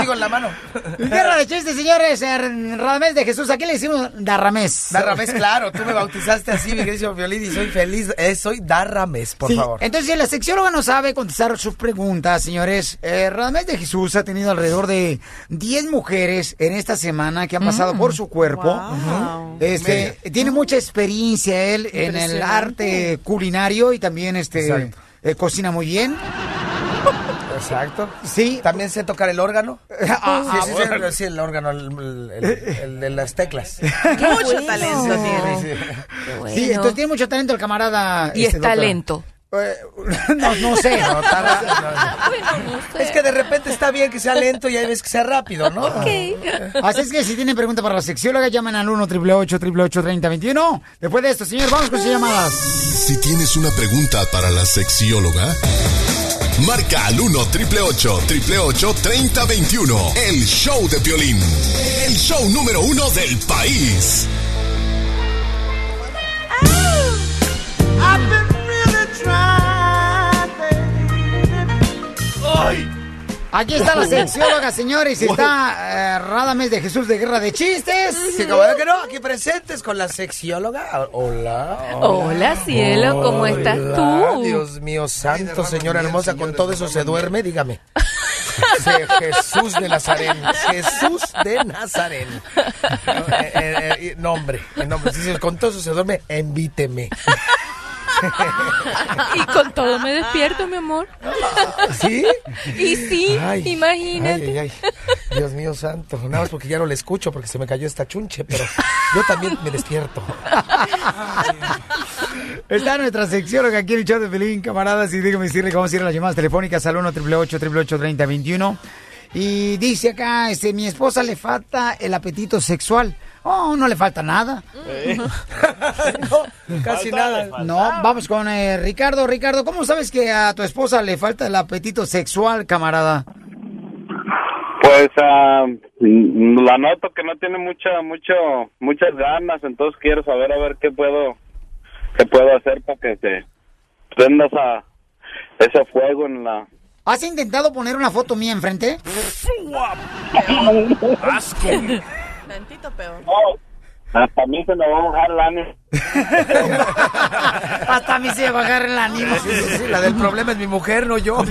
Speaker 26: Digo, la mano.
Speaker 2: Guerra de chistes, señores. eh, Radamés de Jesús. Aquí le decimos Darramés.
Speaker 26: Darramés, claro. Tú me bautizaste así, mi querido Violín, y soy feliz. Eh, soy Darramés, por
Speaker 2: Sí,
Speaker 26: favor.
Speaker 2: Entonces, si la sexióloga no sabe contestar sus preguntas, señores, eh, Radamés de Jesús ha tenido alrededor de 10 mujeres en esta semana que han pasado
Speaker 26: Mm.
Speaker 2: por su cuerpo.
Speaker 26: Wow.
Speaker 2: Este, tiene mucha experiencia él en el arte culinario y también este eh, cocina muy bien.
Speaker 26: Exacto.
Speaker 2: Sí.
Speaker 26: También sé tocar el órgano.
Speaker 2: Ah,
Speaker 26: sí, sí, sí,
Speaker 2: bueno.
Speaker 26: sí, el órgano, el, el- el- el de las teclas.
Speaker 3: Mucho
Speaker 27: bueno.
Speaker 3: talento tiene.
Speaker 26: Sí, sí.
Speaker 27: Bueno.
Speaker 2: Sí, entonces tiene mucho talento el camarada.
Speaker 27: y
Speaker 2: este,
Speaker 27: es
Speaker 2: doctora.
Speaker 27: talento.
Speaker 2: Eh, no, no sé.
Speaker 26: No. Es que de repente está bien que sea lento y hay veces que sea rápido, ¿no?
Speaker 2: Así es que si tienen pregunta para la sexióloga, llamen al 1 888 3021 Después de esto, señor, vamos con sus llamadas.
Speaker 8: Si tienes una pregunta para la sexióloga, marca al 1 888 3021 El show de violín. El show número uno del país.
Speaker 2: Aquí está la sexióloga, señores. Está eh, Radames de Jesús de Guerra de Chistes.
Speaker 26: Sí, como que no, aquí presentes con la sexióloga. Hola.
Speaker 27: Hola, cielo, ¿cómo estás tú?
Speaker 26: Dios mío, santo, señora hermosa, con todo eso se duerme, dígame. Jesús de Nazaret, Jesús de Nazaret. Eh, eh, eh, nombre, el nombre. Sí, con todo eso se duerme, invíteme.
Speaker 27: Y con todo me despierto, mi amor.
Speaker 26: ¿Sí?
Speaker 27: Y sí,
Speaker 26: Ay,
Speaker 27: imagínate.
Speaker 26: Ay, ay, ay. Dios mío santo, nada más porque ya no le escucho porque se me cayó esta chunche, pero yo también me despierto.
Speaker 2: Está nuestra sexióloga aquí en el show de Pelín, camaradas. Y dígame decirle que vamos a ir a las llamadas telefónicas al 1 888 3021 Y dice acá, este, mi esposa le falta el apetito sexual. Oh, no le falta nada.
Speaker 26: Casi nada.
Speaker 2: No, vamos con eh, Ricardo. Ricardo, ¿cómo sabes que a tu esposa le falta el apetito sexual, camarada?
Speaker 28: Pues mm, la noto que no tiene mucha, mucho, muchas ganas, entonces quiero saber a ver qué puedo, qué puedo hacer para que se prenda esa, ese fuego en la.
Speaker 2: ¿Has intentado poner una foto mía enfrente?
Speaker 28: Asco.
Speaker 3: Tantito peor.
Speaker 28: Hasta a mí se me va a bajar el ánimo.
Speaker 2: Hasta a mí se va a bajar el ánimo.
Speaker 26: Sí, sí, sí, la del problema es mi mujer, no yo.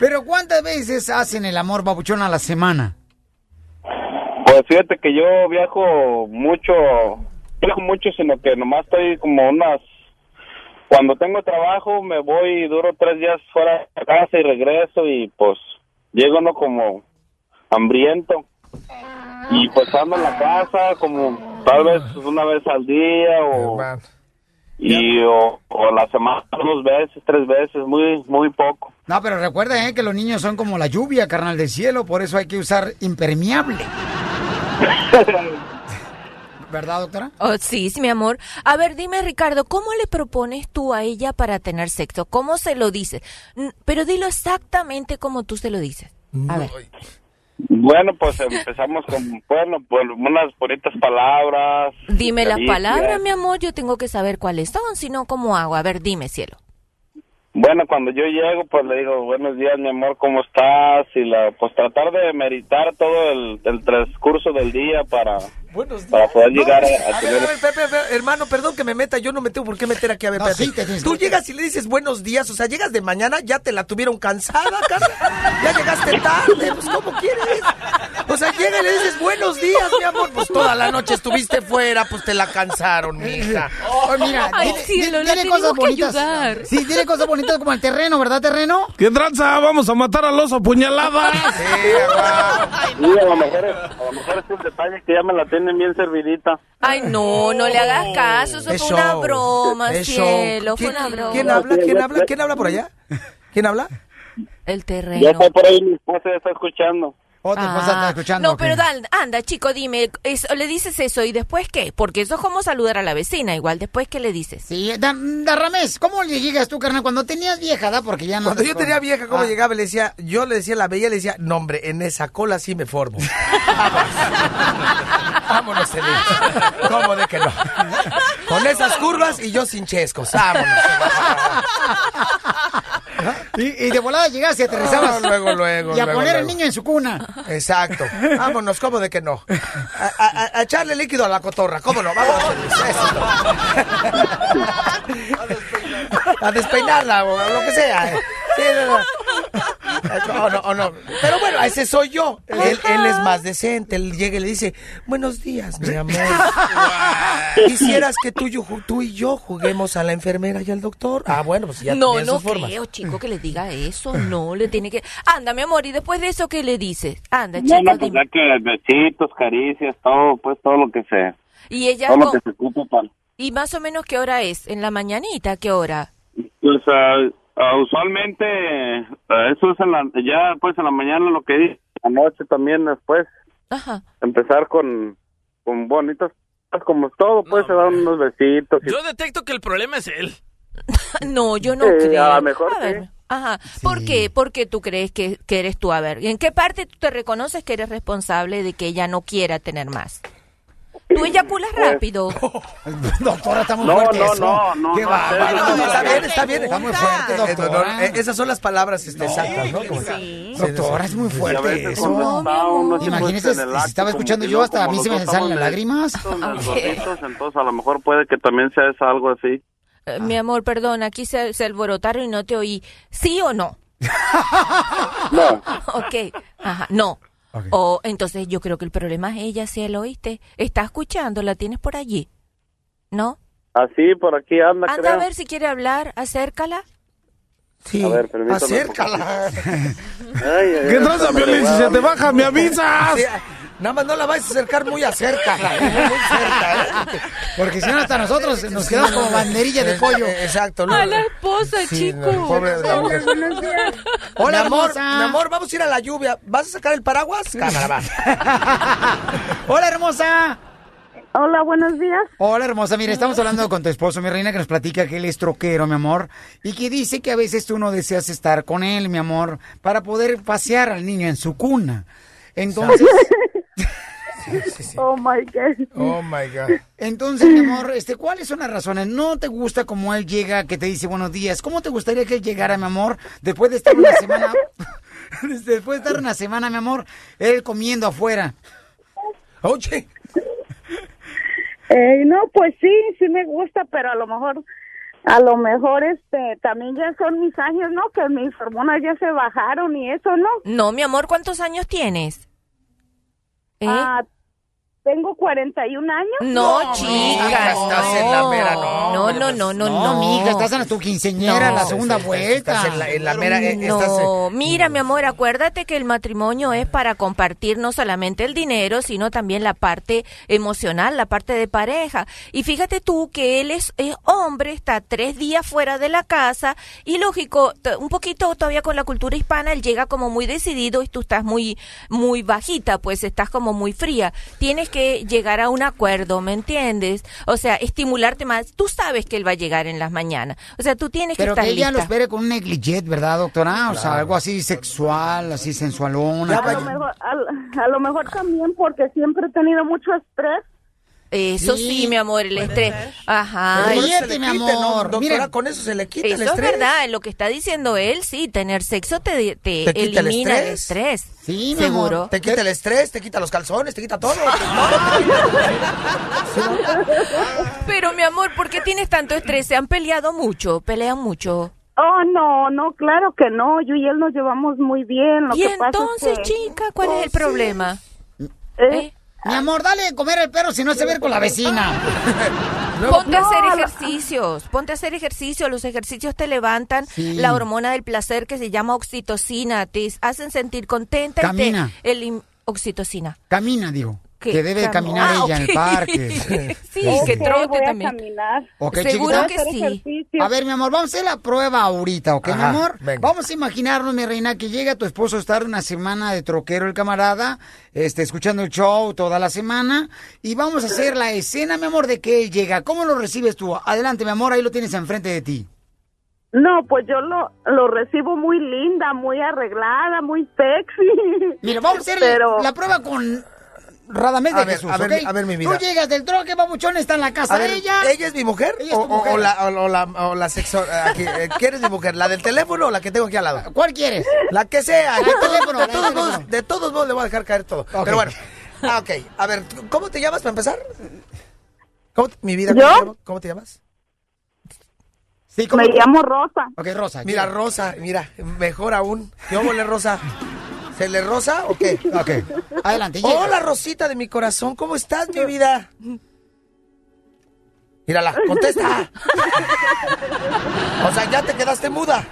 Speaker 2: Pero ¿cuántas veces hacen el amor babuchón a la semana?
Speaker 28: Pues fíjate que yo viajo mucho, viajo mucho, sino que nomás estoy como unas. Cuando tengo trabajo me voy y duro tres días fuera de casa y regreso y pues llego no como hambriento y pues ando en la casa como tal vez una vez al día o y o, o la semana dos veces, tres veces, muy muy poco.
Speaker 2: No, pero recuerda eh, que los niños son como la lluvia, carnal del cielo, por eso hay que usar impermeable. ¿Verdad, doctora?
Speaker 27: Oh, sí, sí, mi amor. A ver, dime, Ricardo, ¿cómo le propones tú a ella para tener sexo? ¿Cómo se lo dices? Pero dilo exactamente como tú se lo dices. A ver.
Speaker 28: Bueno, pues empezamos con, bueno, pues unas bonitas palabras.
Speaker 27: Dime las palabras, mi amor, yo tengo que saber cuáles son, si no, ¿cómo hago? A ver, dime, cielo.
Speaker 28: Bueno, cuando yo llego, pues le digo, buenos días, mi amor, ¿cómo estás? Y la, pues tratar de meditar todo el, el transcurso del día para,
Speaker 26: Buenos
Speaker 28: para poder
Speaker 26: No,
Speaker 28: llegar a,
Speaker 26: a
Speaker 28: a
Speaker 26: ver, a ver, Pepe, Pepe, hermano, perdón que me meta, yo no me tengo por qué meter aquí a ver,
Speaker 2: No,
Speaker 26: Pepe.
Speaker 2: sí, te
Speaker 26: Tú llegas y le dices buenos días, o sea, llegas de mañana, ya te la tuvieron cansada, carnal. Ya llegaste tarde, pues ¿cómo quieres? O sea, llega y le dices buenos días, mi amor, pues toda la noche estuviste fuera, pues te la cansaron, mija.
Speaker 2: Oh, mira,
Speaker 27: Ay, cielo,
Speaker 2: cosas bonitas.
Speaker 27: ayudar.
Speaker 2: Sí, tiene cosas bonitas como el terreno, ¿verdad, terreno?
Speaker 4: ¿Qué tranza? Vamos a matar al oso puñaladas.
Speaker 28: Sí, a lo mejor, es- a lo mejor es un detalle que ya me la tienen bien servidita.
Speaker 27: Ay, no, no le hagas caso, eso
Speaker 26: Es
Speaker 27: fue una broma,
Speaker 26: Es show.
Speaker 27: cielo, fue
Speaker 26: ¿Quién,
Speaker 27: una broma.
Speaker 26: ¿Quién habla? ¿Quién habla? ¿Quién habla por allá? ¿Quién habla?
Speaker 27: El
Speaker 28: Ya
Speaker 27: terreno.
Speaker 28: está por ahí, mi esposa ya está escuchando.
Speaker 2: O tu esposa está escuchando.
Speaker 27: Ah, No,
Speaker 2: ¿o
Speaker 27: pero? Dan, anda, chico, dime, eso, le dices eso y después qué? Porque eso es como saludar a la vecina, igual, después qué le dices.
Speaker 2: Sí, Dan, Darramés, ¿cómo le llegas tú, carnal, cuando tenías vieja, da? Porque ya no...
Speaker 26: Cuando
Speaker 2: te-
Speaker 26: yo tenía vieja, ¿cómo
Speaker 2: Ah.
Speaker 26: llegaba? Le decía, yo le decía a la bella, le decía, no hombre, en esa cola sí me formo. Vámonos, Celine. ¿Cómo de que no? Con esas curvas y yo sin chescos. Vámonos.
Speaker 2: Y, y de volada llegaste y aterrizabas.
Speaker 26: No, luego, luego,
Speaker 2: Y a
Speaker 26: luego,
Speaker 2: poner al
Speaker 26: luego.
Speaker 2: niño en su cuna.
Speaker 26: Exacto. Vámonos, ¿cómo de que no? A, a- echarle líquido a la cotorra, ¿cómo no? Vámonos. Eso es. A despeinarla o lo que sea. Sí, no, no. No, no, no. Pero bueno, ese soy yo. Él, él es más decente. Él llega y le dice, buenos días, mi amor. Quisieras que tú, y yo tú y yo juguemos a la enfermera y al doctor. Ah, bueno, pues ya
Speaker 27: no,
Speaker 26: tiene
Speaker 27: no
Speaker 26: formas.
Speaker 27: creo, chico, que le diga eso. No, le tiene que... Anda, mi amor, y después de eso, ¿qué le dices? Anda, chico,
Speaker 28: no, pues
Speaker 27: dime.
Speaker 28: que besitos, caricias, todo, pues todo lo que se,
Speaker 27: Y ella,
Speaker 28: todo lo que se ocupe para...
Speaker 27: ¿y más o menos qué hora es? ¿En la mañanita? ¿Qué hora?
Speaker 28: Pues ah, ah, usualmente ah, eso es en la, ya pues en la mañana lo que dice, anoche también después,
Speaker 27: Ajá.
Speaker 28: empezar con, con bonitas, cosas como todo, pues se dan unos besitos. y-
Speaker 4: Yo detecto que el problema es él.
Speaker 27: No, yo no
Speaker 28: Sí,
Speaker 27: creo.
Speaker 28: a lo mejor
Speaker 27: A ver,
Speaker 28: sí.
Speaker 27: Ajá. ¿Por qué? ¿Por qué tú crees que, que eres tú? A ver, ¿en qué parte tú te reconoces que eres responsable de que ella no quiera tener más? Tú eyaculas
Speaker 28: Pues,
Speaker 27: rápido.
Speaker 2: Doctora, está muy
Speaker 28: No,
Speaker 2: fuerte
Speaker 28: no,
Speaker 2: eso.
Speaker 28: no, no,
Speaker 2: Qué
Speaker 28: no,
Speaker 2: bárbaro.
Speaker 28: no, no,
Speaker 26: Está bien, está bien.
Speaker 2: Está muy fuerte,
Speaker 26: Eh,
Speaker 2: doctora.
Speaker 26: eh, esas son las palabras este, exactas, ¿no?
Speaker 2: Doctora, es muy fuerte eso. Imagínese,
Speaker 28: el
Speaker 2: si estaba escuchando yo, hasta a mí se me salen las
Speaker 28: estamos
Speaker 2: lágrimas.
Speaker 28: entonces a lo mejor puede que también sea algo así.
Speaker 27: Eh, Mi amor, perdón, aquí se, se alborotaron y no te oí. ¿Sí o no?
Speaker 28: No.
Speaker 27: ok, ajá, no. O entonces yo creo que el problema es ella, si lo oíste. ¿Está escuchando? ¿La tienes por allí? ¿No?
Speaker 28: Así, por aquí anda,
Speaker 27: Anda
Speaker 28: creo.
Speaker 27: a ver si quiere hablar, acércala.
Speaker 26: Sí,
Speaker 28: A ver, permítame.
Speaker 26: acércala.
Speaker 28: Ay, ay,
Speaker 26: ¿Qué traza, Piolín? Si se te baja, me avisas. Nada más no la vayas a acercar muy a cerca. Muy cerca, ¿eh?
Speaker 2: Porque si no, hasta nosotros nos quedamos como banderilla de pollo.
Speaker 26: Exacto.
Speaker 27: A la esposa,
Speaker 26: Sí,
Speaker 27: chico.
Speaker 26: no, pobre.
Speaker 2: Hola,
Speaker 26: mi amor, mi amor, vamos a ir a la lluvia. ¿Vas a sacar el paraguas? Cámara, va.
Speaker 2: Hola, hermosa.
Speaker 14: Hola, buenos días.
Speaker 2: Hola, hermosa. Mira, estamos hablando con tu esposo, mi reina, que nos platica que él es troquero, mi amor, y que dice que a veces tú no deseas estar con él, mi amor, para poder pasear al niño en su cuna. Entonces,
Speaker 14: Oh my God.
Speaker 26: Oh my God.
Speaker 2: entonces, mi amor, este, ¿cuáles son las razones? ¿No te gusta como él llega, que te dice buenos días? ¿Cómo te gustaría que él llegara, mi amor, después de estar una semana, después de estar una semana, mi amor, él comiendo afuera?
Speaker 26: Oye.
Speaker 14: Eh, no, pues sí, sí me gusta, pero a lo mejor, a lo mejor, este, también ya son mis años, ¿no? Que mis hormonas ya se bajaron y eso, ¿no?
Speaker 27: No, mi amor, ¿cuántos años tienes? ¿Eh?
Speaker 14: Ah, tengo 41 años.
Speaker 27: No, chica,
Speaker 26: estás en la mera, no.
Speaker 27: No, no, no, no,
Speaker 2: No,
Speaker 27: no.
Speaker 2: mija, estás en tu quinceñera,
Speaker 27: No.
Speaker 2: la segunda
Speaker 26: Estás-
Speaker 2: vuelta.
Speaker 26: estás en la- en la mera- eh, estás, eh,
Speaker 27: No, mira, mi amor, acuérdate que el matrimonio es para compartir no solamente el dinero, sino también la parte emocional, la parte de pareja. Y fíjate tú que él es, es hombre, está tres días fuera de la casa y lógico, un poquito todavía con la cultura hispana, él llega como muy decidido y tú estás muy, muy bajita, pues estás como muy fría. Tienes que llegar a un acuerdo, ¿me entiendes? O sea, estimularte más. Tú sabes que él va a llegar en las mañanas. O sea, tú tienes que
Speaker 2: Pero
Speaker 27: estar
Speaker 2: que ella
Speaker 27: lista.
Speaker 2: lo espere con un negligent, ¿verdad, doctora? O sea, algo así sexual, así sensualona.
Speaker 14: A lo, mejor, a, a lo mejor también porque siempre he tenido mucho estrés.
Speaker 27: Eso sí, mi amor, el estrés. Ajá.
Speaker 26: Pero
Speaker 27: el-
Speaker 26: se le quita, ¿no? Doctora,
Speaker 2: Mira.
Speaker 26: con eso se le quita
Speaker 27: Eso
Speaker 26: el
Speaker 27: es
Speaker 26: estrés.
Speaker 27: verdad, lo que está diciendo él, sí, tener sexo te, te,
Speaker 26: Te quita el
Speaker 27: elimina el
Speaker 26: estrés.
Speaker 27: estrés.
Speaker 2: Sí, mi
Speaker 27: Seguro.
Speaker 2: amor.
Speaker 26: Te quita el estrés, te quita los calzones, te quita todo.
Speaker 27: Pero mi amor, ¿por qué tienes tanto estrés? ¿Se han peleado mucho? ¿Pelean mucho?
Speaker 14: Oh, no, no, claro que no. Yo y él nos llevamos muy bien. Lo
Speaker 27: y
Speaker 14: que pasa es
Speaker 27: entonces,
Speaker 14: que-
Speaker 27: chica, ¿cuál es el problema?
Speaker 14: ¿Eh?
Speaker 2: Mi amor, dale de comer al perro si no se ve con la vecina.
Speaker 27: Ponte a hacer ejercicios, ponte a hacer ejercicio, los ejercicios te levantan la hormona del placer que se llama oxitocina, te hacen sentir contenta y te
Speaker 2: Camina.
Speaker 27: oxitocina.
Speaker 2: Camina, digo.
Speaker 27: Que,
Speaker 2: Que debe de caminar
Speaker 27: Ah,
Speaker 2: ella en el parque.
Speaker 27: sí, que trote
Speaker 6: voy a
Speaker 27: también.
Speaker 6: caminar.
Speaker 2: Ok,
Speaker 27: Seguro
Speaker 2: chiquita.
Speaker 27: que sí.
Speaker 2: A ver, mi amor, vamos a hacer la prueba ahorita, ¿ok, mi amor?
Speaker 26: venga.
Speaker 2: Vamos a imaginarnos, mi reina, que llega tu esposo a estar una semana de troquero, el camarada, este, escuchando el show toda la semana, y vamos a hacer la escena, mi amor, de que él llega. ¿Cómo lo recibes tú? Adelante, mi amor, ahí lo tienes enfrente de ti.
Speaker 6: No, pues yo lo, lo recibo muy linda, muy arreglada, muy sexy.
Speaker 2: Mira, vamos a hacer
Speaker 6: Pero...
Speaker 2: la prueba con Radamés de
Speaker 26: A ver,
Speaker 2: Jesús,
Speaker 26: a ver, a ver, mi vida.
Speaker 2: Tú llegas del troque, babuchón, está en la casa
Speaker 26: ver,
Speaker 2: ella.
Speaker 26: ¿ella es mi mujer?
Speaker 2: Ella es
Speaker 26: o,
Speaker 2: tu
Speaker 26: o-
Speaker 2: mujer.
Speaker 26: o la, o, o la, o la sexo... aquí, eh, ¿Quién es mi mujer? ¿La del teléfono o la que tengo aquí al lado?
Speaker 2: ¿Cuál quieres?
Speaker 26: La que sea.
Speaker 2: La
Speaker 26: De
Speaker 2: teléfono,
Speaker 26: de
Speaker 2: la
Speaker 26: todos modos,
Speaker 2: teléfono.
Speaker 26: de todos modos le voy a dejar caer todo. Pero bueno. Ah, ok. A ver, ¿cómo te llamas para empezar? ¿Cómo te- mi vida, ¿cómo
Speaker 6: ¿Yo?
Speaker 26: te llamas? ¿Cómo te llamas?
Speaker 2: Sí,
Speaker 6: Me llamo Rosa.
Speaker 2: Ok, Rosa.
Speaker 26: Mira, Rosa, mira, mejor aún. ¿Qué óvole, Rosa? ¿Se le rosa o qué?
Speaker 2: Ok. Adelante, llega.
Speaker 26: Hola, Rosita de mi corazón, ¿cómo estás, mi vida? Mírala, contesta. o sea, ya te quedaste muda.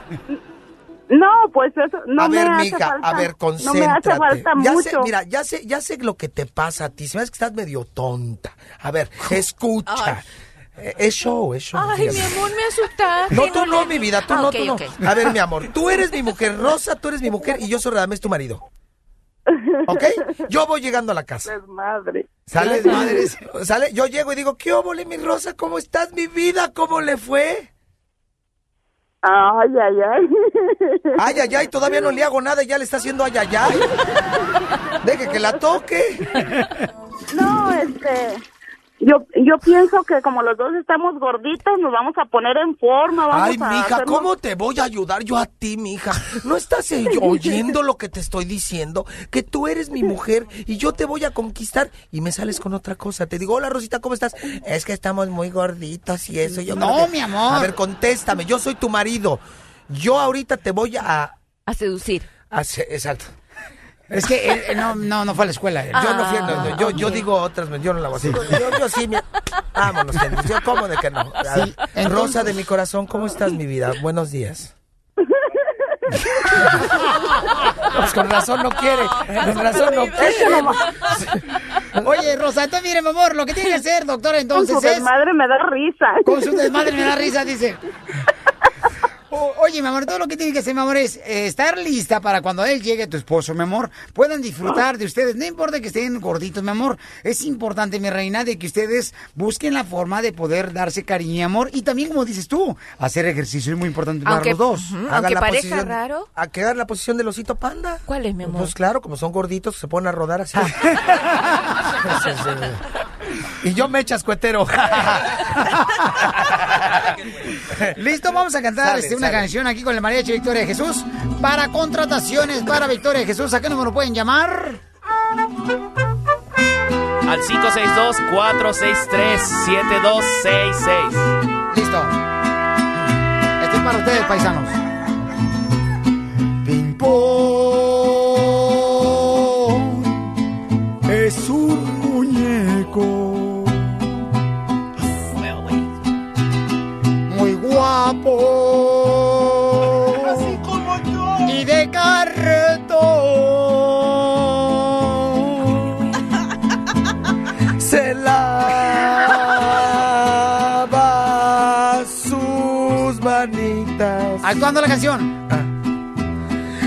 Speaker 6: No, pues eso no
Speaker 26: a ver,
Speaker 6: me hace
Speaker 26: mija,
Speaker 6: falta.
Speaker 26: a ver,
Speaker 6: no
Speaker 26: concéntrate.
Speaker 6: me hace falta
Speaker 26: ya
Speaker 6: mucho.
Speaker 26: sé, mira, ya sé, ya sé lo que te pasa a ti. Se me hace que estás medio tonta. A ver, escucha. Es show, es show.
Speaker 27: Ay, mi amor, me asustaste.
Speaker 26: No, tú no, mi vida, tú
Speaker 27: Ah,
Speaker 26: no, tú no. A ver, mi amor, tú eres mi mujer, Rosa, tú eres mi mujer y yo soy Radamés, tu marido. ¿Ok? Yo voy llegando a la casa.
Speaker 6: Desmadre.
Speaker 26: ¿Sale? ¿Sale? Yo llego y digo, ¿qué óvole, mi Rosa? ¿Cómo estás, mi vida? ¿Cómo le fue?
Speaker 6: Ay, ay, ay.
Speaker 26: Ay, ay, ay, todavía no le hago nada y ya le está haciendo ay, ay, ay. Deje que la toque.
Speaker 6: No, este, yo, yo pienso que como los dos estamos gorditos, nos vamos a poner en forma. Vamos
Speaker 26: Ay,
Speaker 6: a
Speaker 26: mija,
Speaker 6: hacernos-
Speaker 26: ¿cómo te voy a ayudar yo a ti, mija? ¿No estás eh, oyendo lo que te estoy diciendo? Que tú eres mi mujer y yo te voy a conquistar y me sales con otra cosa. Te digo, hola, Rosita, ¿cómo estás? Es que estamos muy gorditos y eso. Yo
Speaker 2: No,
Speaker 26: que-
Speaker 2: mi amor.
Speaker 26: A ver, contéstame, yo soy tu marido. Yo ahorita te voy a...
Speaker 27: A seducir.
Speaker 26: a se- exacto.
Speaker 2: Es que él, él no, no, no fue a la escuela. él.
Speaker 26: Yo no fui, no, yo, yo digo otras, yo no la voy a hacer. Yo, yo sí, mi- vámonos, Kenny. yo cómo de que no. Ver,
Speaker 2: Sí,
Speaker 26: Rosa de mi corazón, ¿cómo estás, mi vida? Buenos días. Pues con razón no quiere, con razón no quiere.
Speaker 2: Oye, Rosa, entonces mire, mi amor, lo que tiene que hacer, doctora, entonces
Speaker 6: Con su
Speaker 2: es...
Speaker 6: desmadre me da risa.
Speaker 2: Con su desmadre me da risa, dice. O- oye, mi amor, todo lo que tiene que hacer, mi amor, es eh, estar lista para cuando él llegue, tu esposo, mi amor, puedan disfrutar de ustedes. No importa que estén gorditos, mi amor. Es importante, mi reina, de que ustedes busquen la forma de poder darse cariño, mi amor. Y también, como dices tú, hacer ejercicio es muy importante para
Speaker 27: Aunque,
Speaker 2: los dos.
Speaker 27: ujú,
Speaker 26: Hagan
Speaker 27: aunque
Speaker 26: la
Speaker 27: parezca
Speaker 26: posición-
Speaker 27: raro.
Speaker 26: A que hagan la posición del osito panda.
Speaker 27: ¿Cuál es, mi amor?
Speaker 26: Pues claro, como son gorditos, se ponen a rodar así. y yo me echas cuetero.
Speaker 2: Listo, vamos a cantar
Speaker 26: Sale,
Speaker 2: este, una
Speaker 26: sale.
Speaker 2: canción aquí con el mariachi Victoria de Jesús. Para contrataciones para Victoria de Jesús, ¿a qué número pueden llamar?
Speaker 29: Al 562-463-7266.
Speaker 2: Listo. Este es para ustedes, paisanos. Ping pong es un muñeco muy guapo y de carretón.
Speaker 26: Se lava sus manitas.
Speaker 2: Actuando la canción.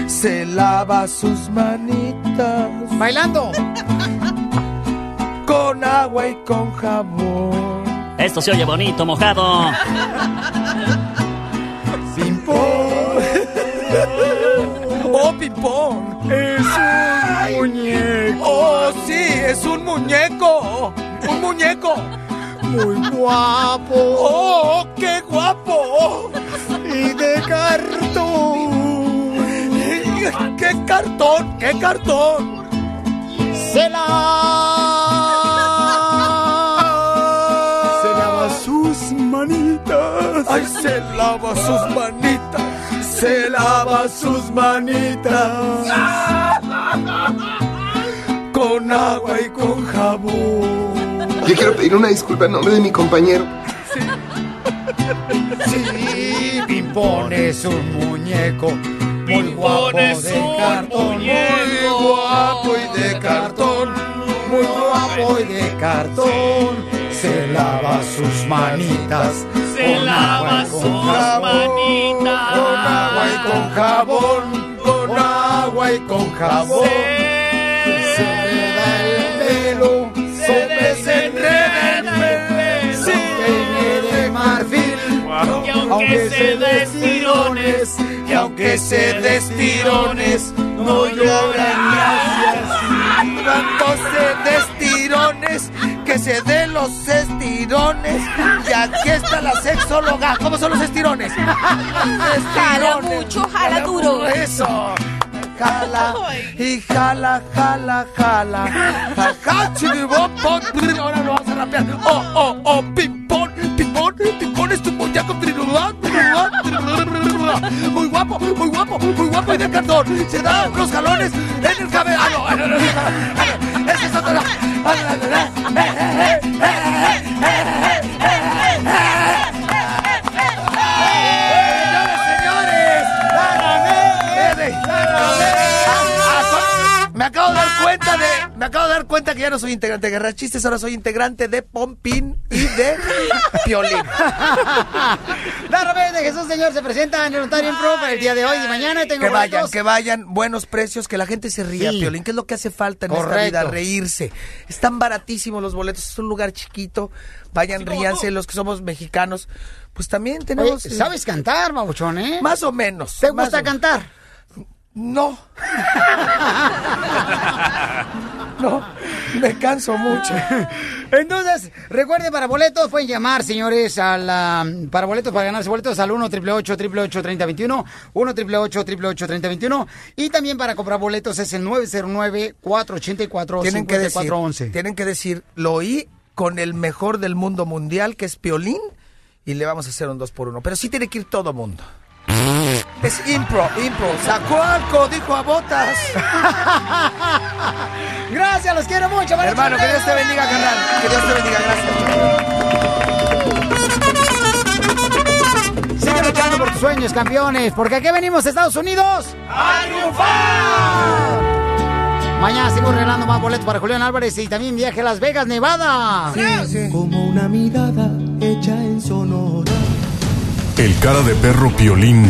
Speaker 26: Se lava sus manitas.
Speaker 2: Bailando.
Speaker 26: Con agua y con jabón.
Speaker 29: Esto se oye bonito, mojado.
Speaker 26: Ping pong. Oh, ping pong. Es un muñeco. Oh, sí, es un muñeco. Un muñeco.
Speaker 2: Muy guapo.
Speaker 26: Oh, qué guapo.
Speaker 2: Y de cartón.
Speaker 26: ¡Qué cartón! ¡Qué cartón!
Speaker 2: Se la.
Speaker 26: ¡Ay, se lava sus manitas! ¡Se lava sus manitas! Con agua y con jabón.
Speaker 30: Yo quiero pedir una disculpa en nombre de mi compañero.
Speaker 2: Sí, Pimpón es un muñeco. Muy guapo de cartón.
Speaker 26: Muy guapo y de cartón.
Speaker 2: Muy guapo de cartón se lava sus manitas.
Speaker 31: Se
Speaker 2: con
Speaker 31: lava
Speaker 2: agua y con
Speaker 31: sus
Speaker 2: jabón,
Speaker 31: manitas.
Speaker 2: Con agua y con jabón. Con agua y con jabón. Se enreda el pelo. Se desenreda el pelo. Se peine de marfil.
Speaker 31: Y aunque se dé tirones,
Speaker 2: y aunque se dé tirones, no lloran gracias.
Speaker 26: Cuando se des tirones, que se den los estirones. Y aquí está la sexóloga. ¿Cómo son los estirones?
Speaker 27: Jala mucho, jala duro.
Speaker 26: Eso. Jala y jala, jala, jala. Brr. Ahora lo vamos a rapear. Oh, oh, oh, pimpón, pimpón, pimpón es tu muñeco. Muy guapo, muy guapo, muy guapo y de cartón. Se da unos jalones en el cabello. Ah, no, ah. Ese es otro. Me acabo de dar cuenta que ya no soy integrante de Guerra Chistes, ahora soy integrante de Pompín y de Piolín.
Speaker 2: La de Jesús, señor, se presenta en el Ontario Pro para el día de hoy y mañana. Tengo
Speaker 26: Que vayan,
Speaker 2: boletos.
Speaker 26: que vayan, buenos precios, que la gente se ría,
Speaker 2: Sí.
Speaker 26: Piolín, que es lo que hace falta en esta
Speaker 2: Correcto.
Speaker 26: vida, reírse. Están baratísimos los boletos, es un lugar chiquito, vayan, ríanse, los que somos mexicanos, pues también tenemos...
Speaker 2: Oye, ¿Sabes cantar, babuchón, eh?
Speaker 26: Más o menos.
Speaker 2: ¿Te gusta cantar?
Speaker 26: No. No, me canso mucho.
Speaker 2: Entonces, recuerden, para boletos pueden llamar, señores, a la, para boletos, para ganarse boletos al 1 888 3021 1 888 3021 y también para comprar boletos es el 909 484
Speaker 26: Tienen que decir,
Speaker 2: 5411.
Speaker 26: tienen que decir, lo oí con el mejor del mundo mundial, que es Piolín, y le vamos a hacer un 2 por 1 Pero sí tiene que ir todo mundo. Es impro, impro. Sacó algo, dijo a botas.
Speaker 2: Gracias, los quiero mucho.
Speaker 26: Hermano, que Dios te bendiga, carnal. Que Dios te bendiga, gracias.
Speaker 2: Sigue luchando por tus sueños, campeones, porque aquí venimos, Estados Unidos.
Speaker 31: ¡A triunfar!
Speaker 2: Mañana sigo regalando más boletos para Julián Álvarez y también viaje a Las Vegas, Nevada.
Speaker 32: Como una mirada hecha en Sonora.
Speaker 8: El cara de perro Piolín